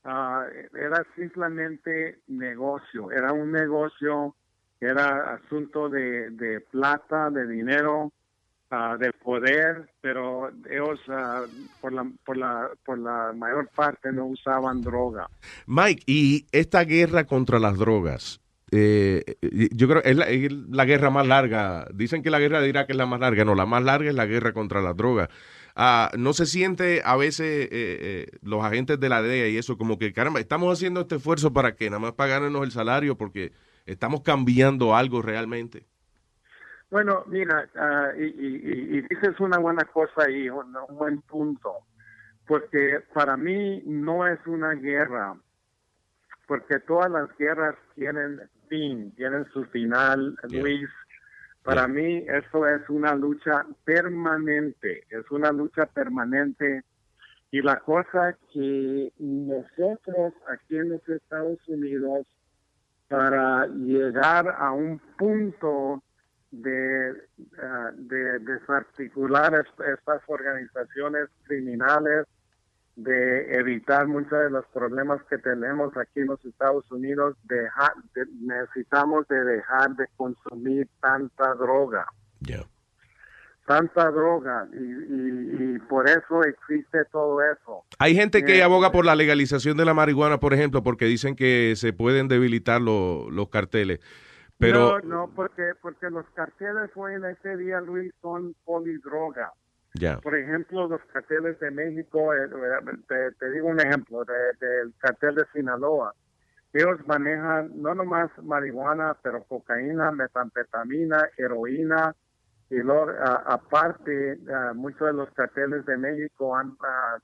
ah, era simplemente negocio, era un negocio, era asunto de, de plata, de dinero, ah, de poder, pero ellos ah, por, la, por, la, por la mayor parte no usaban droga. Mike, y esta guerra contra las drogas, eh, yo creo que es la, es la guerra más larga. Dicen que la guerra de Irak es la más larga. No, la más larga es la guerra contra las drogas. Ah, no se siente a veces eh, eh, los agentes de la DEA y eso, como que, caramba, estamos haciendo este esfuerzo para que nada más pagarnos el salario porque estamos cambiando algo realmente. Bueno, mira, ah, y, y- y- y dices una buena cosa ahí, un, un buen punto, porque para mí no es una guerra, porque todas las guerras tienen fin, tienen su final, Luis. Para mí eso es una lucha permanente, es una lucha permanente. Y la cosa que nosotros aquí en los Estados Unidos, para llegar a un punto de, ah, de desarticular est- estas organizaciones criminales, de evitar muchos de los problemas que tenemos aquí en los Estados Unidos, dejar, de- necesitamos de dejar de consumir tanta droga. Tanta droga y, y- y por eso existe todo eso. Hay gente que Eh, aboga por la legalización de la marihuana, por ejemplo, porque dicen que se pueden debilitar lo- los carteles. Pero, no, no, porque porque los carteles hoy en este día, Luis, son polidroga. ya. Por ejemplo, los carteles de México, eh, te, te digo un ejemplo de- del cartel de Sinaloa. Ellos manejan no nomás marihuana, pero cocaína, metanfetamina, heroína, y luego, aparte, muchos de los carteles de México han ah,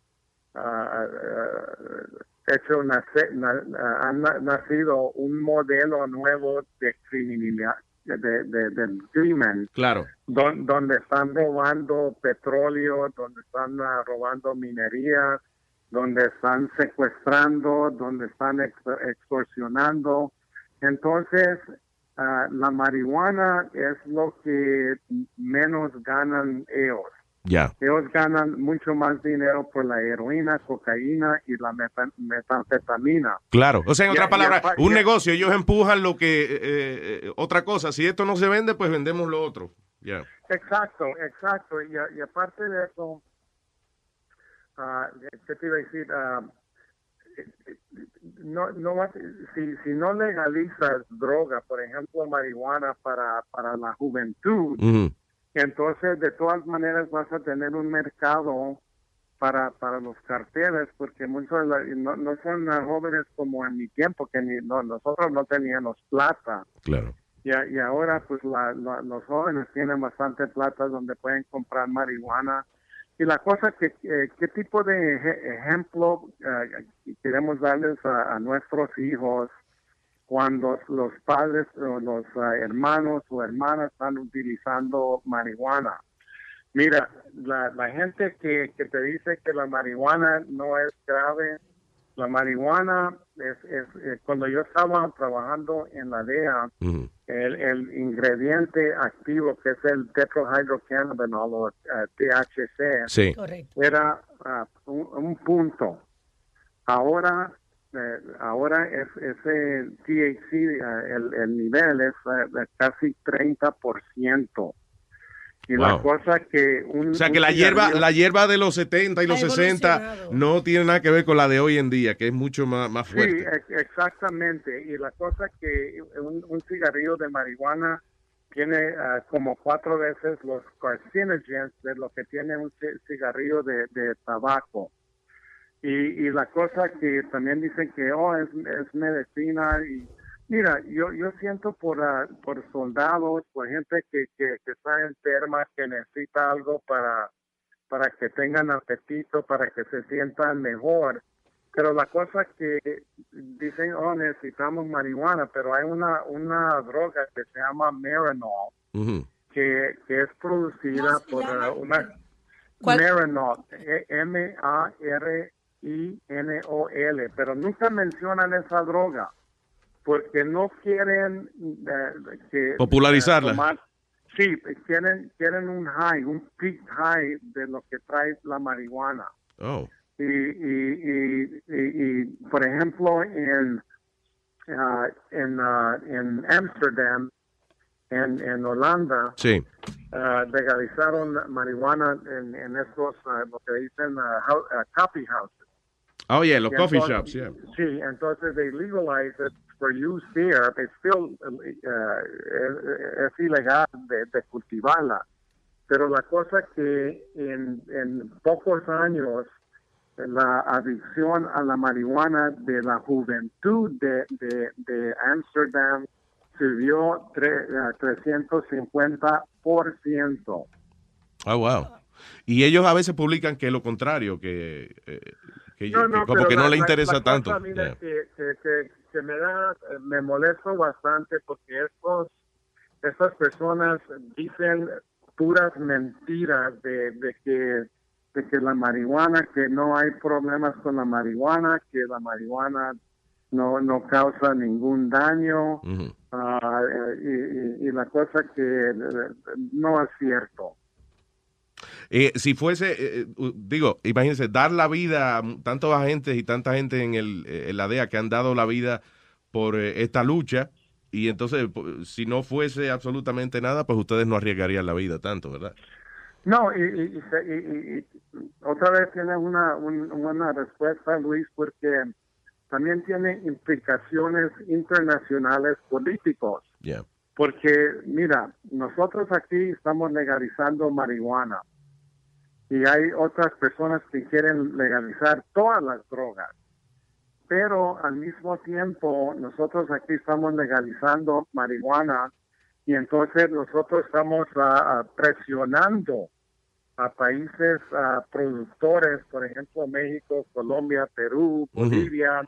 hecho nace- na- ah, han na- nacido un modelo nuevo de criminalidad, de, de- del crimen Claro. don- donde están robando petróleo, donde están ah, robando minería, donde están secuestrando, donde están ex- extorsionando. Entonces, ah, la marihuana es lo que menos ganan ellos. Ellos ganan mucho más dinero por la heroína, cocaína y la meta- metanfetamina. Claro. O sea, en Y- otras palabras, apa- un negocio, ellos empujan lo que, eh, eh, otra cosa. Si esto no se vende, pues vendemos lo otro. Ya. Exacto, exacto. Y, y aparte de eso, ah, ¿qué te iba a decir? Ah, no, no va- si, si no legalizas droga, por ejemplo, marihuana para, para la juventud. Entonces de todas maneras vas a tener un mercado para, para los carteles, porque muchos no, no son jóvenes como en mi tiempo, que ni, no, nosotros no teníamos plata. Claro. Y, a- y ahora pues la- la- los jóvenes tienen bastante plata donde pueden comprar marihuana. Y la cosa que, eh, ¿qué tipo de eje- ejemplo eh, queremos darles a, a nuestros hijos cuando los padres o los ah, hermanos o hermanas están utilizando marihuana? Mira, la, la gente que, que te dice que la marihuana no es grave, la marihuana es, es eh, cuando yo estaba trabajando en la DEA, el, el ingrediente activo que es el tetrahydrocannabinol o eh, THC Sí. era ah, un, un punto. Ahora eh, ahora es ese THC eh, el, el nivel es eh, de casi 30%. Y la cosa que un O sea, un que la hierba, la hierba de los 70 y los Ha 60 evolucionado. no tiene nada que ver con la de hoy en día, que es mucho más, más Sí, fuerte. ex- exactamente. Y la cosa que un, un cigarrillo de marihuana tiene ah, como cuatro veces los carcinogens de lo que tiene un ci- cigarrillo de, de tabaco. Y, y la cosa que también dicen que oh, es, es medicina y mira, yo yo siento por ah, por soldados, por gente que, que, que está enferma, que necesita algo para para que tengan apetito, para que se sientan mejor. Pero la cosa que dicen, oh, necesitamos marihuana, pero hay una, una droga que se llama Marinol, que, que es producida por uh, una ¿Cuál? Marinol, E- M-A-R-I-N-O-L, pero nunca mencionan esa droga porque no quieren eh, que Popularizarla. eh, tomar- sí, quieren quieren un high, un peak high de lo que trae la marihuana. Oh. Y, y, y, y- y, por ejemplo, en, ah, en, ah, en Amsterdam, en, en Holanda Sí. ah, legalizaron marihuana en, en estos, ah, lo que dicen hou- ah, coffee houses. Oh, yeah, los coffee entonces- shops, yeah. Sí, entonces they legalize it for use there. It's still uh, es, es ilegal de, de cultivarla. Pero la cosa que en, en pocos años la adicción a la marihuana de la juventud de, de, de Amsterdam subió tre, ah, 350%. Oh, wow. Y ellos a veces publican que lo contrario, que, eh, que, No, no, que como que no la- le interesa la tanto. cosa, mira, Yeah. que, que, me da, me molesto bastante porque estos, estas personas dicen puras mentiras de, de que de que la marihuana, que no hay problemas con la marihuana, que la marihuana no, no causa ningún daño, ah, eh, y, y- y la cosa que eh, no es cierto. Eh, si fuese, eh, eh, digo, imagínense, dar la vida a tantos agentes y tanta gente en, el, en la DEA que han dado la vida por eh, esta lucha, y entonces, si no fuese absolutamente nada, pues ustedes no arriesgarían la vida tanto, ¿verdad? No, y, y- y se- y- y- y otra vez tiene una, un- una respuesta, Luis, porque también tiene implicaciones internacionales políticos. Yeah. Porque, mira, nosotros aquí estamos legalizando marihuana y hay otras personas que quieren legalizar todas las drogas. Pero al mismo tiempo, nosotros aquí estamos legalizando marihuana y entonces nosotros estamos ah, presionando a países ah, productores, por ejemplo, México, Colombia, Perú. Bolivia,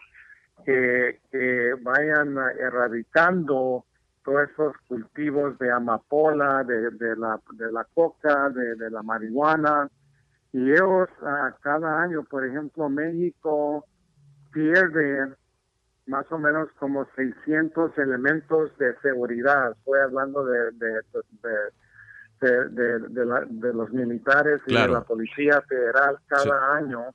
que, que vayan erradicando todos esos cultivos de amapola, de, de la, de la coca, de, de la marihuana. Y ellos ah, cada año, por ejemplo, México pierde más o menos como 600 elementos de seguridad. Estoy hablando de, de, de, de, la- los militares y Claro. de la Policía Federal cada año.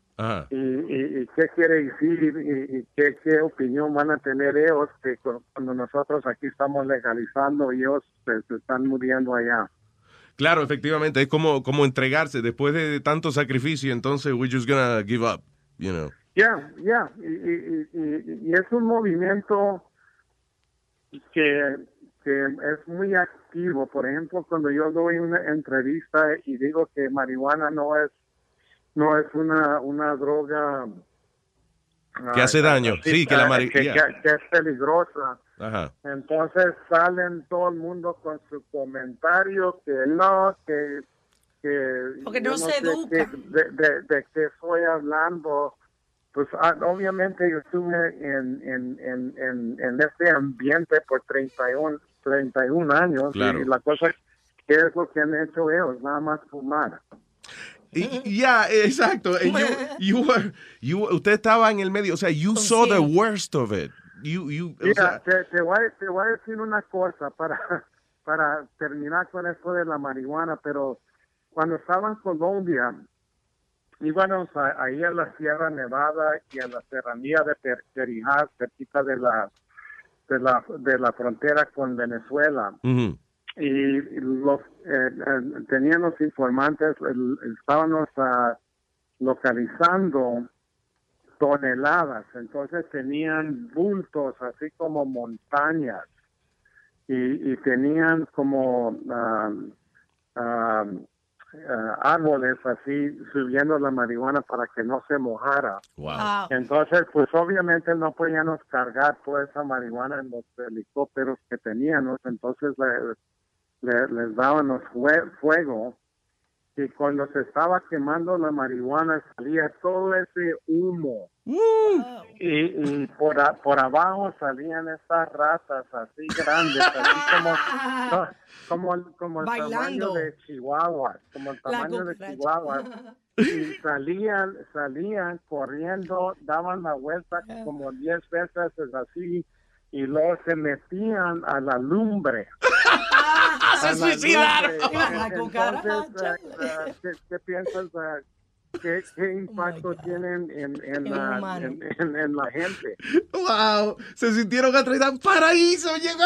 ¿Y, y, y qué quiere decir y, y qué, qué opinión van a tener ellos que cu- cuando nosotros aquí estamos legalizando ellos se, se están muriendo allá? Claro, efectivamente, es como, como entregarse después de tanto sacrificio, entonces we're just gonna give up, you know. Ya, ya, y, y, y- y es un movimiento que, que es muy activo. Por ejemplo, cuando yo doy una entrevista y digo que marihuana no es no es una, una droga Que hace daño, sí, que la mari- que- yeah. que- que es peligrosa. Ajá. Entonces salen todo el mundo con su comentario que no, que... que Porque yo no se sé educa. qué- de, de, de qué estoy hablando. Pues ah, obviamente yo estuve en, en, en, en, en este ambiente por 31, 31 años Claro. y la cosa es que es lo que han hecho ellos, nada más fumar. Y- y- Ya, exacto. And you, you were- you- usted estaba en el medio, o sea, you saw the worst of it. You, you, o Mira, sea, te, te voy, a- te voy a decir una cosa para, para terminar con esto de la marihuana, pero cuando estaba en Colombia, íbamos a- ahí a la Sierra Nevada y a la serranía de Per- Perijá, cerquita de la, de la, de la frontera con Venezuela. Y los, eh, eh, tenían los informantes, el- estábamos ah, localizando toneladas, entonces tenían bultos así como montañas y, y tenían como ah, ah, árboles así subiendo la marihuana para que no se mojara. Wow. Entonces, pues obviamente no podíamos cargar toda esa marihuana en los helicópteros que teníamos, entonces le- le- les dábamos fue- fuego y cuando se estaba quemando la marihuana salía todo ese humo y, y por, a- por abajo salían estas ratas así grandes, así como, como, como el tamaño Bailando. de Chihuahua, como el tamaño de. Chihuahua. Y salían, salían corriendo, daban la vuelta como 10 veces así y luego se metían a la lumbre. Se suicidaron. ¿qué, piensas? qué, qué impacto tienen en, en, la, en, en- en la gente. Wow, se sintieron atraídas. Paraíso llegó.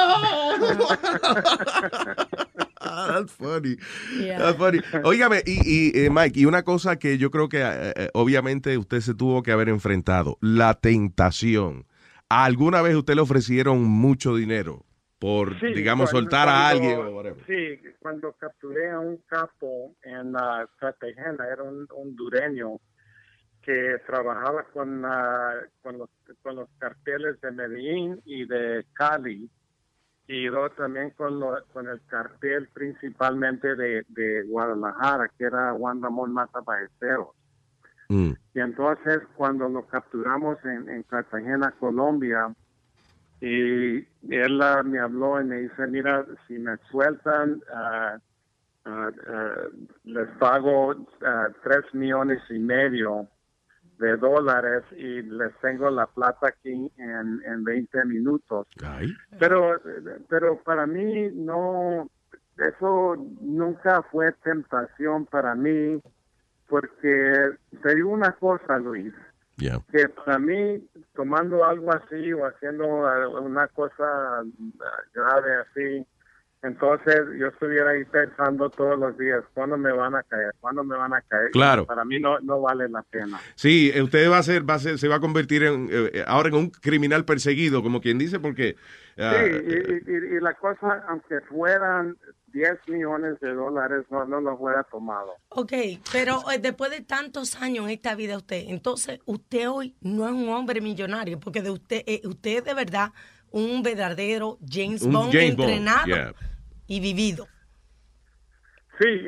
Ah, That's funny. Yeah. That's funny. Óigame, y, y, eh, Mike, y una cosa que yo creo que eh, eh, obviamente usted se tuvo que haber enfrentado, la tentación. ¿Alguna vez usted le ofrecieron mucho dinero por, Sí, digamos, cuando- soltar a cuando- alguien o whatever? Sí, cuando capturé a un capo en la Cartagena, era un hondureño que trabajaba con, ah, con, los, con los carteles de Medellín y de Cali, y luego también con, lo- con el cartel principalmente de, de Guadalajara, que era Juan Ramón Mata Ballesteros. Mm. Y entonces cuando lo capturamos en, en Cartagena, Colombia, y él me habló y me dice, mira, si me sueltan, ah, les pago tres millones y medio de dólares y les tengo la plata aquí en, en 20 minutos. Pero, pero para mí no, eso nunca fue tentación para mí, porque te digo una cosa, Luis, Que para mí tomando algo así o haciendo una cosa ah, grave así, entonces yo estuviera ahí pensando todos los días, ¿cuándo me van a caer? ¿Cuándo me van a caer? Claro. Para mí no, no vale la pena. Sí, eh, usted va a ser, va a ser, se va a convertir en, eh, ahora en un criminal perseguido, como quien dice, porque... ah, Sí, y, y- y- y la cosa, aunque fueran 10 millones de dólares, no, no los hubiera tomado. Ok, pero eh, después de tantos años en esta vida usted, entonces usted hoy no es un hombre millonario, porque de usted, eh, usted es de verdad un verdadero James Un Bond James Bond, entrenado yeah. Y vivido. Sí,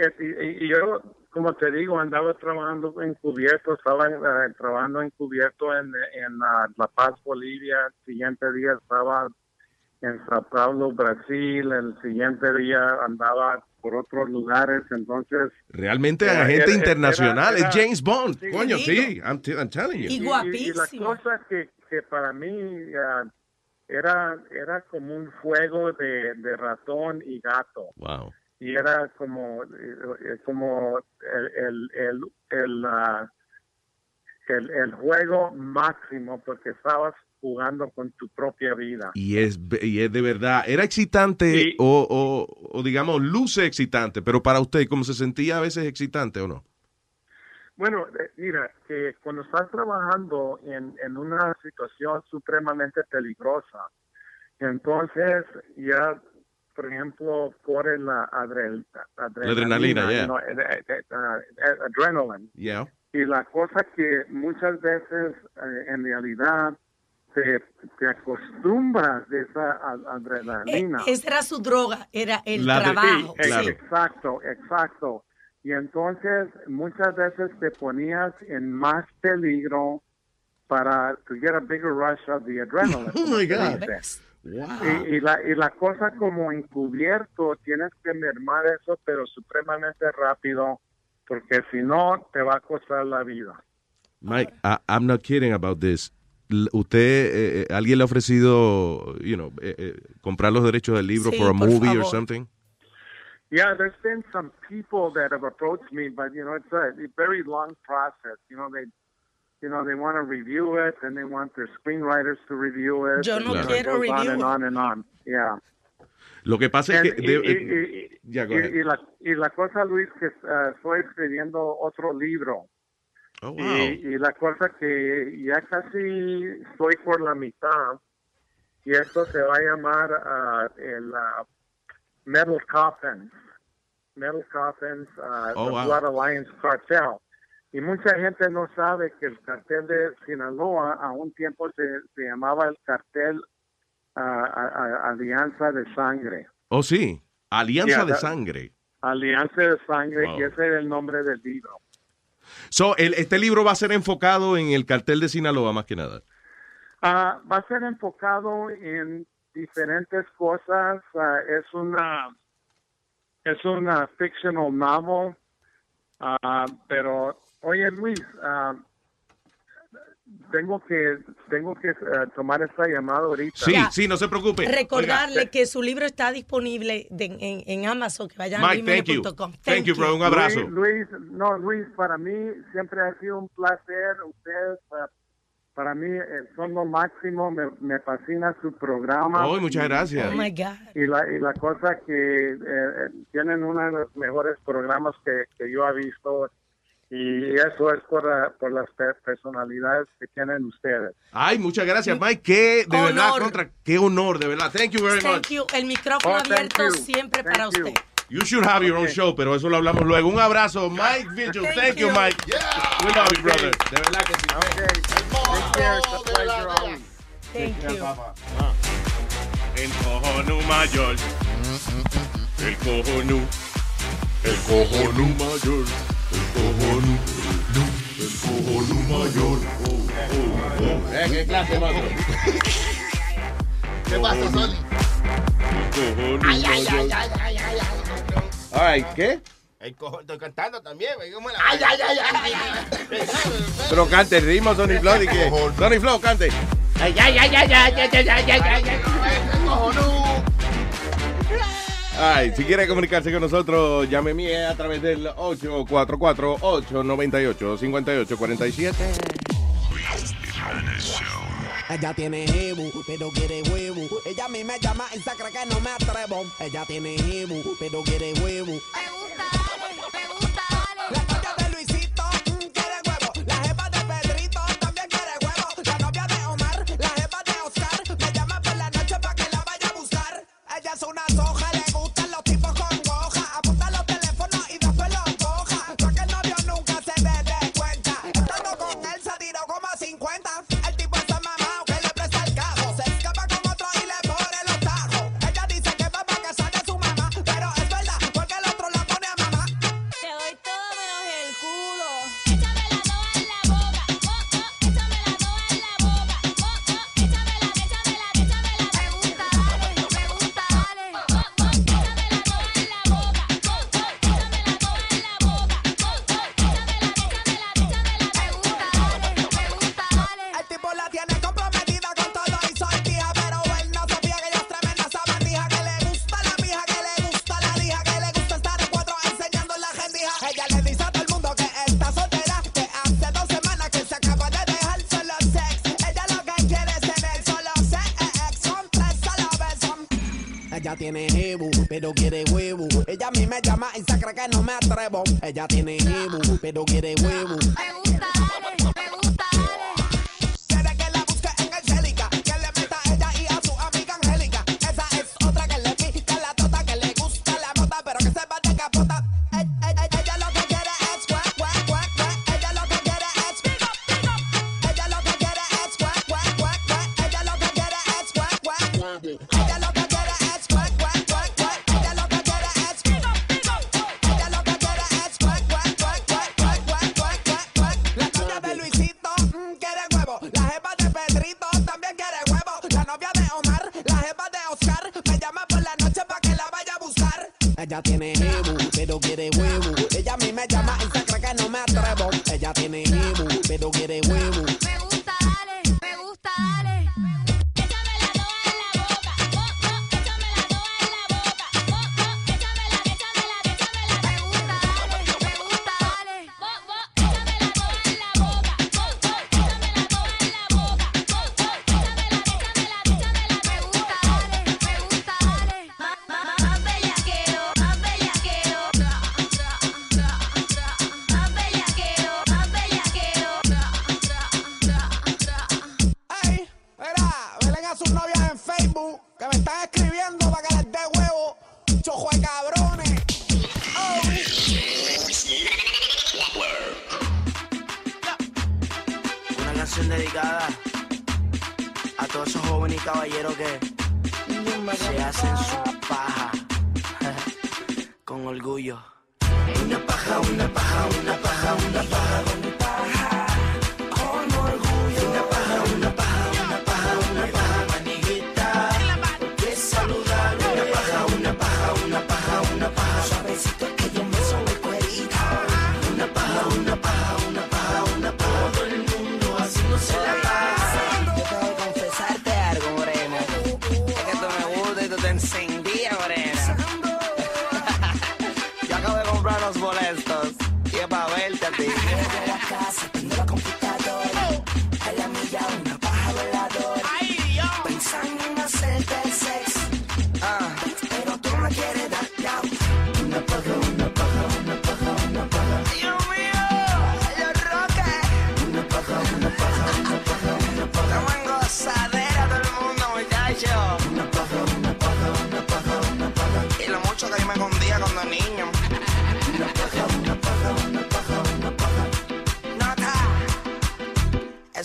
y, yo, como te digo, andaba trabajando encubierto, estaba eh, trabajando encubierto en, en ah, La Paz, Bolivia, el siguiente día estaba en Sao Paulo, Brasil, el siguiente día andaba por otros lugares, entonces... Realmente Era- agente era- internacional, era- es James Bond. Sí. Coño, Sí. I'm, I'm telling you. Y, y- y la cosa que, que para mí ah, era, era como un fuego de, de ratón y gato. Wow. Y era como, eh, eh, como el, el, el, el, ah, el- el juego máximo porque estabas jugando con tu propia vida. Y es, y es de verdad, ¿era excitante o, o, o, digamos, luce excitante? Pero para usted, ¿cómo se sentía a veces excitante o no? Bueno, eh, mira, que cuando estás trabajando en, en una situación supremamente peligrosa, entonces ya, por ejemplo, corre la adre- adrenalina. adrenalina, yeah. ¿no? Eh, eh, eh, adrenaline. Yeah. Y la cosa que muchas veces, eh, en realidad, te, te acostumbras de esa adrenalina. Eh, esa era su droga, era el La de- trabajo. Sí, sí. Exacto, exacto. Y entonces muchas veces te ponías en más peligro para to get a bigger rush of the adrenaline. Oh, my God. Wow. Y, y la, y la cosa como encubierto, tienes que mermar eso, pero supremamente rápido, porque si no, te va a costar la vida. Mike, I- I'm not kidding about this. ¿Usted, eh, eh, alguien le ha ofrecido, you know, eh, eh, comprar los derechos del libro Sí, for a por movie or favor. something? Yeah, there's been some people that have approached me, but you know, it's a, a very long process. You know, they, you know, they want to review it, and they want their screenwriters to review it. Yo and no it quiero goes on and on and on. Yeah. Lo que pasa es que... y, de- y- eh, y- ya, y- y la, y la cosa, Luis, que uh, estoy escribiendo otro libro. Oh, wow. Y, y la cosa que ya casi estoy por la mitad, y esto se va a llamar ah, el ah, Metal Coffins. Metal Coffins, ah, Oh, the wow. Blood Alliance Cartel. Y mucha gente no sabe que el cartel de Sinaloa a un tiempo se, se llamaba el cartel a- a- Alianza de Sangre. Oh, sí. Alianza Yeah, de Sangre. Alianza de Sangre, Wow. y ese era el nombre del libro. So, el- este libro va a ser enfocado en el cartel de Sinaloa, más que nada. Ah, va a ser enfocado en diferentes cosas. Ah, es una es una fictional novel, Ah, pero oye Luis, ah, tengo que tengo que eh, tomar esta llamada ahorita. Sí, sí, no se preocupe. Recordarle que su libro está disponible de- en, en Amazon, que vayan a thank you. luisjiménez.com. Thank you, bro. Un abrazo. Luis, Luis, no, Luis, para mí siempre ha sido un placer. Ustedes, para, mí, eh, son lo máximo. Me, me fascina su programa. Oh, muchas gracias. Oh my God. Y la, y la cosa que eh, eh, tienen uno de los mejores programas que, que yo he visto. Y eso es por, la- por las pe- personalidades que tienen ustedes. Ay, muchas gracias, Mike. Qué, de Honor. verdad, contra, qué honor, de verdad. Thank you very Thank much. you. El micrófono Oh, abierto siempre Thank para you. usted. You should have your own show, pero eso lo hablamos luego. Un abrazo, Mike Vigil. Thank Thank, you, you. Mike. We love you, brother. De verdad que sí. Thank you. El cojonú mayor. El cojonú. El cojonú mayor. El cojonú. El cojonú mayor. Eh, ¿Qué clase, mano? ¿Qué pasa, Sony? Ay, ay, ay, ay, ay, ay, ay. ¿qué? El cojo- estoy cantando también. güey, ¿cómo la- Ay, ay, ay, ay, ay, Pero cante el ritmo, Sony Flow. ¿y qué? Sony Flow, cante. Ay, ay, ay, ay, ay, ay, ay, ay, ay, ay. Ay, si quiere comunicarse con nosotros, llámeme a través del 844-898-5847. Ella tiene jebu, pero quiere huevo. Ella a mí me llama y se cree que no me atrevo. Ella tiene jebu, pero quiere huevo. La pero quiere huevo. Ella a mí me llama y se cree que no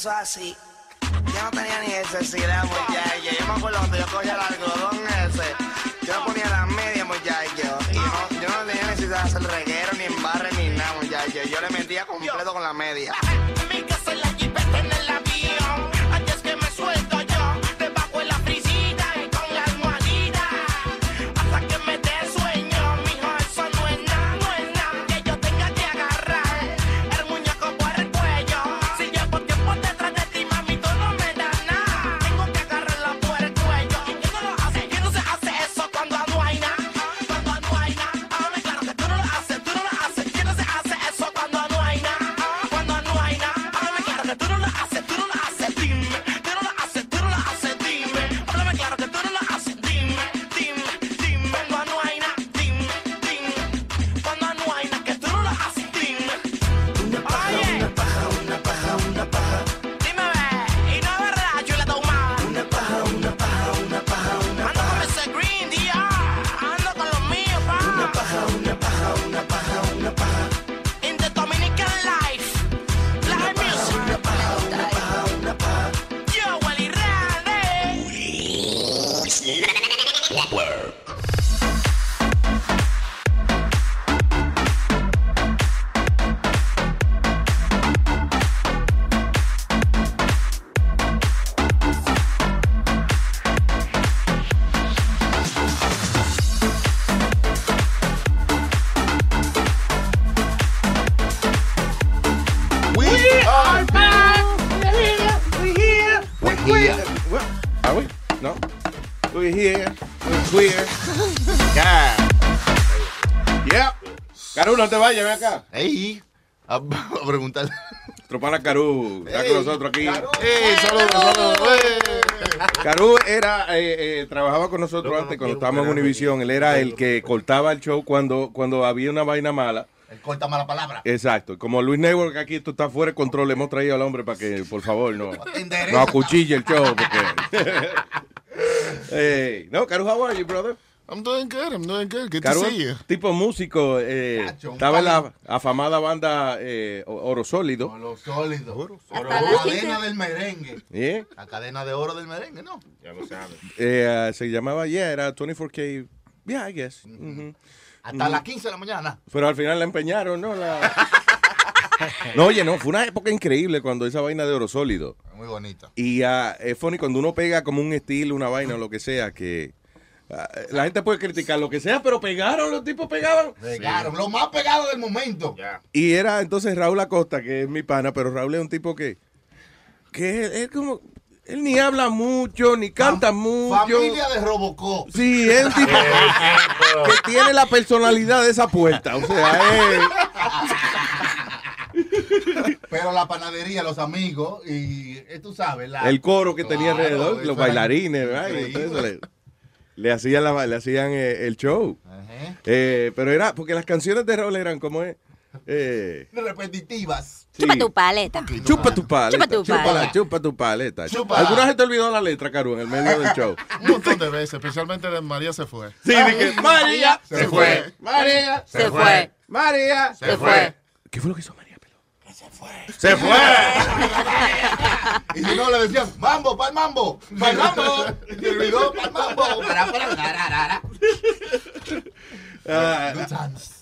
Así. Yo no tenía ni necesidad, We're here. We're queer. Yep. Caru, no te vayas, ven acá. Ey. A, a preguntar. Tropana Caru, está con nosotros aquí. Caru. Ey, saludos, saludos. Caru era, eh, eh, trabajaba con nosotros antes cuando estábamos en Univision. Él era el que cortaba el show cuando, cuando había una vaina mala. El corta mala palabra. Exacto. Como Luis Network aquí esto está fuera de control, le hemos traído al hombre para que, por favor, no, no acuchille el show. Porque... Hey, no, Caru, how are you, brother? I'm doing good, I'm doing good. Good Caru, to see you. tipo músico, eh, Cacho, estaba en la afamada banda eh, Oro Sólido. Lo sólido. La cadena 15. del merengue. ¿Eh? La cadena de oro del merengue, ¿no? Ya lo sabes. Eh, se llamaba, yeah, era 24K, yeah, I guess. Hasta las 15 de la mañana. Pero al final la empeñaron, ¿no? La... no, oye, no, fue una época increíble cuando esa vaina de oro sólido. Muy bonita. Y ah, es funny cuando uno pega como un estilo, una vaina o lo que sea, que ah, la gente puede criticar lo que sea, pero pegaron, los tipos pegaban. Pegaron, lo más pegado del momento. Y era entonces Raúl Acosta, que es mi pana, pero Raúl es un tipo que, que él, él como, él ni habla mucho, ni canta mucho. Familia de Robocop. Sí, es un tipo que tiene la personalidad de esa puerta. O sea, es... Pero la panadería, los amigos y eh, tú sabes. La, el coro que tenía alrededor, los bailarines, le, le hacían, la- le hacían eh, el show. Eh, pero era, porque las canciones de Raúl eran como es. Eh, repetitivas. sí. Chupa tu paleta. Chupa tu paleta. Chupa tu chúpala, paleta. chupa tu paleta. Chupa. ¿Alguna vez te olvidó la letra, Caru, en el medio del show? Un montón de veces, especialmente de María se fue. Sí, de que María se fue. María Se fue. María Se fue. ¿Qué fue lo que hizo María Se fue. y si no, le decían, mambo, pa'l mambo, pa'l mambo. Y se olvidó, pa'l mambo. Para, para, para, para. Ah,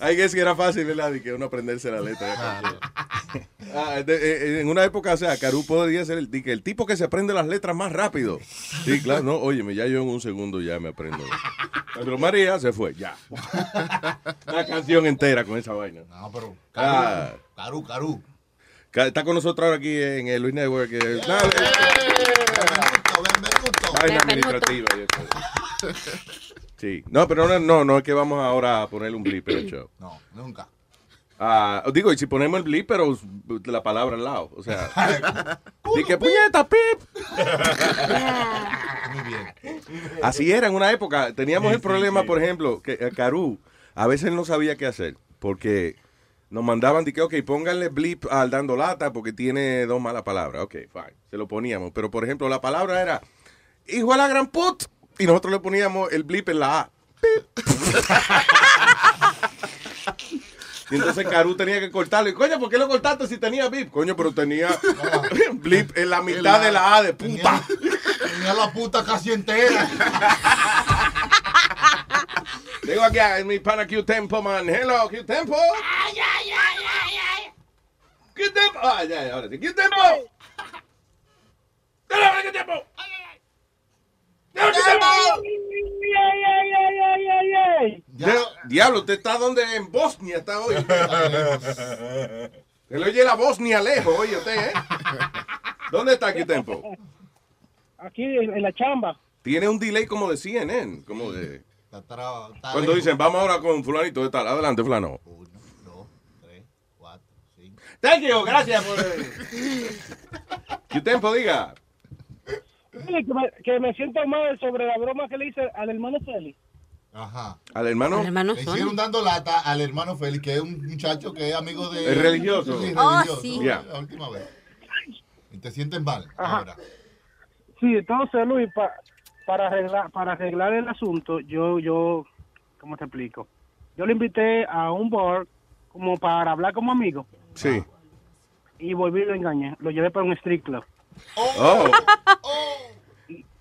hay que que era fácil, ¿verdad? Que uno aprenderse la letra. Ah, de- eh, en una época, o sea, Caru podría ser el, el tipo que se aprende las letras más rápido. Sí, claro, no, óyeme, ya yo en un segundo ya me aprendo. Pero María se fue, ya. Una canción entera con esa vaina. No, pero. Ah. Caru, Caru. Está con nosotros ahora aquí en el Luis Network. eh, nada, Vaina administrativa. y. Sí. No, pero no, no, no es que vamos ahora a poner un blip en el show. No, nunca. Ah, digo, y si ponemos el blip, pero la palabra al lado. O sea, di que puñeta, pip. Muy bien. Así era en una época. Teníamos el problema, por ejemplo, que eh, Caru a veces no sabía qué hacer. Porque nos mandaban de que, ok, pónganle blip al dando lata porque tiene dos malas palabras. Ok, fine. Se lo poníamos. Pero, por ejemplo, la palabra era hijo de la gran put. Y nosotros le poníamos el blip en la A. Y entonces Caru tenía que cortarlo. Y coño, ¿por qué lo cortaste si tenía blip? Coño, pero tenía blip en la mitad de la A de puta. Tenía la puta casi entera. Tengo aquí a mi pana Q Tempo, man. Hello, Q Tempo. Q Tempo. Ah, ya, ya, ahora sí. Q Tempo. Dale, Q Tempo. Dale, Q Tempo. Diablo, ¿usted está donde? En Bosnia está hoy. Se le oye la Bosnia lejos, oye usted, ¿eh? ¿Dónde está Q Tempo? Aquí en, en la chamba. Tiene un delay como de CNN, como de... Cuando dicen, vamos ahora con fulanito de tal. Adelante, fulano. Thank you, gracias por... ¿Qué tiempo diga? Que me, que me siento mal sobre la broma que le hice al hermano Félix. Ajá. Al hermano... Le hicieron dando lata al hermano Félix, que es un muchacho que es amigo de. Es religioso. Sí, Oh, religioso. sí. Ya. La última vez. Y te sienten mal Ajá. ahora. Sí, entonces Luis, pa- para arreglar para arreglar el asunto, yo yo ¿cómo te explico? Yo le invité a un bar como para hablar como amigo Sí. y volví y lo engañé. Lo llevé para un street club. Oh.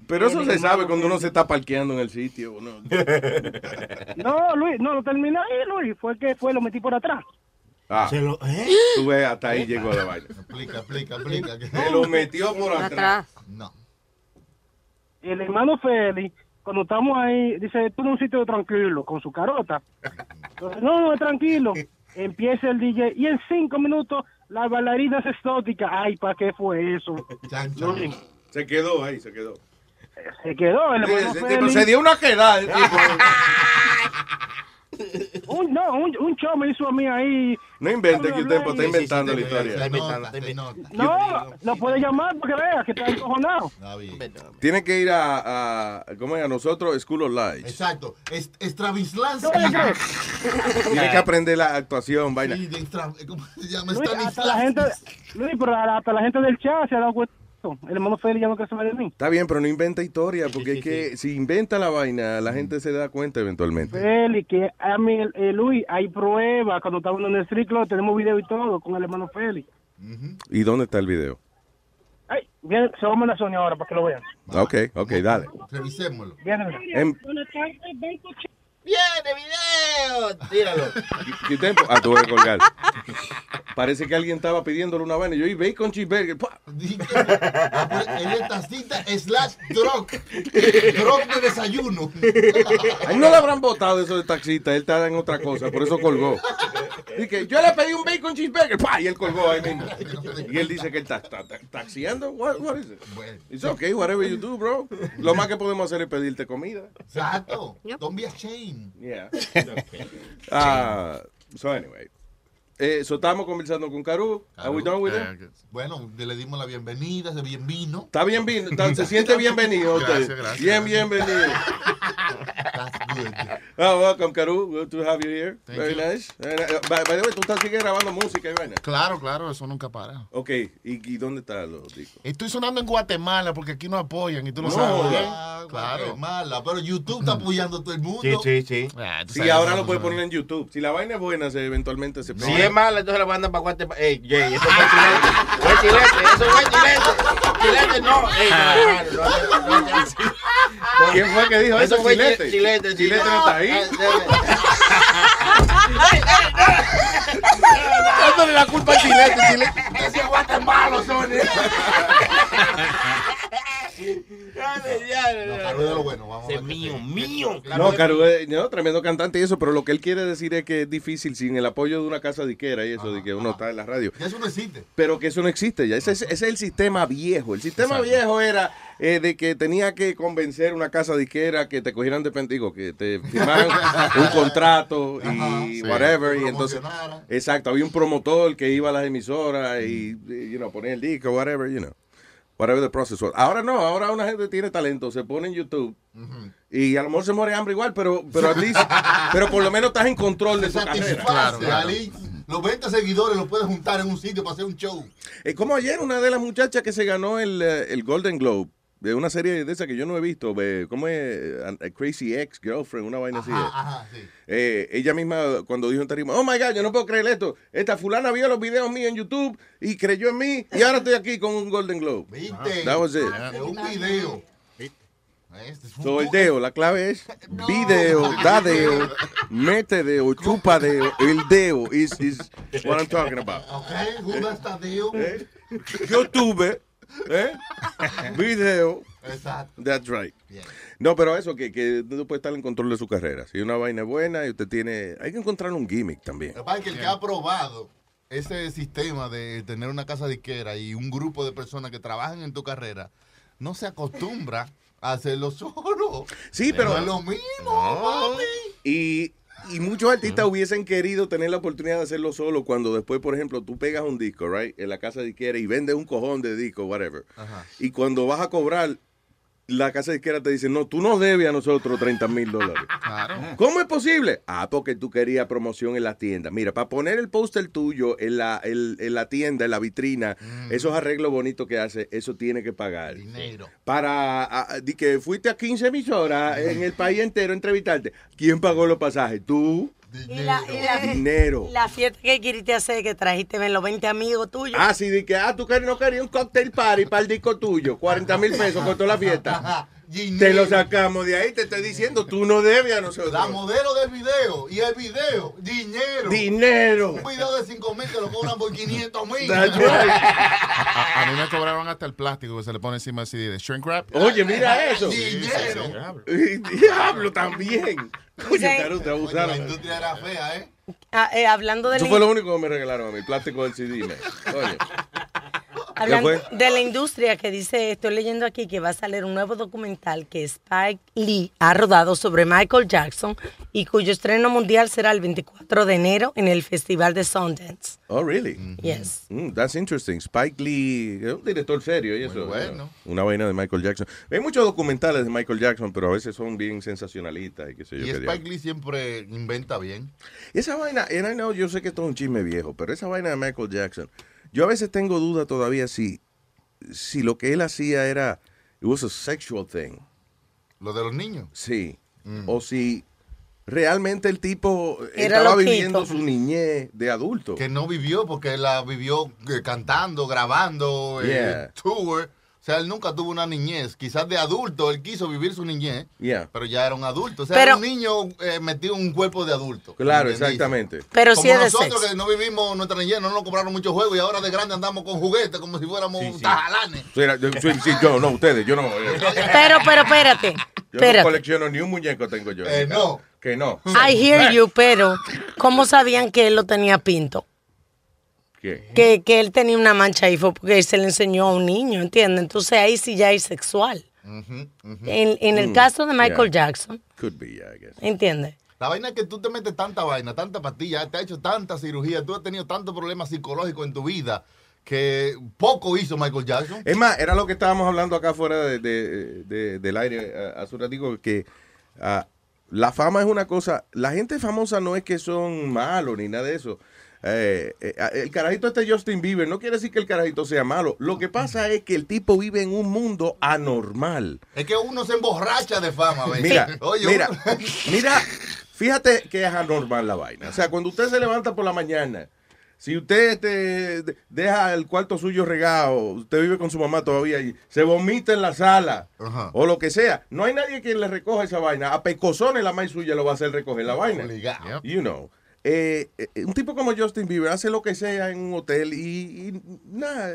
Pero eso se sabe cuando uno se está parqueando en el sitio. ¿no? No, Luis, no lo terminé ahí, Luis. Fue que fue, lo metí por atrás. Ah, Tú ves, hasta ahí llegó la vaina. Explica, explica, explica. Se lo metió por atrás. No. El hermano Félix, cuando estamos ahí, dice, tú en un sitio tranquilo, con su carota. Entonces, no, no, tranquilo. Empieza el DJ y en cinco minutos las bailarinas exóticas. Ay, ¿para qué fue eso? Se quedó ahí, se quedó. se quedó el hermano Félix. se dio una quedada. Un, no, un, un show me hizo a mí ahí. No invente que usted está inventando la historia. No, lo puede llamar porque vea que está encojonado. Tiene que ir a, a ¿cómo es? A nosotros, School of Lies. Exacto. Es, Stravislansky. Tiene que aprender la actuación, vaina. Sí, de Stra- ¿Cómo se llama? Luis, hasta la gente, Luis, pero hasta la gente del chat se ha dado cuenta. El hermano Félix ya no quiere saber de mí. Está bien, pero no inventa historia, porque es que si inventa la vaina, la gente se da cuenta eventualmente. Félix, que a mí, eh, Luis, hay pruebas. Cuando estábamos en el street club, tenemos video y todo con el hermano Félix. ¿Y dónde está el video? Ay, viene, se va a mandar a Sonia ahora para que lo vean. Ok, ok, dale. Revisémoslo. Viene, mira. Em- ¡Viene video! Tíralo. ¿Qué tiempo? Ah, tuve que colgar. Parece que alguien estaba pidiéndole una vaina. Yo, y bacon cheeseburger. Es tacita slash drog. drog de desayuno. Ay, no le habrán votado eso de taxista. Él está en otra cosa, por eso colgó. Dice, yo le pedí un bacon cheeseburger. ¡pua! Y él colgó ahí mismo. Y él dice que él está, taxiando. What, what is it? It's okay, whatever you do, bro. Lo más que podemos hacer es pedirte comida. Exacto. Don't be ashamed. Yeah. Ah, so anyway. Eh, so estábamos conversando con Caru. Are we done with it? Bueno, le dimos la bienvenida, se bien vino. Está bien, bien, está- se siente bienvenido usted. Gracias, gracias. Bien, bienvenido. Oh, welcome, Caru. Good to have you here. Thank Very you. nice. And, uh, by, by the way, tú estás sigues grabando música y vaina. Claro, claro, eso nunca para. Ok, ¿y, y dónde están los discos? Estoy sonando en Guatemala porque aquí no apoyan y tú lo No, sabes. ¿eh? Ah, Claro. Guatemala, pero YouTube está apoyando a todo el mundo. Sí, sí, sí. Ah, Sí, ahora lo puedes poner en YouTube. Si la vaina es buena, se, eventualmente se Si es mala, entonces la mandan para Guatemala. Ey, Jay, eso fue chilete. Fue chilete, eso fue chilete. Chilete no. Ey, no, no, no, no. ¿Quién fue que dijo eso? fue Chilete. chi- Chilete. Chilete no está ahí. Ah, Dándole la culpa a Chilete. Chilete. Ese es Guatemala, Sony. Ese mío, mío. No, Caru, no, tremendo cantante y eso, pero lo que él quiere decir es que es difícil sin el apoyo de una casa disquera y eso, de que uno está en la radio. Ya eso no existe. Pero que eso no existe ya. Ese, es- ese es el sistema viejo. El sistema Exacto. viejo era eh, de que tenía que convencer una casa disquera que te cogieran de pendigo, que te firmaran un contrato y sí. whatever. Y entonces, exacto, había un promotor que iba a las emisoras y, you know, ponía el disco, whatever, you know. Whatever the process was. Ahora no, ahora una gente tiene talento, se pone en YouTube y a lo mejor se muere hambre igual, pero, pero at least- pero por lo menos estás en control de tu carrera. Satisface, Ali. Los 20 seguidores los puedes juntar en un sitio para hacer un show. Es como ayer una de las muchachas que se ganó el, eh, el Golden Globe de una serie de esa que yo no he visto, ¿cómo es? A- Crazy Ex Girlfriend, una vaina así. Ajá, sí. Eh, ella misma, cuando dijo en tarima, oh my God, yo no puedo creer esto. Esta fulana vio los videos míos en YouTube y creyó en mí y ahora estoy aquí con un Golden Globe. ¿Viste? That was it. De un video. So, el deo, la clave es video, da deo, mete deo, chupa deo. El deo is, is what I'm talking about. Okay, who does that deal? ¿Eh? Yo tuve, ¿eh? Video. Exacto. That's right. No, pero eso, que, que no puede estar en control de su carrera. Si una vaina es buena y usted tiene... Hay que encontrar un gimmick también. Lo que pasa es que el que ha probado ese sistema de tener una casa disquera y un grupo de personas que trabajan en tu carrera, no se acostumbra a hacerlo solo. Sí, pero... No es lo mismo, No. papi. Y, y muchos artistas hubiesen querido tener la oportunidad de hacerlo solo cuando después, por ejemplo, tú pegas un disco, right, en la casa disquera y vendes un cojón de disco, whatever. Y cuando vas a cobrar, la casa disquera te dice, no, tú no debes a nosotros 30 mil dólares. ¿Cómo es posible? Ah, porque tú querías promoción en la tienda. Mira, para poner el póster tuyo en la, en, en la tienda, en la vitrina, esos arreglos bonitos que hace, eso tiene que pagar. Dinero. Para ah, di que fuiste a 15 emisoras en el país entero a entrevistarte. ¿Quién pagó los pasajes? Tú. Y la, y la- Dinero. la fiesta que queriste hacer, que trajiste los 20 amigos tuyos. Ah, sí, di que, ah, tú querías- no querías un cocktail party para el disco tuyo. 40 mil pesos costó la fiesta. Te lo sacamos de ahí, te estoy diciendo, tú no debes a nosotros. La modelo del video y el video, dinero. Dinero. Un video de 5 mil que lo cobran por 500 mil. A, a mí me cobraron hasta el plástico que se le pone encima del CD de shrink wrap. Oye, mira eso. Dinero. Diablo también. Oye, te abusaron. La industria era fea, ¿eh? Ah, eh, hablando de Eso fue lo único que me regalaron a mí, plástico del CD. man. Oye. Hablando fue? de la industria que dice, estoy leyendo aquí que va a salir un nuevo documental que Spike Lee ha rodado sobre Michael Jackson y cuyo estreno mundial será el 24 de enero en el Festival de Sundance. Oh, really? Yes. Mm, that's interesting. Spike Lee, es un director serio y eso. bueno. Una vaina de Michael Jackson. Hay muchos documentales de Michael Jackson, pero a veces son bien sensacionalistas y qué sé yo. Y qué Spike diablo. Lee siempre inventa bien. Esa vaina, and I know, yo sé que esto es un chisme viejo, pero esa vaina de Michael Jackson, yo a veces tengo duda todavía si, si lo que él hacía era, it was a sexual thing. Lo de los niños. Sí. Mm. O si realmente el tipo Era estaba loquito. viviendo su niñez de adulto. Que no vivió porque la vivió eh, cantando, grabando, eh, tour. O sea, él nunca tuvo una niñez. Quizás de adulto, él quiso vivir su niñez, Yeah. pero ya era un adulto. O sea, Pero- era un niño eh, metido en un cuerpo de adulto. Claro, exactamente. Pero como sí es de nosotros sexo. que no vivimos nuestra niñez, no nos compraron muchos juegos y ahora de grande andamos con juguetes como si fuéramos tajalanes. Sí, era- yo, sí, sí, yo, no, ustedes, yo no. eh, Pero, pero, espérate. Yo no colecciono ni un muñeco tengo yo. Eh, no. Que no. I hear you, pero ¿cómo sabían que él lo tenía pinto? ¿Qué? Que, que él tenía una mancha ahí fue porque él se le enseñó a un niño, ¿entiendes? Entonces ahí sí ya es sexual. En, en el Mm, caso de Michael yeah. Jackson, Could be, yeah, I guess. ¿entiendes? La vaina es que tú te metes tanta vaina, tanta pastilla, te has hecho tanta cirugía, tú has tenido tantos problemas psicológicos en tu vida que poco hizo Michael Jackson. Es más, era lo que estábamos hablando acá fuera de, de- de- del aire hace un que ah, la fama es una cosa, la gente famosa no es que son malos ni nada de eso. Eh, eh, el carajito este Justin Bieber no quiere decir que el carajito sea malo. Lo que pasa es que el tipo vive en un mundo anormal. Es que uno se emborracha de fama, ¿ves? Mira, Oye, mira, uno- mira, fíjate que es anormal la vaina. O sea, cuando usted se levanta por la mañana, si usted de- deja el cuarto suyo regado, usted vive con su mamá todavía y se vomita en la sala o lo que sea, no hay nadie quien le recoja esa vaina. A pecosones la maíz suya lo va a hacer recoger la vaina. You know. Eh, eh, un tipo como Justin Bieber hace lo que sea en un hotel y, y nada,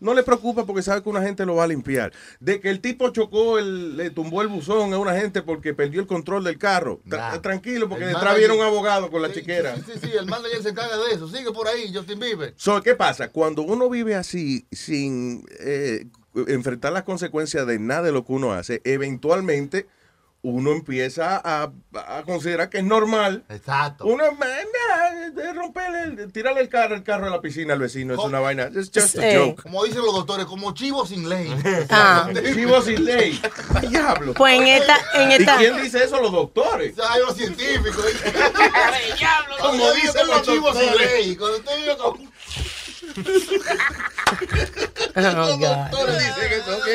no le preocupa porque sabe que una gente lo va a limpiar. De que el tipo chocó, el, le tumbó el buzón a una gente porque perdió el control del carro. Tra- tranquilo, porque El detrás manager- viene un abogado con la chiquera. Sí, sí, sí, el manager se encarga de eso. Sigue por ahí, Justin Bieber. So, ¿Qué pasa? Cuando uno vive así, sin eh, enfrentar las consecuencias de nada de lo que uno hace, eventualmente uno empieza a, a considerar que es normal. Exacto. Uno es "Nah, de romperle, el- tirarle el carro, el carro a la piscina al vecino, es una vaina. It's just a joke. Como dicen los doctores, como chivo sin ley. Ah. Chivo sin ley. Diablo. Pues en esta, en ¿Y esta, quién dice eso? Los doctores. Hay los científicos. Como Como dicen los chivos sin ley. Cuando usted vive con... Oh, God. doctores dicen eso, ok.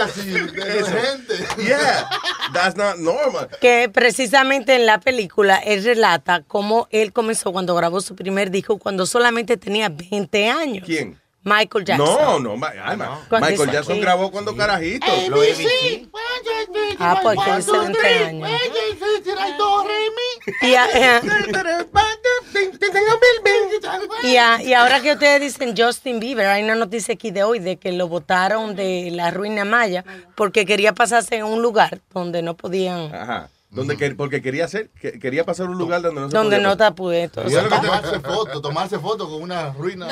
así, de gente. Yeah, that's not normal. Que precisamente en la película él relata cómo él comenzó cuando grabó su primer disco cuando solamente tenía 20 años. ¿Quién? Michael Jackson. No, no, Alma. Michael Jackson sí. grabó cuando carajito. ABC. Lo ABC. Ah, pues que One, ese two, 20 three. años. Y, a- eh, y, a- y ahora que ustedes dicen Justin Bieber, hay una noticia aquí de hoy de que lo votaron de la ruina maya porque quería pasarse en un lugar donde no podían, Ajá. Donde que- porque quería hacer, que- quería pasar un lugar donde no se donde podía no lo que tomarse foto, tomarse foto con una ruina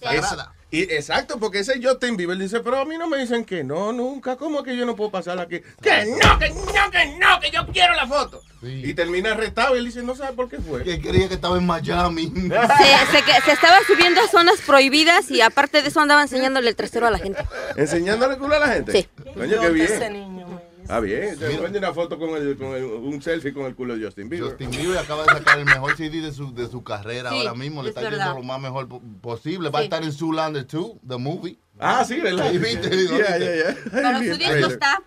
sagrada. Es- y exacto, porque ese Justin Bieber dice, pero a mí no me dicen que no, nunca. ¿Cómo que yo no puedo pasar aquí? Que no, que no, que no, que yo quiero la foto. Y termina arrestado y él dice, no sabe por qué fue. Que creía que estaba en Miami. Se, se, que- se estaba subiendo a zonas prohibidas y aparte de eso andaba enseñándole el trasero a la gente. ¿Enseñándole culo a la gente? Sí. Coño, qué Ese bien. niño, man. Ah, bien. Se pone una foto con, el, con el- un selfie con el culo de Justin Bieber. Justin Bieber acaba de sacar el mejor CD de su, de su carrera Sí, ahora mismo. Le es está yendo lo más mejor po- posible. Va a estar en Zoolander 2, the movie. Ah, sí, ¿verdad? Yeah, yeah, yeah. Pero su disco está.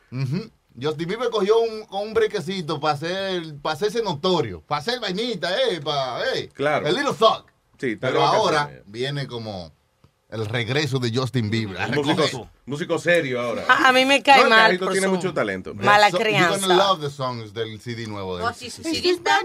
Justin Bieber cogió un, un brequecito para hacer, para hacerse notorio, para hacer vainita, eh, para, eh. Claro. El little thug. Sí, está Pero ahora viene como el regreso de Justin Bieber. Músico, serio ahora. A, a mí me cae No, el mal carajito por tiene su mucho talento. mala So- crianza. You're gonna love the songs del CD nuevo de. Oh, sí, su CD está.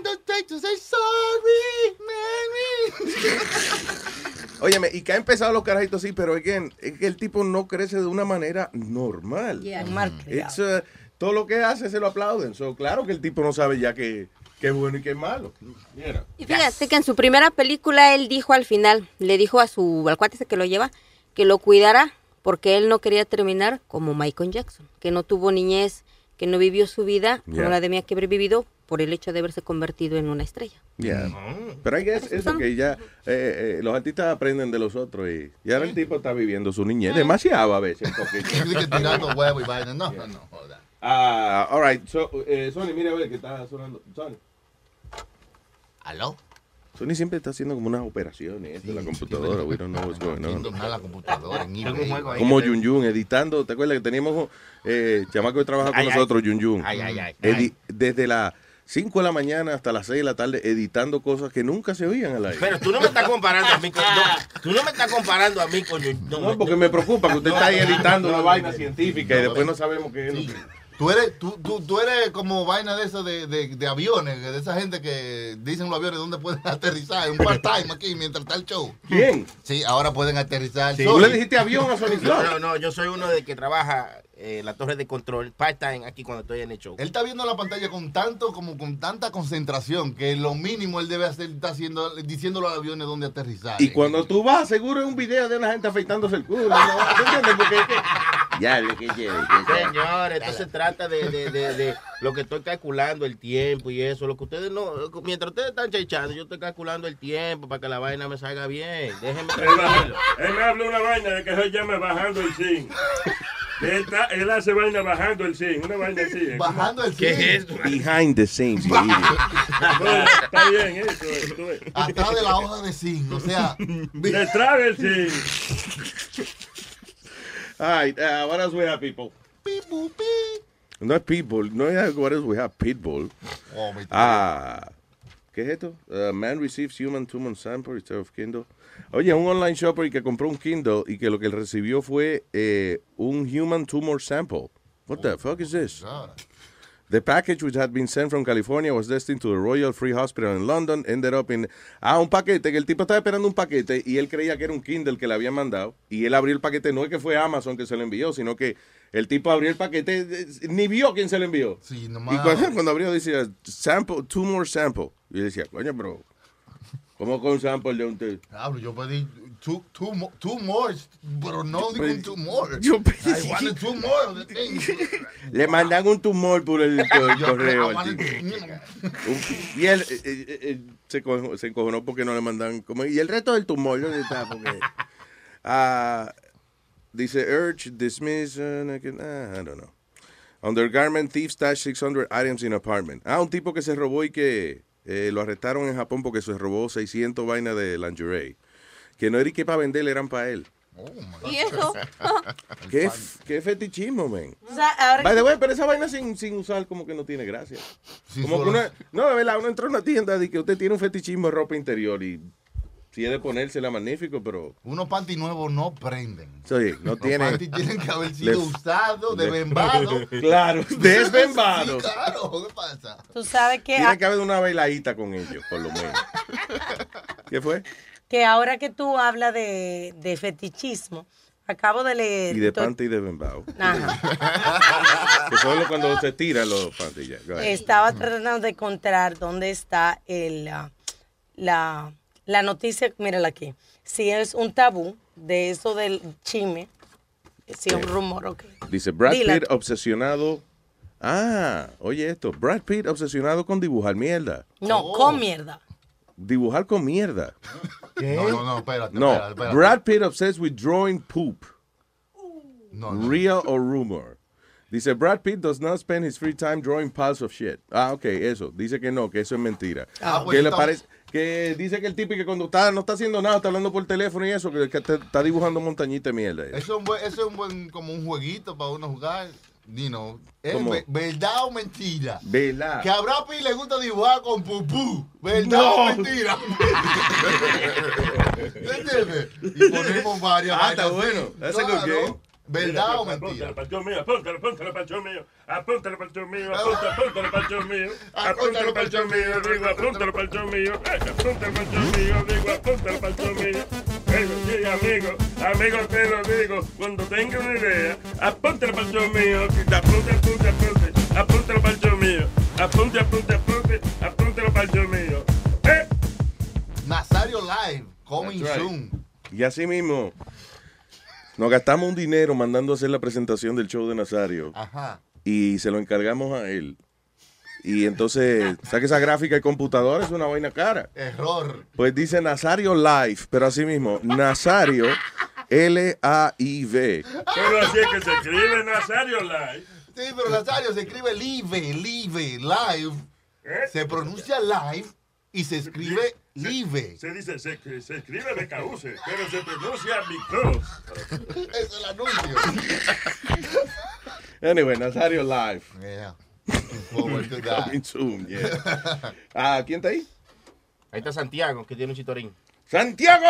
Óyeme, y que ha empezado los carajitos sí, pero again, es que el tipo no crece de una manera normal. Yeah. Mal criado. It's, uh, todo lo que hace se lo aplauden. So, claro que el tipo no sabe ya qué qué bueno y qué malo. Mira. Y fíjate que en su primera película él dijo al final, le dijo a su al cuate ese que lo lleva, que lo cuidara porque él no quería terminar como Michael Jackson, que no tuvo niñez, que no vivió su vida como Yeah. la de mí que haber vivido por el hecho de haberse convertido en una estrella. Yeah. Pero hay que es eso que ya eh, eh, los artistas aprenden de los otros y, y ahora el tipo está viviendo su niñez demasiado a veces. tirando huevo y vaina. No, no, no. Ah, all right. So, eh, Sony, mira a ver que está sonando. Sony. ¿Aló? Sony siempre está haciendo como unas operaciones esto en la computadora. We don't know what's going Haciendo on. nada la computadora en eBay. juego ahí. Como Yun Yun, editando. ¿Te acuerdas que teníamos eh, chamaco que trabaja con Ay, ay. nosotros, Yun Yun? Ay, ay, ay. Edi- Desde las 5 de la mañana hasta las 6 de la tarde editando cosas que nunca se oían al aire. Pero tú no me estás comparando a mí con. no, tú no me estás comparando a mí con. No, No, porque me preocupa que usted está ahí editando una vaina científica y después no sabemos qué es. lo que- Tú eres, tú, tú, tú eres como vaina de eso de, de, de aviones, de esa gente que dicen los aviones dónde pueden aterrizar, un part-time aquí mientras está el show. ¿Quién? Sí, ahora pueden aterrizar. Sí. ¿Tú le dijiste avión a Sony no, no, yo soy uno de que trabaja eh, la torre de control part-time aquí cuando estoy en el show. Él está viendo la pantalla con tanto, como con tanta concentración que lo mínimo él debe hacer está haciendo, diciéndolo a los aviones dónde aterrizar. Y cuando tú vas, seguro es un video de una gente afeitándose el culo. ¿no? ¿Tú entiendes? Porque es que- Ya, le que lleve. Señores, esto se trata de, de, de, de lo que estoy calculando, el tiempo y eso. Lo que ustedes no. Mientras ustedes están chechando, yo estoy calculando el tiempo para que la vaina me salga bien. Déjenme Él, baja- tranquilo. él me habla una vaina de que se llama bajando el zinc. Él, está- él hace vaina bajando el zinc, una vaina así. como- Bajando el ¿Qué zinc. es esto? Behind the scenes. Bueno, está bien eso. eso es. Atrás de la hoja de zinc, o sea, Detrás del zinc. All right, uh, what else we have, people? No es people, no es what else we have, pitbull. Oh, Ah, ¿qué es esto? Uh, man receives human tumor sample instead of Kindle. Oye, un online shopper que compró un Kindle y que lo que él recibió fue eh, un human tumor sample. What the fuck is this? God. The package, which had been sent from California, was destined to the Royal Free Hospital in London, ended up in... Ah, un paquete, que el tipo estaba esperando un paquete y él creía que era un Kindle que le habían mandado. Y él abrió el paquete, no es que fue Amazon que se lo envió, sino que el tipo abrió el paquete, eh, ni vio quién se lo envió. Sí, Y nomás. cuando, cuando abrió decía, sample, two more sample. Y yo decía, coño, bro, ¿cómo con un sample de un... te- Diablo, yo pedí two, two, mo- two more, pero no digo un two more. Yo pedí- I wanted two more. Le mandan un tumor por el, por el correo. Y él eh, eh, eh, se, co- se encojonó porque no le mandan. Como, y el resto del tumor, ¿dónde está? Porque, ah, dice, urge, dismiss, uh, I don't know. Undergarment thief stash 600 items in apartment. Ah, un tipo que se robó y que eh, lo arrestaron en Japón porque se robó 600 vainas de lingerie. Que no era y que para vender, eran para él. ¿Y eso? ¿Qué, qué fetichismo, man. O sea, ahora By the way, pero esa vaina sin, sin usar como que no tiene gracia. como que uno, no, de verdad, uno entra a una tienda y que usted tiene un fetichismo de ropa interior y si es de ponérsela magnífico, pero Unos panty nuevos no prenden. sí, no Los tiene. panty tienen que haber sido usados, desbembados. claro, desbembados. Sí, claro, ¿qué pasa? tú sabes que, Tiene que haber una bailadita con ellos, por lo menos. ¿Qué fue? que ahora que tú hablas de, de fetichismo, acabo de leer. Y de panty y de bembao. Ajá. Que solo cuando se tiran los panty ya. Estaba tratando de encontrar dónde está el, ah, la, la noticia. Mírala aquí. Si es un tabú de eso del chisme, si es un rumor, ok. Dice Brad Dila. Pitt obsesionado. Ah, oye esto. Brad Pitt obsesionado con dibujar mierda. No, Oh. con mierda. Dibujar con mierda. No, no, no, espérate. No, espérate, espérate. Brad Pitt obsessed with drawing poop. No, no. Real or rumor. Dice Brad Pitt does not spend his free time drawing piles of shit. Ah, ok, eso. Dice que no, que eso es mentira. Ah, pues que le está- parece que dice que el tipo que cuando está no está haciendo nada, está hablando por teléfono y eso, que, que te- está dibujando montañita de mierda. Eso es un buen, eso es un buen, como un jueguito para uno jugar. Know, ¿es verdad o mentira? ¿Verdad? Que a Brad Pitt le gusta dibujar con pupú. ¿Verdad No. o mentira? ¿Entiendes? Y ponemos varias Ah, está bueno. That's a good Claro. game. ¿Verdad o Apúntale mentira? show mío, apúntale, apúntale show mío, apúntale show mío, apúntale, apúntale show mío, apúntale show mío, digo, apúntale show mío, eh, apúntale show mío, digo, apúntale show mío. Sí, amigo, amigo, te lo digo, cuando tenga una idea, apúntale show mío, apunte, apunte, apunte, apúntale show mío, apunte, apunte, apunte, apúntale show mío. Eh, Nazario Live, coming soon. Y así mismo, nos gastamos un dinero mandando a hacer la presentación del show de Nazario Ajá. y se lo encargamos a él. Y entonces, saque esa gráfica de computadora, es una vaina cara. Error. Pues dice Nazario Live, pero así mismo, Nazario L-A-I-V. pero así es que se escribe Nazario Live. Sí, pero Nazario se escribe live, live, live. ¿Eh? Se pronuncia live y se escribe live. Se dice, se, se escribe Because, pero se pronuncia because. Es el anuncio. Anyway, Nazario Live. Yeah. Looking forward to that. Coming soon, yeah. Ah, ¿quién está ahí? Ahí está Santiago, que tiene un chitorín. ¡Santiago!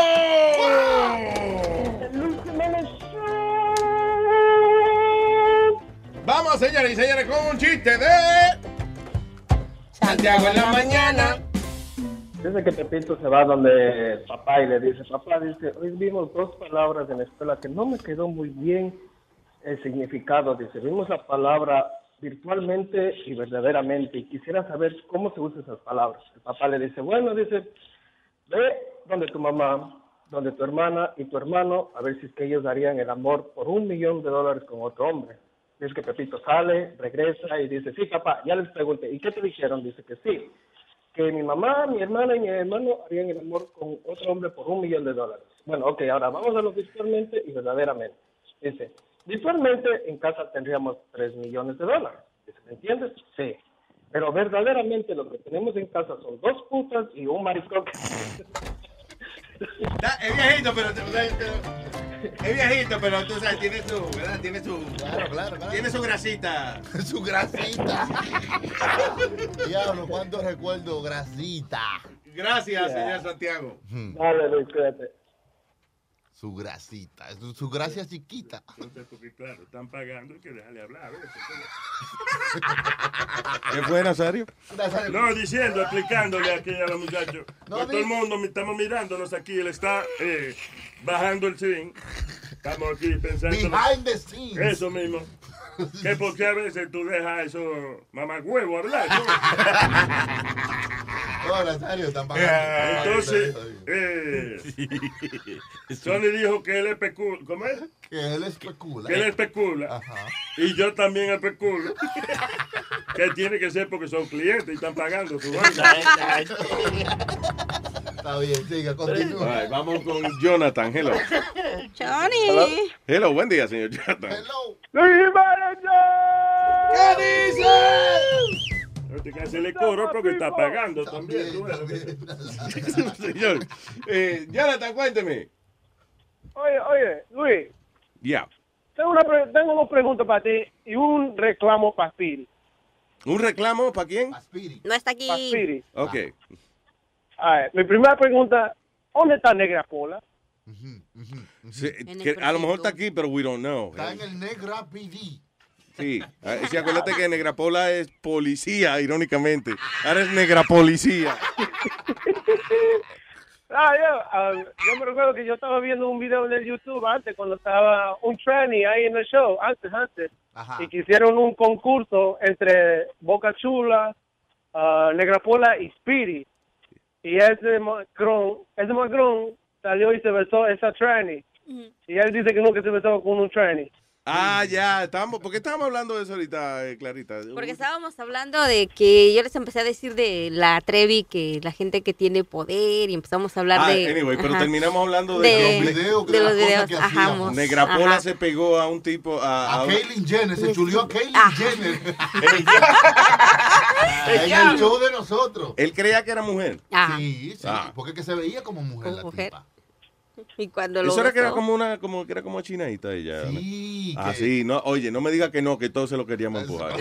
Vamos, señores y señores, con un chiste de Santiago en la mañana. Dice que Pepito se va donde papá y le dice, papá, dice, hoy vimos dos palabras en la escuela que no me quedó muy bien el significado. Dice, vimos la palabra virtualmente y verdaderamente y quisiera saber cómo se usan esas palabras. El papá le dice, bueno, dice, ve donde tu mamá, donde tu hermana y tu hermano, a ver si es que ellos darían el amor por un millón de dólares con otro hombre. Dice que Pepito sale, regresa y dice, sí, papá, ya les pregunté, ¿y qué te dijeron? Dice que sí, que mi mamá, mi hermana y mi hermano harían el amor con otro hombre por un millón de dólares. Bueno, ok, ahora vamos a lo virtualmente y verdaderamente. Dice, virtualmente en casa tendríamos tres millones de dólares. Dice, ¿me entiendes? Sí. Pero verdaderamente lo que tenemos en casa son dos putas y un maricón. Es viejito, pero, es viejito, pero tú sabes, tiene su, ¿verdad? Tiene su, tiene su grasita. Su grasita. Diablo, cuánto recuerdo grasita. Gracias, señor Santiago. Dale, Luis, cuídate. Su grasita, su, su gracia chiquita. Porque claro, están pagando y que dejarle hablar. ¿Qué fue, Nazario? No, diciendo, explicándole aquí a los muchachos. No, Pues todo el mundo, estamos mirándonos aquí, él está eh, bajando el swing. Estamos aquí pensando. Behind the scenes. Eso mismo. Que porque a veces tú dejas eso mamagüevo hablar. No, Nazario, están ¿no? pagando. Entonces, eh, Sony dijo que él especula. ¿Cómo es? Que él especula. Que él especula. Y yo también especulo. que tiene que ser porque son clientes y están pagando su vaina. Está bien, siga, continúa. Right, vamos con Jonathan. Hello. Johnny. Hello, buen día, señor Jonathan. ¿Qué dice? Te que hacerle coro porque está pagando también. tú ves. Señor, eh, Jonathan, cuénteme. Oye, oye, Luis, Ya. tengo, una tengo dos preguntas para ti y un reclamo para Speedy. ¿Un reclamo para quién? No está aquí. Para Speedy. Ok. A ver, mi primera pregunta, ¿dónde está Negra Pola? Sí, que a lo mejor está aquí, pero we don't know. Está en el Negra PD. Sí. Ah, sí, acuérdate que Negra Pola es policía, irónicamente. Ahora es Negra Policía. Ah, yo, ah, yo me recuerdo que yo estaba viendo un video en el YouTube antes, cuando estaba un tranny ahí en el show, antes, antes, y que hicieron un concurso entre Boca Chula, ah, Negra Pola y Speedy. Y ese Macron, ese Macron salió y se besó a esa tranny. Y él dice que nunca se besó con un tranny. Ah, ya, estamos, ¿por qué estábamos hablando de eso ahorita, eh, Clarita? Porque estábamos hablando de que yo les empecé a decir de la Trevi, que la gente que tiene poder, y empezamos a hablar Ah, de. anyway, pero ajá, terminamos hablando de, de, los videos, de los videos. Ajá, mos- Negra Pola ajá. se pegó a un tipo, a, A un- Caitlyn Jenner, se chulió a Ah. Jenner. en el show de nosotros. Él creía que era mujer. Ajá. Sí, sí, Ah. porque es que se veía como mujer la mujer. tipa. Y cuando lo Eso era que era como una, como que era como chinadita ella. ¿no? Sí, Ah, que- sí, no, oye, no me diga que no, que todos se lo queríamos empujar.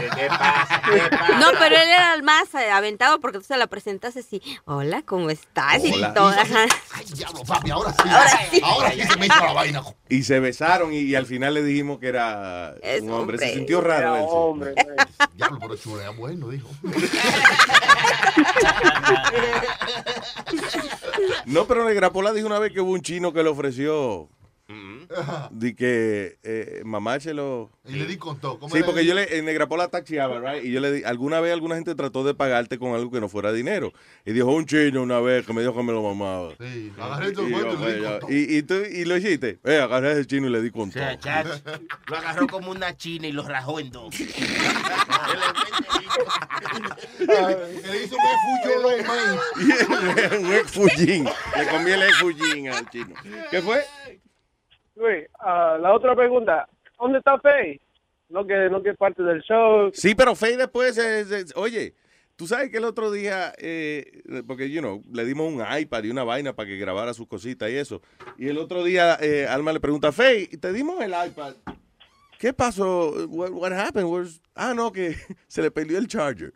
No, pero él era el más eh, aventado porque tú se la presentaste así. Hola, ¿cómo estás? Hola. Y todo. ajá. Ay, diablo, papi, ahora sí. Ahora sí. Ahora sí se me hizo la vaina. Y se besaron y, y al final le dijimos que era Es un hombre. Se sintió raro. él, sí. Hombre, Diablo, pero chulea bueno, dijo. No, pero Negrapola dijo una vez que hubo un chino que le ofreció de que eh, mamárselo. Y le di con todo. ¿Cómo Sí, porque yo le, en Negrapola taxiaba, right? Y yo le di, alguna vez alguna gente trató de pagarte con algo que no fuera dinero. Y dijo un chino una vez que me dijo que me lo mamaba. Sí, agarré todo Y, yo, y le di con todo. y, y tú, y lo hiciste. Eh, agarré a ese chino y le di con todo. Chacho, Lo agarró como una china y lo rajó en dos. Le hizo un man. un ex fullín. Le comí el ex fullín al chino. ¿Qué fue? Luis, ah, la otra pregunta, ¿dónde está Faye? No que, no que es parte del show. Sí, pero Faye después, eh, oye, tú sabes que el otro día, eh, porque, you know, le dimos un iPad y una vaina para que grabara sus cositas y eso. Y el otro día, eh, Alma le pregunta, Faye, te dimos el iPad. ¿Qué pasó? What, what happened? Where's-" Ah, no, que se le perdió el charger.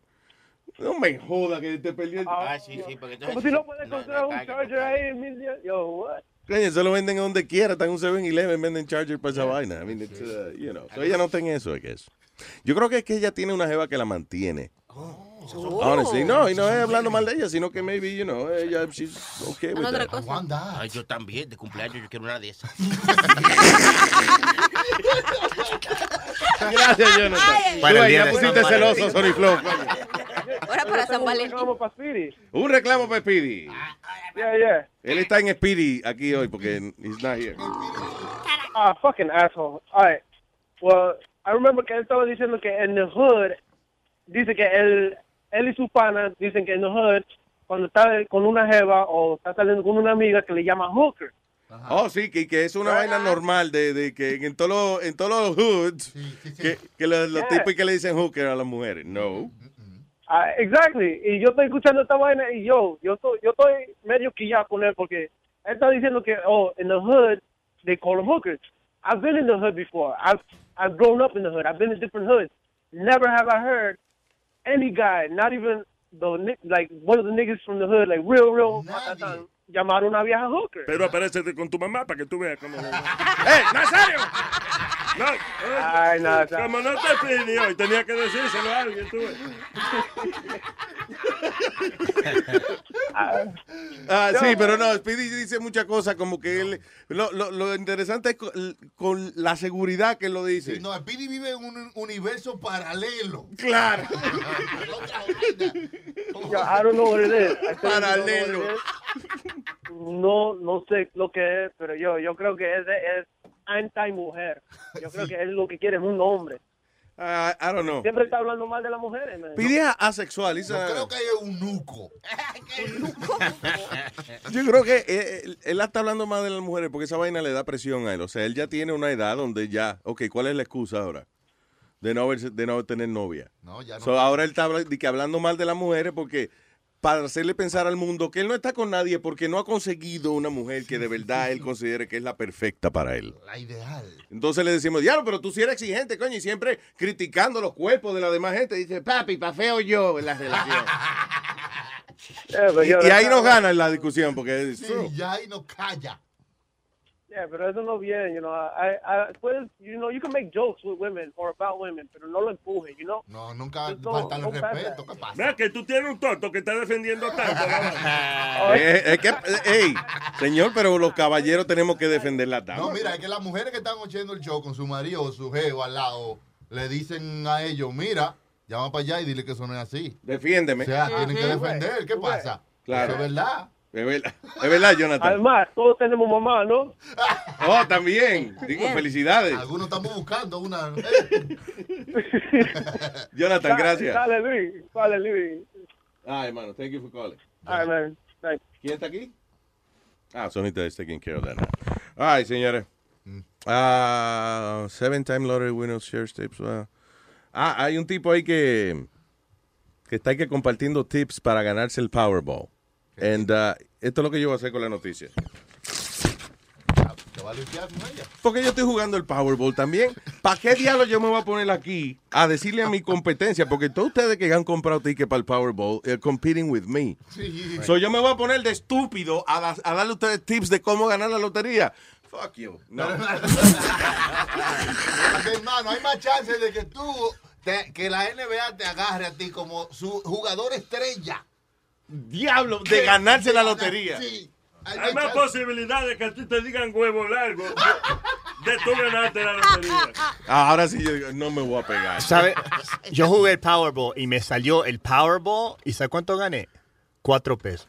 No me joda que te perdió el Ah, sí, sí, porque entonces... Como si no puedes encontrar un charger ahí en mil días. Yo, what? Coño, eso lo venden donde quiera. Está en un 7-Eleven, venden charger para esa vaina. I mean, it's, uh, you know. So ella no tiene eso, I guess. Yo creo que es que ella tiene una jeva que la mantiene. Honestly, no, y no es hablando mal de ella, sino que maybe, you know, ella, she's okay with that. cosa. Ay, yo también, de cumpleaños, yo quiero una de esas. Gracias, Jonathan. Ay, Tú ahí ya pusiste celoso, Sorry Flow. Ahora para San Valentín. Vamos para Speedy. Un reclamo para Speedy. Yeah, yeah. Él está en Speedy aquí hoy porque he's not here. Ah, fucking asshole. All right. Well, I remember que él estaba diciendo que en the hood, dice que él, él y su pana dicen que en the hood, cuando está con una jeva o está saliendo con una amiga que le llama hooker. Oh, sí, que, que es una vaina normal de, de que en todos los en todos los hoods que, que los, los Yeah. tipos que le dicen hooker a las mujeres. No. Ah, exactly. Y yo estoy escuchando esta vaina y yo, yo estoy, yo estoy medio quillado con él porque él está diciendo que, oh, in the hood, they call them hookers. I've been in the hood before. I've, I've grown up in the hood. I've been in different hoods. Never have I heard any guy, not even the, like, one of the niggas from the hood, like, real, real, llamar a una vieja hooker. Pero aparécete con tu mamá para que tú veas cómo. ¡Eh, Nazario! No, Ay, no, no. Como no te pedí hoy, tenía que decírselo a alguien, tú. Ah, sí, pero no, Speedy dice muchas cosas como que él... Lo, lo, lo interesante es con, con la seguridad que él lo dice. No, Speedy vive en un universo paralelo. Claro. Yo, I don't know what it is. I tell you, I don't know Paralelo. what it is. No, no sé lo que es, pero yo, yo creo que es, es anti-mujer. Yo creo que él lo que quiere es un hombre. Ah, I don't know. Siempre está hablando mal de las mujeres. man. Es asexual. Yo creo que es un nuco. Yo creo que él, él está hablando más de las mujeres porque esa vaina le da presión a él. O sea, él ya tiene una edad donde ya, ok, ¿cuál es la excusa ahora? De no, haberse- de no tener novia. No, ya no. So, ahora él está habla- de que hablando mal de las mujeres porque para hacerle pensar al mundo que él no está con nadie porque no ha conseguido una mujer que de verdad él considere que es la perfecta para él. La ideal. Entonces le decimos, diablo, pero tú sí eres exigente, coño, y siempre criticando los cuerpos de la demás gente. Dice, papi, pa' feo yo en la relación. y, y ahí nos gana la discusión porque es Sí, ya ahí no calla. Yeah, pero eso no viene, you know. I, I, puedes, you know, you can make jokes with women or about women, pero no lo empuje, you know. No, nunca don't- falta el pass respeto. that. ¿Qué pasa? Mira que tú tienes un tonto que está defendiendo tanto. Eh, es que, eh, ey, señor, pero los caballeros tenemos que defender la dama. No, mira, es que las mujeres que están oyendo el show con su marido o su geo al lado, le dicen a ellos, mira, llama para allá y dile que eso no es así. Defiéndeme. O sea, tienen que Ujú. defender. ¿Qué pasa? Claro. Eso es verdad. Es verdad, es verdad, Jonathan. Además, todos tenemos mamá, ¿no? Oh, también. Digo, felicidades. Algunos estamos buscando una. Jonathan, gracias. Dale, Luis. Dale, Luis. Ah, hermano, thank you for calling. All right, man. Thanks. ¿Quién está aquí? Ah, Sonita is taking care of that now. All right, señores. Ah, seven time lottery winners shares tips. wow. Ah, hay un tipo ahí que que está ahí que compartiendo tips para ganarse el Powerball. And uh, esto es lo que yo voy a hacer con la noticia. ¿Te va a limpiar con ella? Porque yo estoy jugando el Powerball también. ¿Para qué diablos yo me voy a poner aquí a decirle a mi competencia? Porque todos ustedes que han comprado tickets para el Powerball, eh, competing with me. Sí. So yo me voy a poner de estúpido a, da- a darle a ustedes tips de cómo ganar la lotería. Fuck you. No. Hermano, hay más chances de que tú, te- que la NBA te agarre a ti como su jugador estrella. Diablo, de ganarse la lotería. Sí. Hay más posibilidades que a ti te digan huevo largo de, de tú ganarte la lotería. Ah, Ahora sí yo digo, no me voy a pegar. ¿Sabe? Yo jugué el Powerball y me salió el Powerball y ¿sabes cuánto gané? Cuatro pesos.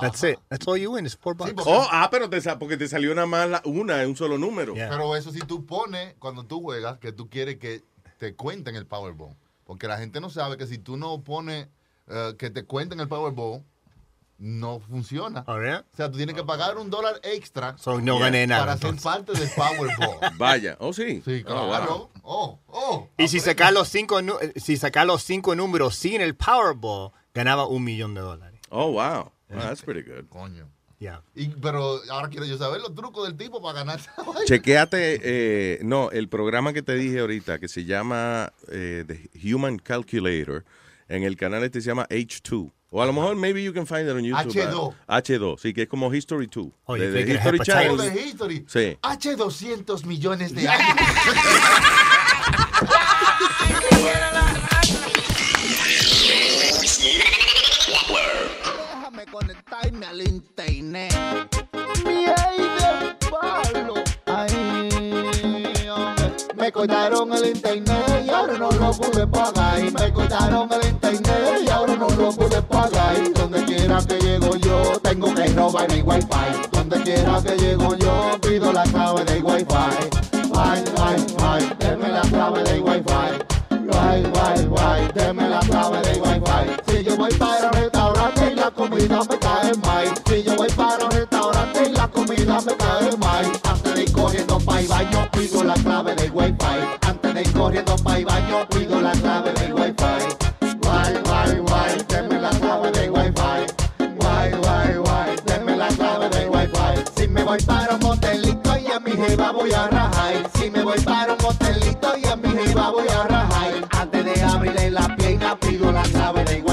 That's it. That's all you win is four bucks. Oh, ah, pero te, porque te salió nada más la- una, un solo número. Pero eso si tú pones, cuando tú juegas, que tú quieres que te cuenten el Powerball. Porque la gente no sabe que si tú no pones eh, que te cuenten el Powerball, no funciona. Oh, yeah? O sea, tú tienes que pagar un dólar extra So, no gané nada, para ser entonces. parte del Powerball. Vaya, oh sí. Sí, Oh, wow. claro. Oh, oh. Y si sacar los cinco, eh, si sacar los cinco números sin el Powerball, ganaba un millón de dólares. Oh, wow. Wow, that's pretty good. Coño. Yeah. Y, pero ahora quiero yo saber los trucos del tipo para ganar esa vaina. Chequeate, eh, no, el programa que te dije ahorita, que se llama eh, The Human Calculator, en el canal este se llama H2. O a lo mejor, maybe you can find it on YouTube. H2. ah, H2, sí, que es como History 2. Oh, de, de History hepatitis. Channel. De History. Sí. Hace 200 millones de años. Déjame conectarme al internet. Miel de Me cortaron el internet y ahora no lo pude pagar. Y me cortaron el internet y ahora no lo pude pagar. Y donde quiera que llego yo, tengo que robar mi wifi. Donde quiera que llego yo, pido la clave del wifi. Ay, ay, ay, deme la clave del wifi. Ay, ay, ay, deme la clave del wifi. Si yo voy para un restaurante y la comida me cae mal. Si yo voy para la comida me cae mal. Antes de ir corriendo para el baño, pido la clave del wifi. Antes de ir corriendo para el baño, pido la clave del wifi. Guay, guay, guay, deme la clave del wifi. Guay, guay, guay, deme la clave del wifi. Si me voy para un motelito y a mi jeva voy a rajar. Si me voy para un motelito y a mi jeva voy a rajar. Antes de abrirle la pierna pido la clave del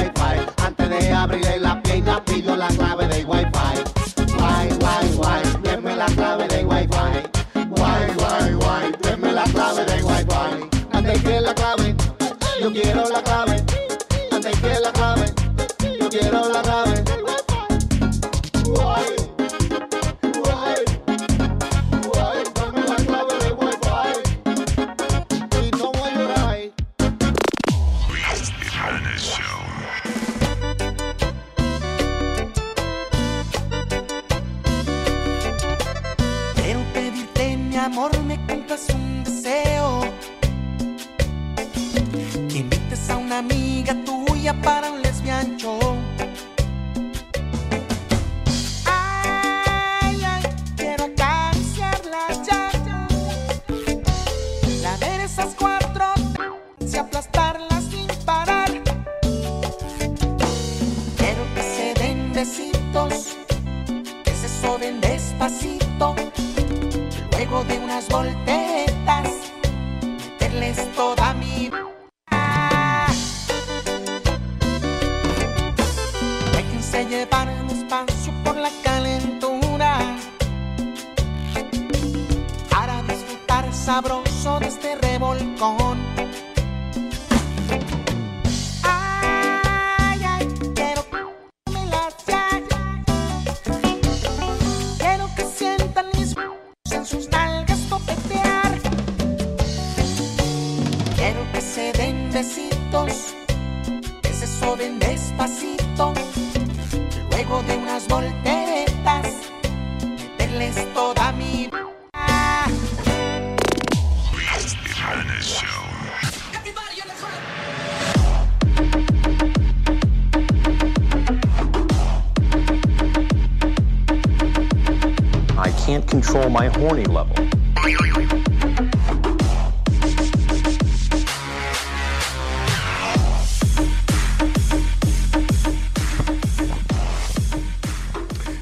quiero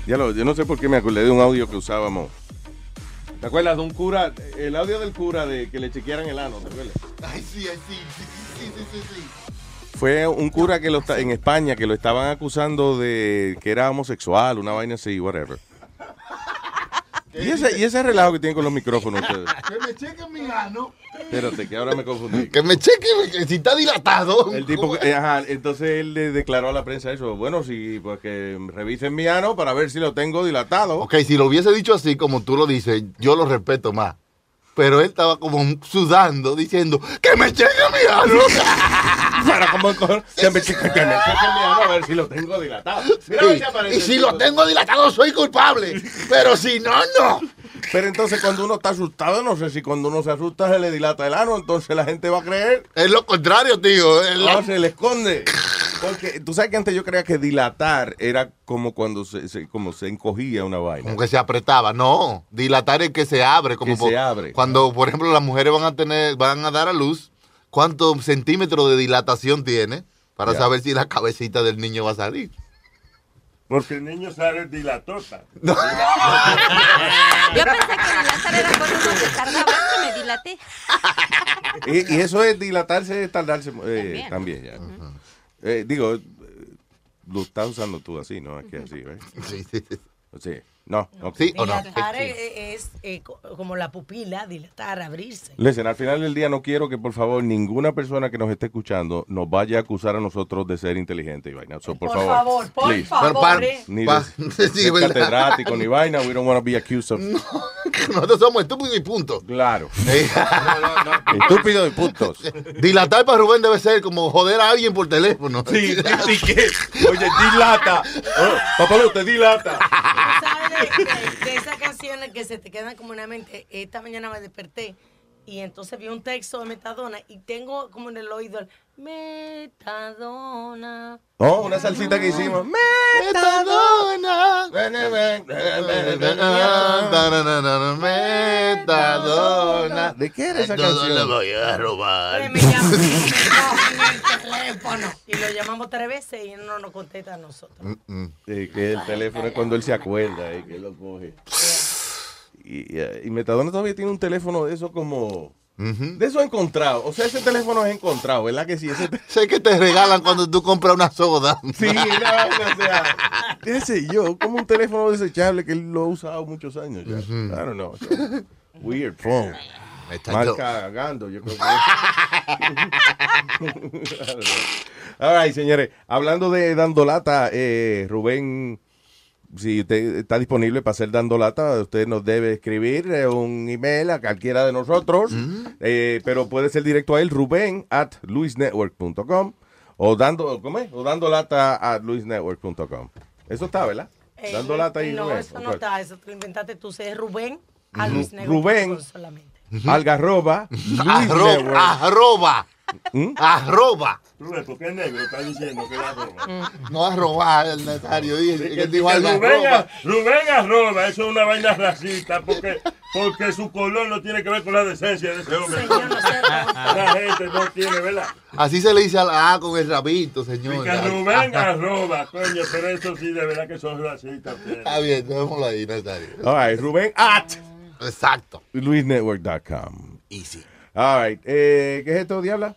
Ya lo, yo no sé por qué me acordé de un audio que usábamos. ¿Te acuerdas de un cura? El audio del cura de que le chequearan el ano, ¿te acuerdas? Ay, sí, ay, sí, sí, sí, sí, sí. Fue un cura que lo en España que lo estaban acusando de que era homosexual, una vaina así, whatever. Y ese, y ese relajo que tienen con los micrófonos ustedes. Que me chequen mi ano. Espérate, que ahora me confundí. Que me chequen que si está dilatado. El tipo, que- eh, ajá, entonces él le declaró a la prensa eso. Bueno, sí, pues que revisen mi ano para ver si lo tengo dilatado. Ok, si lo hubiese dicho así como tú lo dices, yo lo respeto más. Pero él estaba como sudando, diciendo, ¡que me chequen mi ano! Para como que me chequen que me chequen mi ano a ver si lo tengo dilatado. Mira Sí, si Y si lo tengo dilatado, soy culpable. Pero si no, no. Pero entonces cuando uno está asustado, no sé si cuando uno se asusta se le dilata el ano, entonces la gente va a creer. Es lo contrario, tío. No, se le esconde. Porque tú sabes que antes yo creía que dilatar era como cuando se, se- como se encogía una vaina. Como que se apretaba. No, dilatar es que se abre. Como Que por- se abre. Cuando, por ejemplo, las mujeres van a tener, van a dar a luz, ¿cuántos centímetros de dilatación tiene? Para Ya. saber si la cabecita del niño va a salir. Porque el niño sale dilatota. Yo pensé que dilatar era cuando uno se tardaba que me dilaté. Y, y eso es dilatarse, es tardarse eh, también. ya. Eh, digo, eh, lo estás usando tú así, ¿no? Es que así, ¿ves? Sí, sí, sí. Sí. No, ok. Dilatar es, es, eh, co- como la pupila, dilatar, abrirse. Listen, al final del día no quiero que por favor ninguna persona que nos esté escuchando nos vaya a acusar a nosotros de ser inteligentes y vaina. So, por, Por favor, por please. favor, Pero pa- eh. Ni pa- de, sí, catedrático ni vaina. We don't want to be accused of. Nosotros somos estúpidos y punto. Claro. Estúpido y puntos. Dilatar para Rubén debe ser como joder a alguien por teléfono. Sí, sí, que. Oye, dilata. Oh, papalote, dilata. ¿Sabes de, esas canciones que se te quedan como en la mente? Esta mañana me desperté y entonces vi un texto de Metadona y tengo como en el oído el Metadona. Oh, una salsita que hicimos. Metadona. Metadona. ¿De qué era esa Todo canción? lo voy a robar. Pues me el teléfono y lo llamamos tres veces y no nos contesta a nosotros. Sí, que el teléfono es cuando él se acuerda y que lo coge. Y, eh, y Metadona todavía tiene un teléfono de eso como... De eso encontrado. O sea, ese teléfono es encontrado, ¿verdad que sí? Ese te- Sé que te regalan cuando tú compras una soda. Sí, no, o sea, qué sé yo, como un teléfono desechable que él lo ha usado muchos años ya. I don't know. Weird phone. Está Mal cagando, yo creo que. All right, señores. Hablando de dando lata, eh, Rubén, si usted está disponible para hacer dando lata, usted nos debe escribir eh, un email a cualquiera de nosotros, eh, pero puede ser directo a él, Rubén at luisnetwork.com o dando, ¿cómo es? O dando lata at luisnetwork.com. Eso está, ¿verdad? Dando lata y No, Rubén. eso no está, eso te lo inventaste tú, es Rubén a solamente. Algarroba, Luis Arro- Network. Arroba. ¿Mm? Arroba. Porque es negro, está diciendo que la roba. No arroba el netario. Dice que Que dijo Rubén, algarroba. a- Rubén arroba, eso es una vaina racista, porque, porque su color no tiene que ver con la decencia de ese hombre. La gente no tiene, ¿verdad? Así se le dice a la A con el rabito, señor. Rubén arroba, coño, pero eso sí, de verdad que son racistas. Está bien, dejémoslo ahí, Nazario. All right, Rubén at Exacto. luisnetwork.com. Easy. All right, eh, ¿qué es esto, Diabla?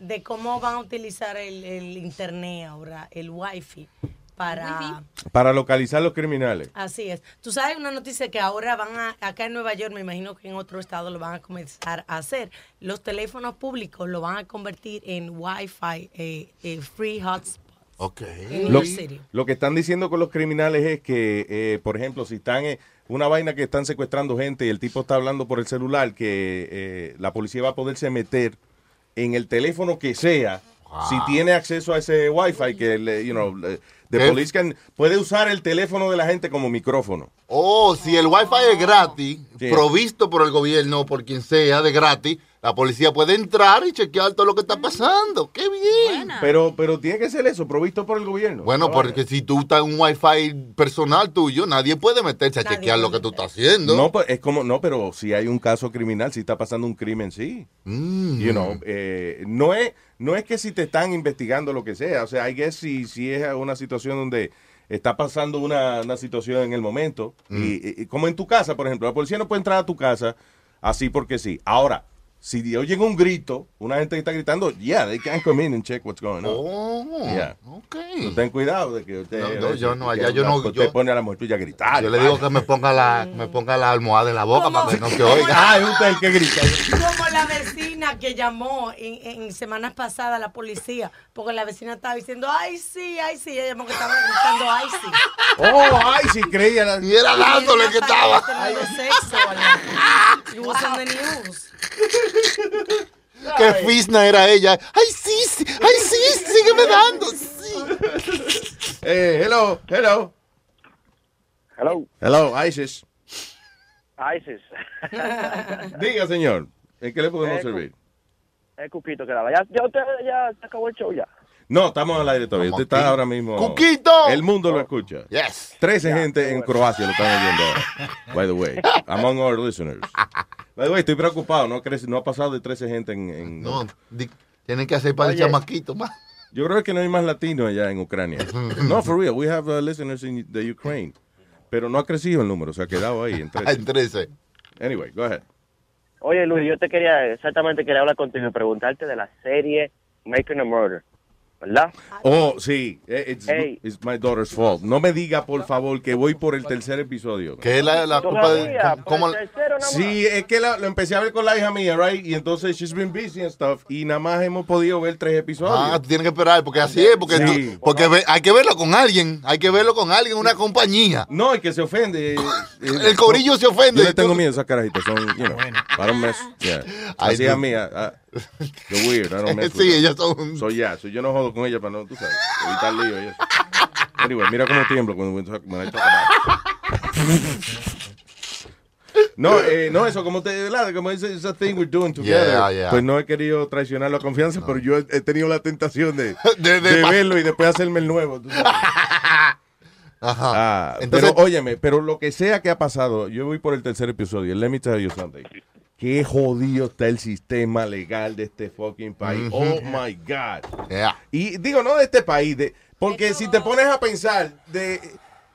De cómo van a utilizar el, el internet ahora, el wifi, para... Para localizar los criminales. Así es. Tú sabes una noticia que ahora van a, acá en Nueva York, me imagino que en otro estado lo van a comenzar a hacer. Los teléfonos públicos lo van a convertir en Wi-Fi eh, eh, free hotspot. Ok. En Lo, lo que están diciendo con los criminales es que, eh, por ejemplo, si están en una vaina que están secuestrando gente y el tipo está hablando por el celular, que eh, la policía va a poderse meter en el teléfono que sea, si tiene acceso a ese wifi, que, le- you know, the police can- puede usar el teléfono de la gente como micrófono. Oh, si el wifi es gratis, Sí. provisto por el gobierno o por quien sea de gratis, la policía puede entrar y chequear todo lo que está pasando. ¡Qué bien! Pero, pero tiene que ser eso, provisto por el gobierno. Bueno, No, porque si tú estás en un wifi personal tuyo, nadie puede meterse a Nadie chequear lo que tú estás haciendo. No, pues, es como, no, pero si hay un caso criminal, si está pasando un crimen, sí. Mm. You know, eh, no es, no es que si te están investigando lo que sea, o sea, hay que si, si es una situación donde está pasando una, una situación en el momento, y, y- y como en tu casa, por ejemplo, la policía no puede entrar a tu casa así porque sí. Ahora, si oyen un grito, una gente que está gritando, yeah, they can come in and check what's going on. Oh, Yeah. ok. So, ten cuidado de que usted, No, no, yo no, allá yo no- usted yo- pone a la mujer tuya a gritar. Yo le digo que me ponga la, me ponga la almohada en la boca para que no se oiga. Ah, es usted el que grita. Como la vecina que llamó en, en semanas pasadas a la policía, porque la vecina estaba diciendo, ay, sí, ay, sí, ella llamó que estaba gritando, ay, sí. Oh, ay, si creía. La... Y era dándole que estaba. Teniendo sexo, was on the news. Qué fisna era ella. Ay, sí, sí, ay, sí, sígueme dando. Sí. Eh, hello, hello. Hello, Hello, ISIS. ISIS. Diga, señor, ¿en qué le podemos Eh, servir? Es Cuquito que daba. Ya, ya usted ya se acabó el show ya. No, estamos al aire todavía. Usted está ahora mismo. ¡Cuquito! El mundo lo escucha. Yes. 13 gente en Croacia lo están oyendo ahora. By the way, among our listeners. By the way, estoy preocupado. No, ha creci- no ha pasado de 13 gente en. en- No, di- tienen que hacer para el Oye. chamaquito más. Yo creo que no hay más latinos allá en Ucrania. no, for real. We have uh, listeners in the Ukraine. Pero no ha crecido el número. Se ha quedado ahí en 13. En 13. Anyway, go ahead. Oye, Luis, yo te quería, exactamente quería hablar contigo y preguntarte de la serie Making a Murder, ¿verdad? Oh, sí. eh, It's, Hey. it's my daughter's fault. No me diga, por favor, que voy por el tercer episodio. Que es la, la culpa de. ¿cómo- el tercero. Sí, es que la- lo empecé a ver con la hija mía, right? Y entonces she's been busy and stuff. Y nada más hemos podido ver tres episodios. Ah, tú tienes que esperar, porque así es, porque, Sí. tú- porque ve- hay que verlo con alguien, hay que verlo con alguien, una compañía. No, el que se ofende. El corillo se ofende. Yo le tengo miedo a esas carajitas. Son, you know, I don't mess. Yeah. Así es mía. Weird. I don't mess with Sí, ellas son- So, yeah, so yo no jodo con ella para no, tú sabes, evitar lío y eso. Anyway, mira cómo tiemblo cuando talk- about it. No, eh, no, eso como te, ¿verdad? Como es esa thing we're doing together. Yeah, yeah. Pues no he querido traicionar la confianza, pero yo he, he tenido la tentación de, De- de, de- verlo y después hacerme el nuevo. tú sabes. Ajá. Ah, Entonces- pero óyeme, pero lo que sea que ha pasado, yo voy por el tercer episodio. Let me tell you something. Qué jodido está el sistema legal de este fucking país. Oh my God. Yeah. Y digo, no de este país, de, porque si te pones a pensar, de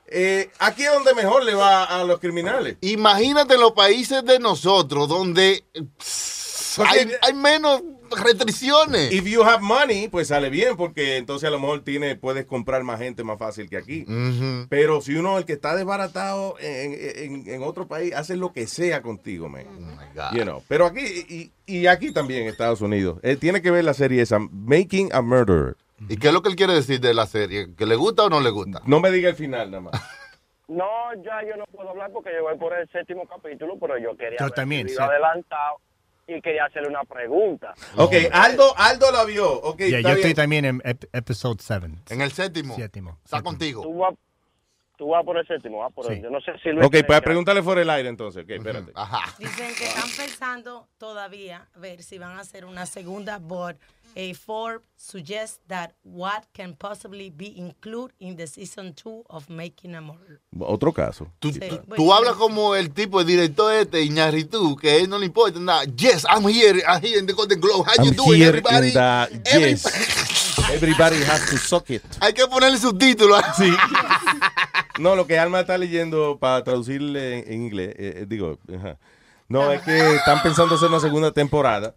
eh, aquí es donde mejor le va a los criminales. Imagínate los países de nosotros donde pss, hay, hay menos restricciones. If you have money, pues sale bien, porque entonces a lo mejor tiene, puedes comprar más gente más fácil que aquí. Pero si uno, el que está desbaratado en, en- en otro país, hace lo que sea contigo, man. You know. Pero aquí, y, y aquí también en Estados Unidos, eh, tiene que ver la serie esa, Making a Murderer. ¿Y qué es lo que él quiere decir de la serie? ¿Que le gusta o no le gusta? No me diga el final nada más. No, ya yo no puedo hablar porque yo voy por el séptimo capítulo, pero yo quería Yo también, sí. adelantado y quería hacerle una pregunta. Ok, Aldo, Aldo la vio. Ok, Ya, está yo estoy también en ep- episode 7. En el séptimo. Séptimo. Está contigo. Tú vas, tú vas por el séptimo, vas por el, yo no sé si Luis Ok, pues pregúntale fuera el aire entonces. Ok, espérate. Ajá. Dicen que están pensando todavía ver si van a hacer una segunda board A Forbes suggests that what can possibly be included in the season two of Making a Murder. Otro caso. Tú, Sí, tú- bueno, tú hablas como el tipo, el director este, Iñárritu, que él no le importa nada. Yes, I'm here, I'm here in the Golden Globe. How you I'm doing, here everybody? in the yes. Everybody has to suck it. Hay que ponerle subtítulos. Sí. No, lo que Alma está leyendo para traducirle en, en inglés, eh, eh, digo, ajá. no es que están pensando hacer una segunda temporada,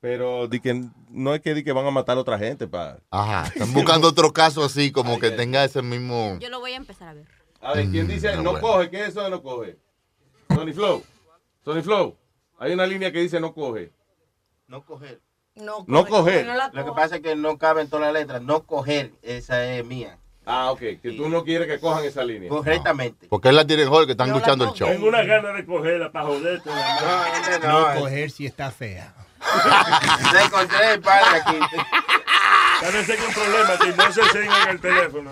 pero di que no es que, di que van a matar a otra gente para. Ajá, están buscando otro caso así, como que tenga ese mismo... Yo lo voy a empezar a ver. A ver, ¿quién dice Mm, no bueno. coge? ¿Qué es eso de no coge? Tony Flow. Tony Flow. Hay una línea que dice no coge. No coger. No, No coger. Lo que pasa es que no cabe en todas las letras. No coger, esa es mía. Ah, ok, que tú no quieres que cojan esa línea. Correctamente. Porque él la tiene mejor que están escuchando el show. Tengo una gana de cogerla para joderte. No coger si está fea. La encontré el padre aquí. Parece que un problema si no se siguen en el teléfono.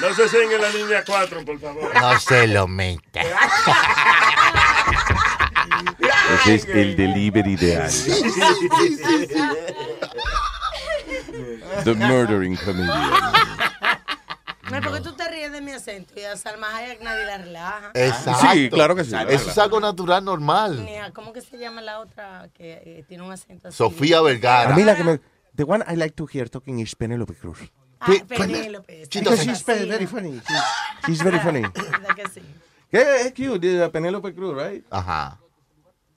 No se siguen en la línea 4, por favor. No se lo meta. Ese es el delivery de Alma. The murdering comedian. No, porque tú te mi acento y a Salma Hayek nadie la relaja. Exacto. Sí, claro que sí. Eso es algo natural, normal. Ni a- ¿Cómo que se llama la otra que eh, tiene un acento así? Sofía Vergara. A mí la que me... The one I like to hear talking is Penelope Cruz. Ah, Penélope. esa Because es she's very, funny. She's, she's very funny. ¿Verdad que sí? ¿Qué es cute? uh, Penelope Cruz, right? Ajá.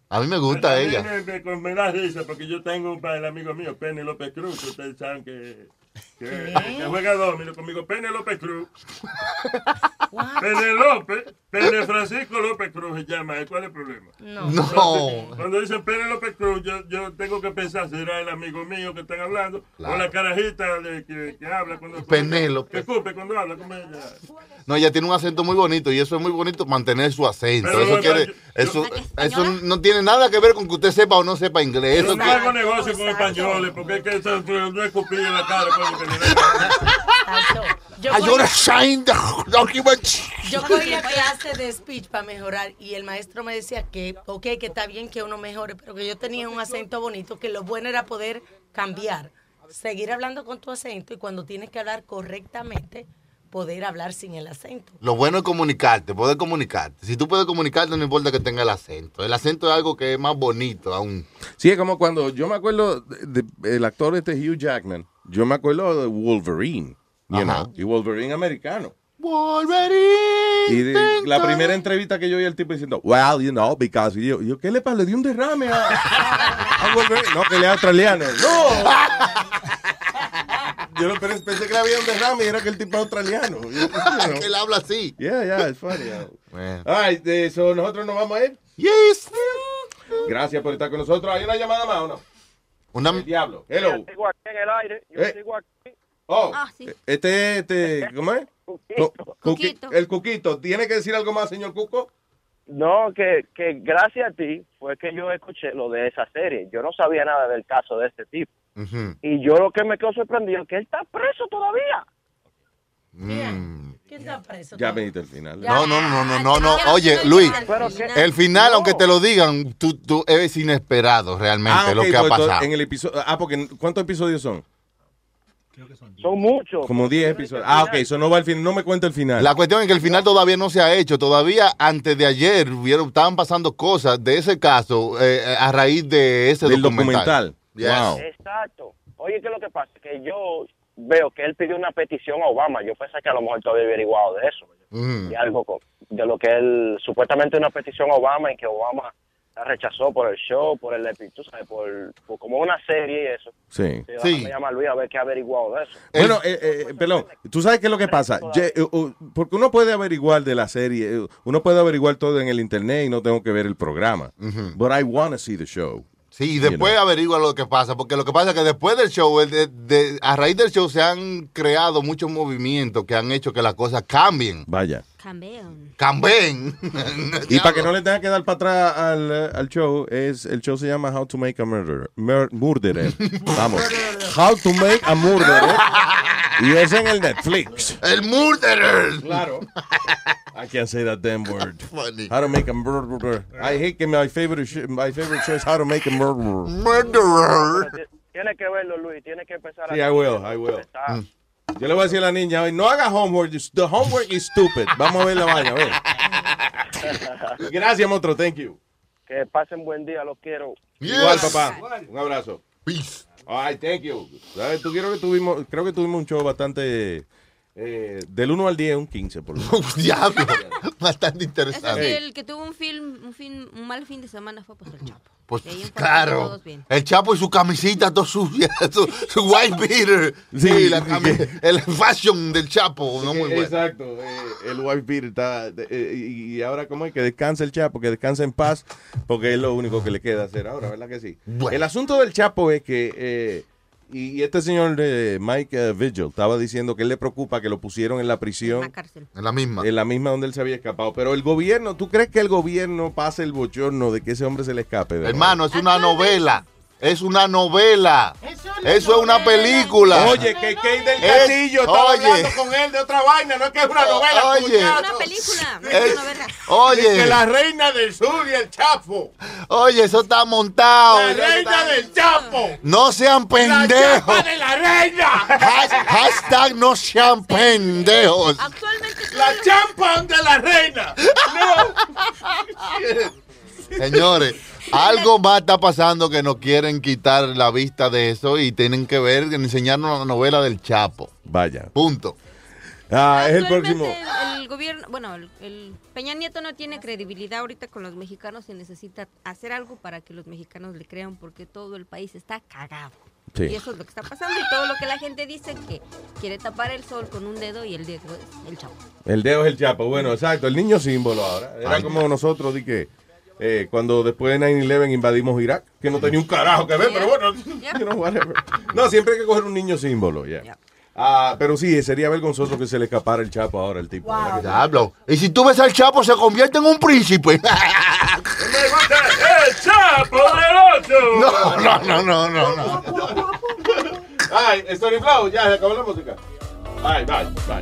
A mí me gusta A mí ella. Me, me- me da risa porque yo tengo un para el amigo mío, Penny López Cruz, que ustedes saben que, que, que juega domino conmigo, Penny López Cruz. Penelope, Pene Francisco López Cruz se llama, ¿eh? ¿cuál es el problema? No. No. Entonces, cuando dicen Pene López Cruz, yo, yo tengo que pensar, ¿será el amigo mío que están hablando? Claro. O la carajita de, que, que habla cuando... Penélope. Escupe cuando habla con ella. No, ella tiene un acento muy bonito y eso es muy bonito mantener su acento. Pero, eso quiere, yo- eso, eso no tiene nada que ver con que usted sepa o no sepa inglés. Yo Eso no que- hago negocio con españoles porque es que eso no es en la cara. coño, que le da- Yo gotta sign the document. Yo cogía clase de speech para mejorar y el maestro me decía que, ok, que está bien que uno mejore, pero que yo tenía un acento bonito, que lo bueno era poder cambiar, seguir hablando con tu acento y cuando tienes que hablar correctamente, poder hablar sin el acento. Lo bueno es comunicarte, poder comunicarte. Si tú puedes comunicarte, no importa que tenga el acento. El acento es algo que es más bonito aún. Sí, es como cuando yo me acuerdo del actor este Hugh Jackman. Yo me acuerdo de Wolverine. You know, y Wolverine americano. Wolverine. Y de- la primera entrevista que yo oí al tipo diciendo, well, you know, because y yo, yo, ¿qué le pasa? Le dio un derrame a, a Wolverine. No, que le australiano. No. Yo no, pensé que le había un derrame y era que el tipo australiano. Yo, you know. que él habla así. Yeah, yeah, it's funny. Ay, de eso nosotros nos vamos a ir. Yes. Gracias por estar con nosotros. ¿Hay una llamada más o no? Una... El diablo. Hello. Yo sigo aquí en el aire. Yo Eh. sigo aquí. Oh, Ah, sí. este, este, ¿cómo es? Cuquito. El Cuquito. ¿Tiene que decir algo más, señor Cuco? No, que, que gracias a ti fue que yo escuché lo de esa serie. Yo no sabía nada del caso de este tipo. Y yo lo que me quedo sorprendido es que él está preso todavía. Mm. ¿Quién está preso? Ya me diste el final. No, no, no, no, no, no. Oye, Luis, Pero que- el final, aunque te lo digan, tú, tú es inesperado realmente Ah, lo que ha pues, pasado. En el episodio, ah, porque ¿cuántos episodios son? Son muchos. Como 10 episodios. Ah, ok, eso no va al final, no me cuenta el final. La cuestión es que el final todavía no se ha hecho. Todavía antes de ayer hubieron, estaban pasando cosas de ese caso eh, a raíz de ese Del documental. documental. Yes. Wow. Exacto. Oye, ¿qué es lo que pasa? Que yo veo que él pidió una petición a Obama. Yo pensé que a lo mejor todavía había averiguado de eso. Mm. De algo de lo que él, supuestamente una petición a Obama y que Obama la rechazó por el show, por el tú sabes, por, por como una serie y eso. Sí. Sí. Me llama Luis a ver qué ha averiguado de eso. Bueno, eh, eh, perdón, tú sabes qué es lo que pasa. Porque uno puede averiguar de la serie, uno puede averiguar todo en el internet y no tengo que ver el programa. But I want to see the show. Sí, y después averigua lo que pasa, porque lo que pasa es que después del show, el de- de- a raíz del show se han creado muchos movimientos que han hecho que las cosas cambien. Vaya. Cambean. Cambien. Y para que no le tenga que dar para atrás al, eh, al show, es el show se llama How to Make a Murderer. Mur- Murderer. Vamos. How to Make a Murderer. Y es en el Netflix. El murderer. Claro. I can't say that damn word. Funny. How to make a murderer. I hate que my favorite sh- my favorite show is How to Make a Murderer. Murderer. Tiene que verlo, Luis. Tiene que empezar Sí, I will, I will. Yo le voy a decir a la niña hoy, no haga homework. The homework is stupid. Vamos a ver la vaina, a ver. Gracias, monstruo. Thank you. Que pasen buen día, los quiero. Igual, papá. Un abrazo. Peace. Ay, thank you. ¿Sabes? Tú quiero que tuvimos, creo que tuvimos un show bastante eh, del 1 al 10, un 15 por lo menos. Diablo. Bastante Eso interesante. el que tuvo un film, un fin, un mal fin de semana fue pues el Chapo. Pues en claro. El Chapo y su camisita todo sucia, su, su white beater. Sí, la cami- el fashion del Chapo, no muy bueno. Exacto. eh, el wife beater está. eh, y, y ahora, ¿cómo es? Que descanse el Chapo, que descanse en paz, porque es lo único que le queda hacer ahora, ¿verdad que sí? El asunto del Chapo es que. eh, y, y este señor eh, Mike eh, Vigil estaba diciendo que él le preocupa que lo pusieron en la prisión. En la misma. En la misma donde él se había escapado. Pero el gobierno, ¿tú crees que el gobierno pase el bochorno de que ese hombre se le escape? de Hermano, es una novela. Es una novela. Eso es una película. Oye, que Kate del Es- Castillo estaba oye. hablando con él de otra vaina, no es que es una novela. Oye. Una película, Es- es una novela. Oye. Que la reina del sur y el Chapo. Oye, eso está montado. La reina del Chapo. No sean La pendejos. chapa de la reina. Has- hashtag no sean pendejos. La champa de la reina. Señores, algo más está pasando que nos quieren quitar la vista de eso y tienen que ver, enseñarnos la novela del Chapo. Vaya. Punto. Ah, es el próximo. El, gobierno, bueno, el, el Peña Nieto no tiene credibilidad ahorita con los mexicanos y necesita hacer algo para que los mexicanos le crean porque todo el país está cagado. Sí. Y eso es lo que está pasando y todo lo que la gente dice que quiere tapar el sol con un dedo y el dedo es el chavo. El dedo es el Chapo. Bueno, exacto. El niño símbolo ahora. Era como nosotros, di que. Eh, cuando después de 9-11 invadimos Irak, que no tenía un carajo que ver, pero bueno, you know, whatever. No, siempre hay que coger un niño símbolo, ya. Ah, pero sí, sería vergonzoso que se le escapara el Chapo ahora al tipo. ¿verdad que sí? Diablo. Y si tú ves al Chapo, se convierte en un príncipe. ¡El Chapo del 8! No, no, no, no, no. no. Ay, Story Flow, ya se acabó la música. Bye, bye, bye.